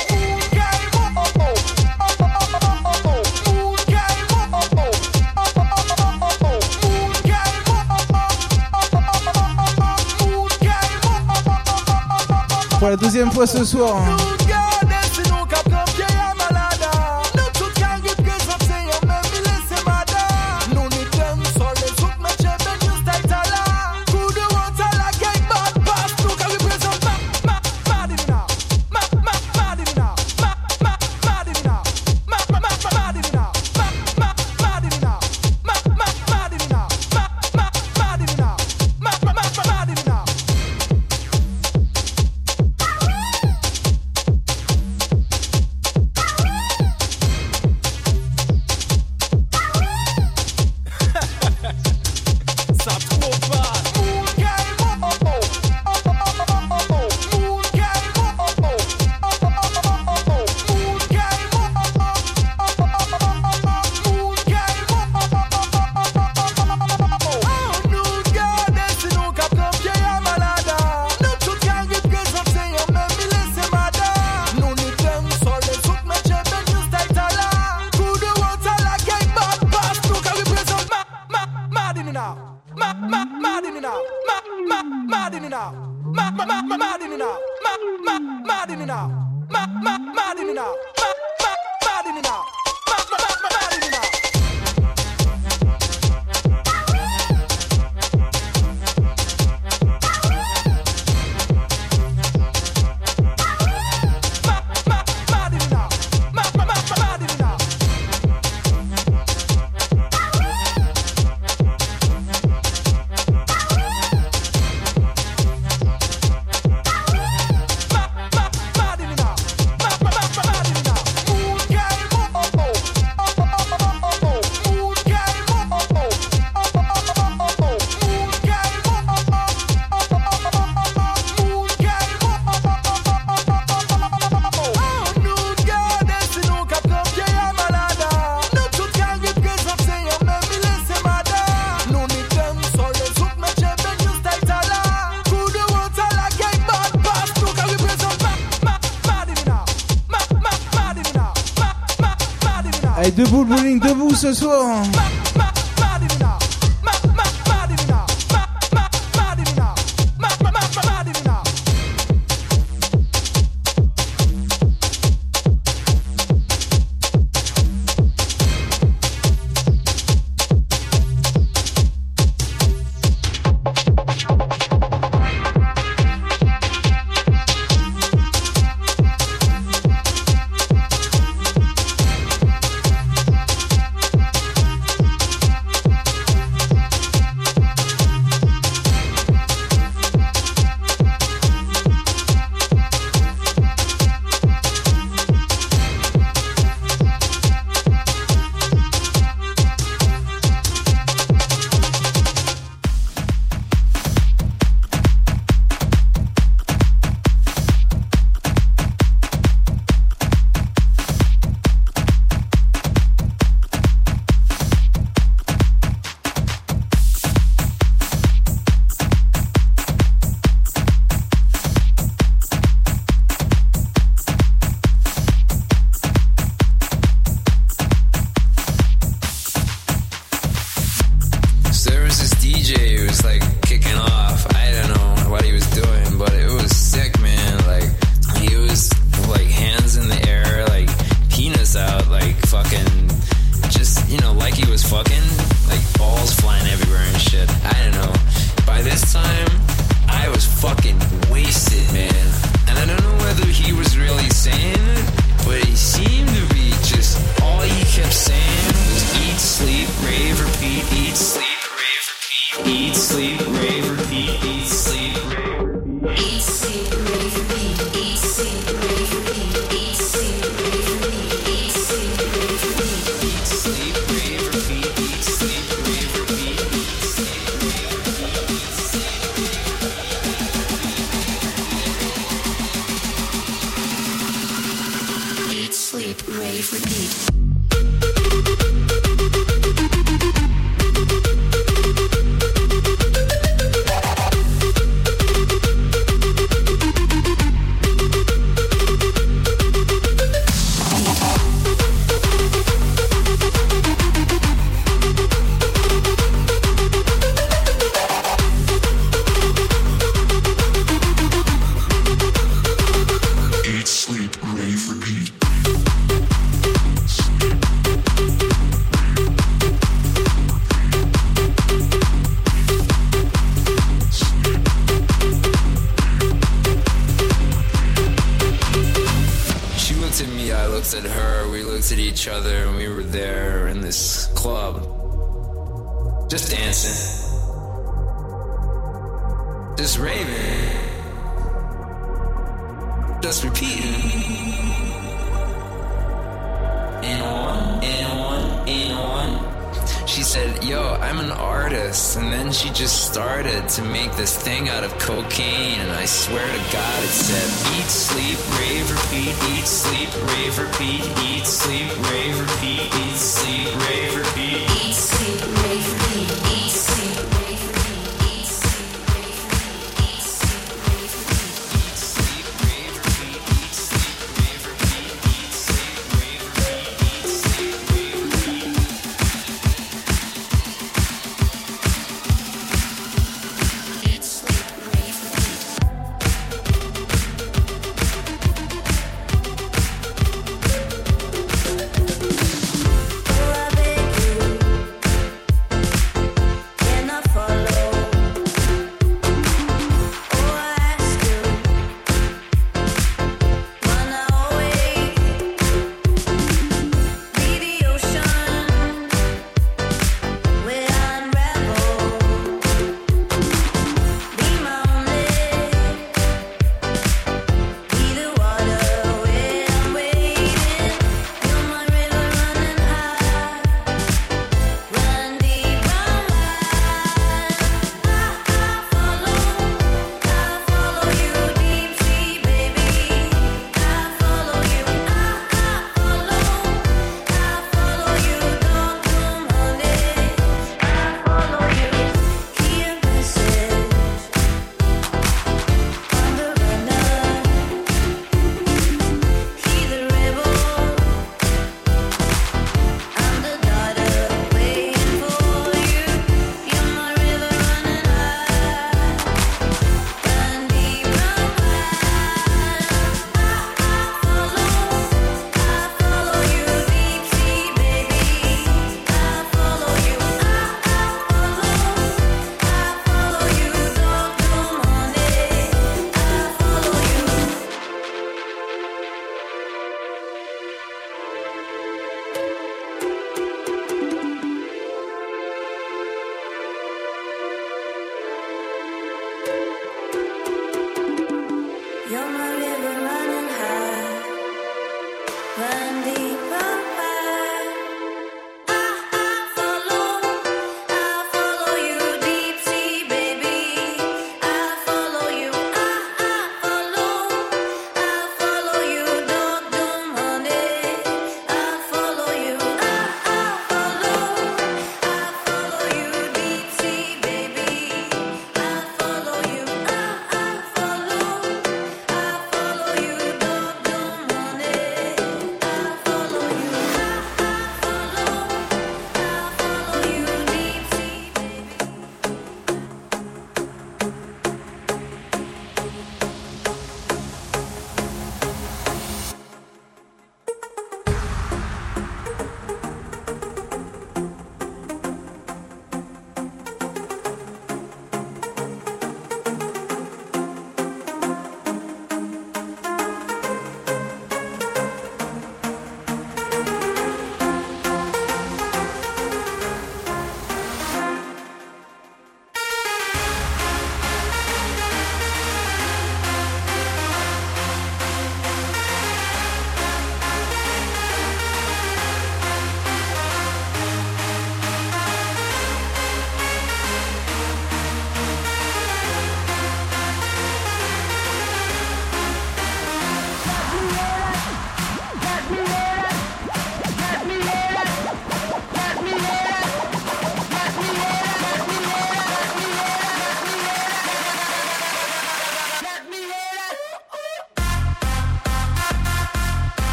Pour la deuxième fois ce soir. Bowling, debout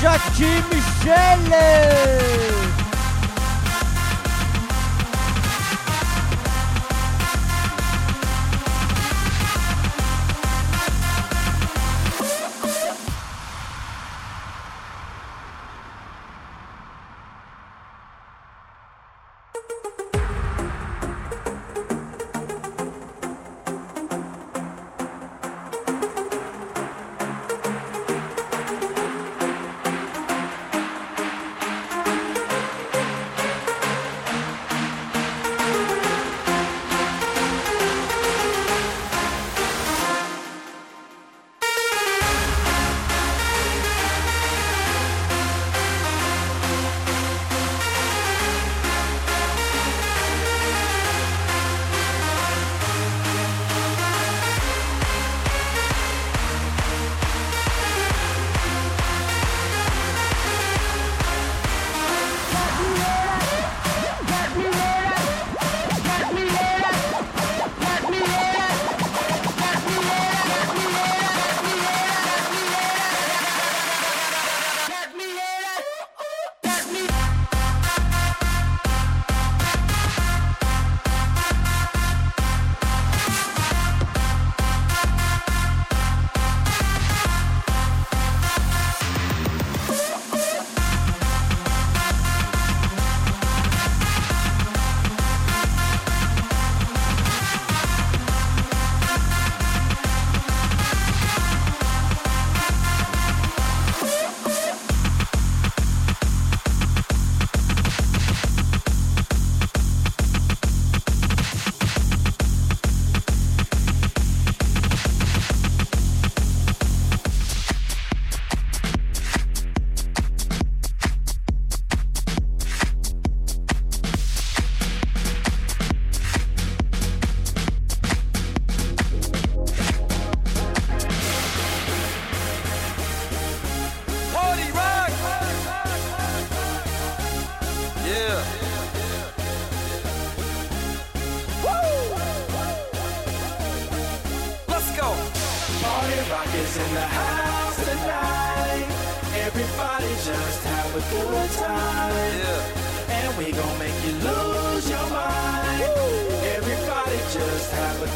Jati Michele.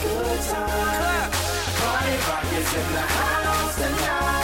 good time. Clap. Party rock is in the house tonight.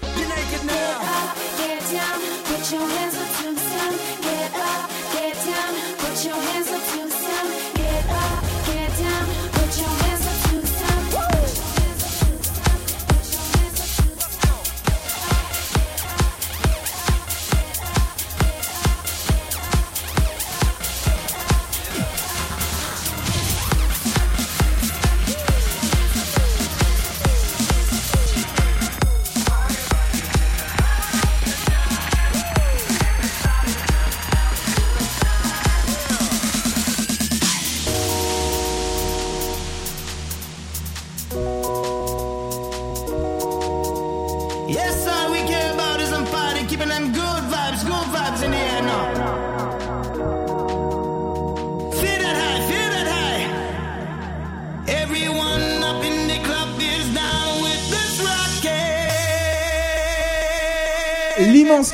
Get up, get down, put your hands up to the sun. Get up, get down, put your hands up.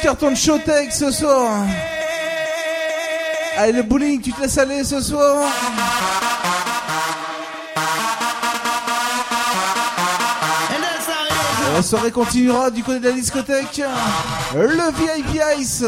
carton de Showtech ce soir. Allez, le bowling, tu te laisses aller ce soir. La soirée continuera du côté de la discothèque. Le VIP Ice.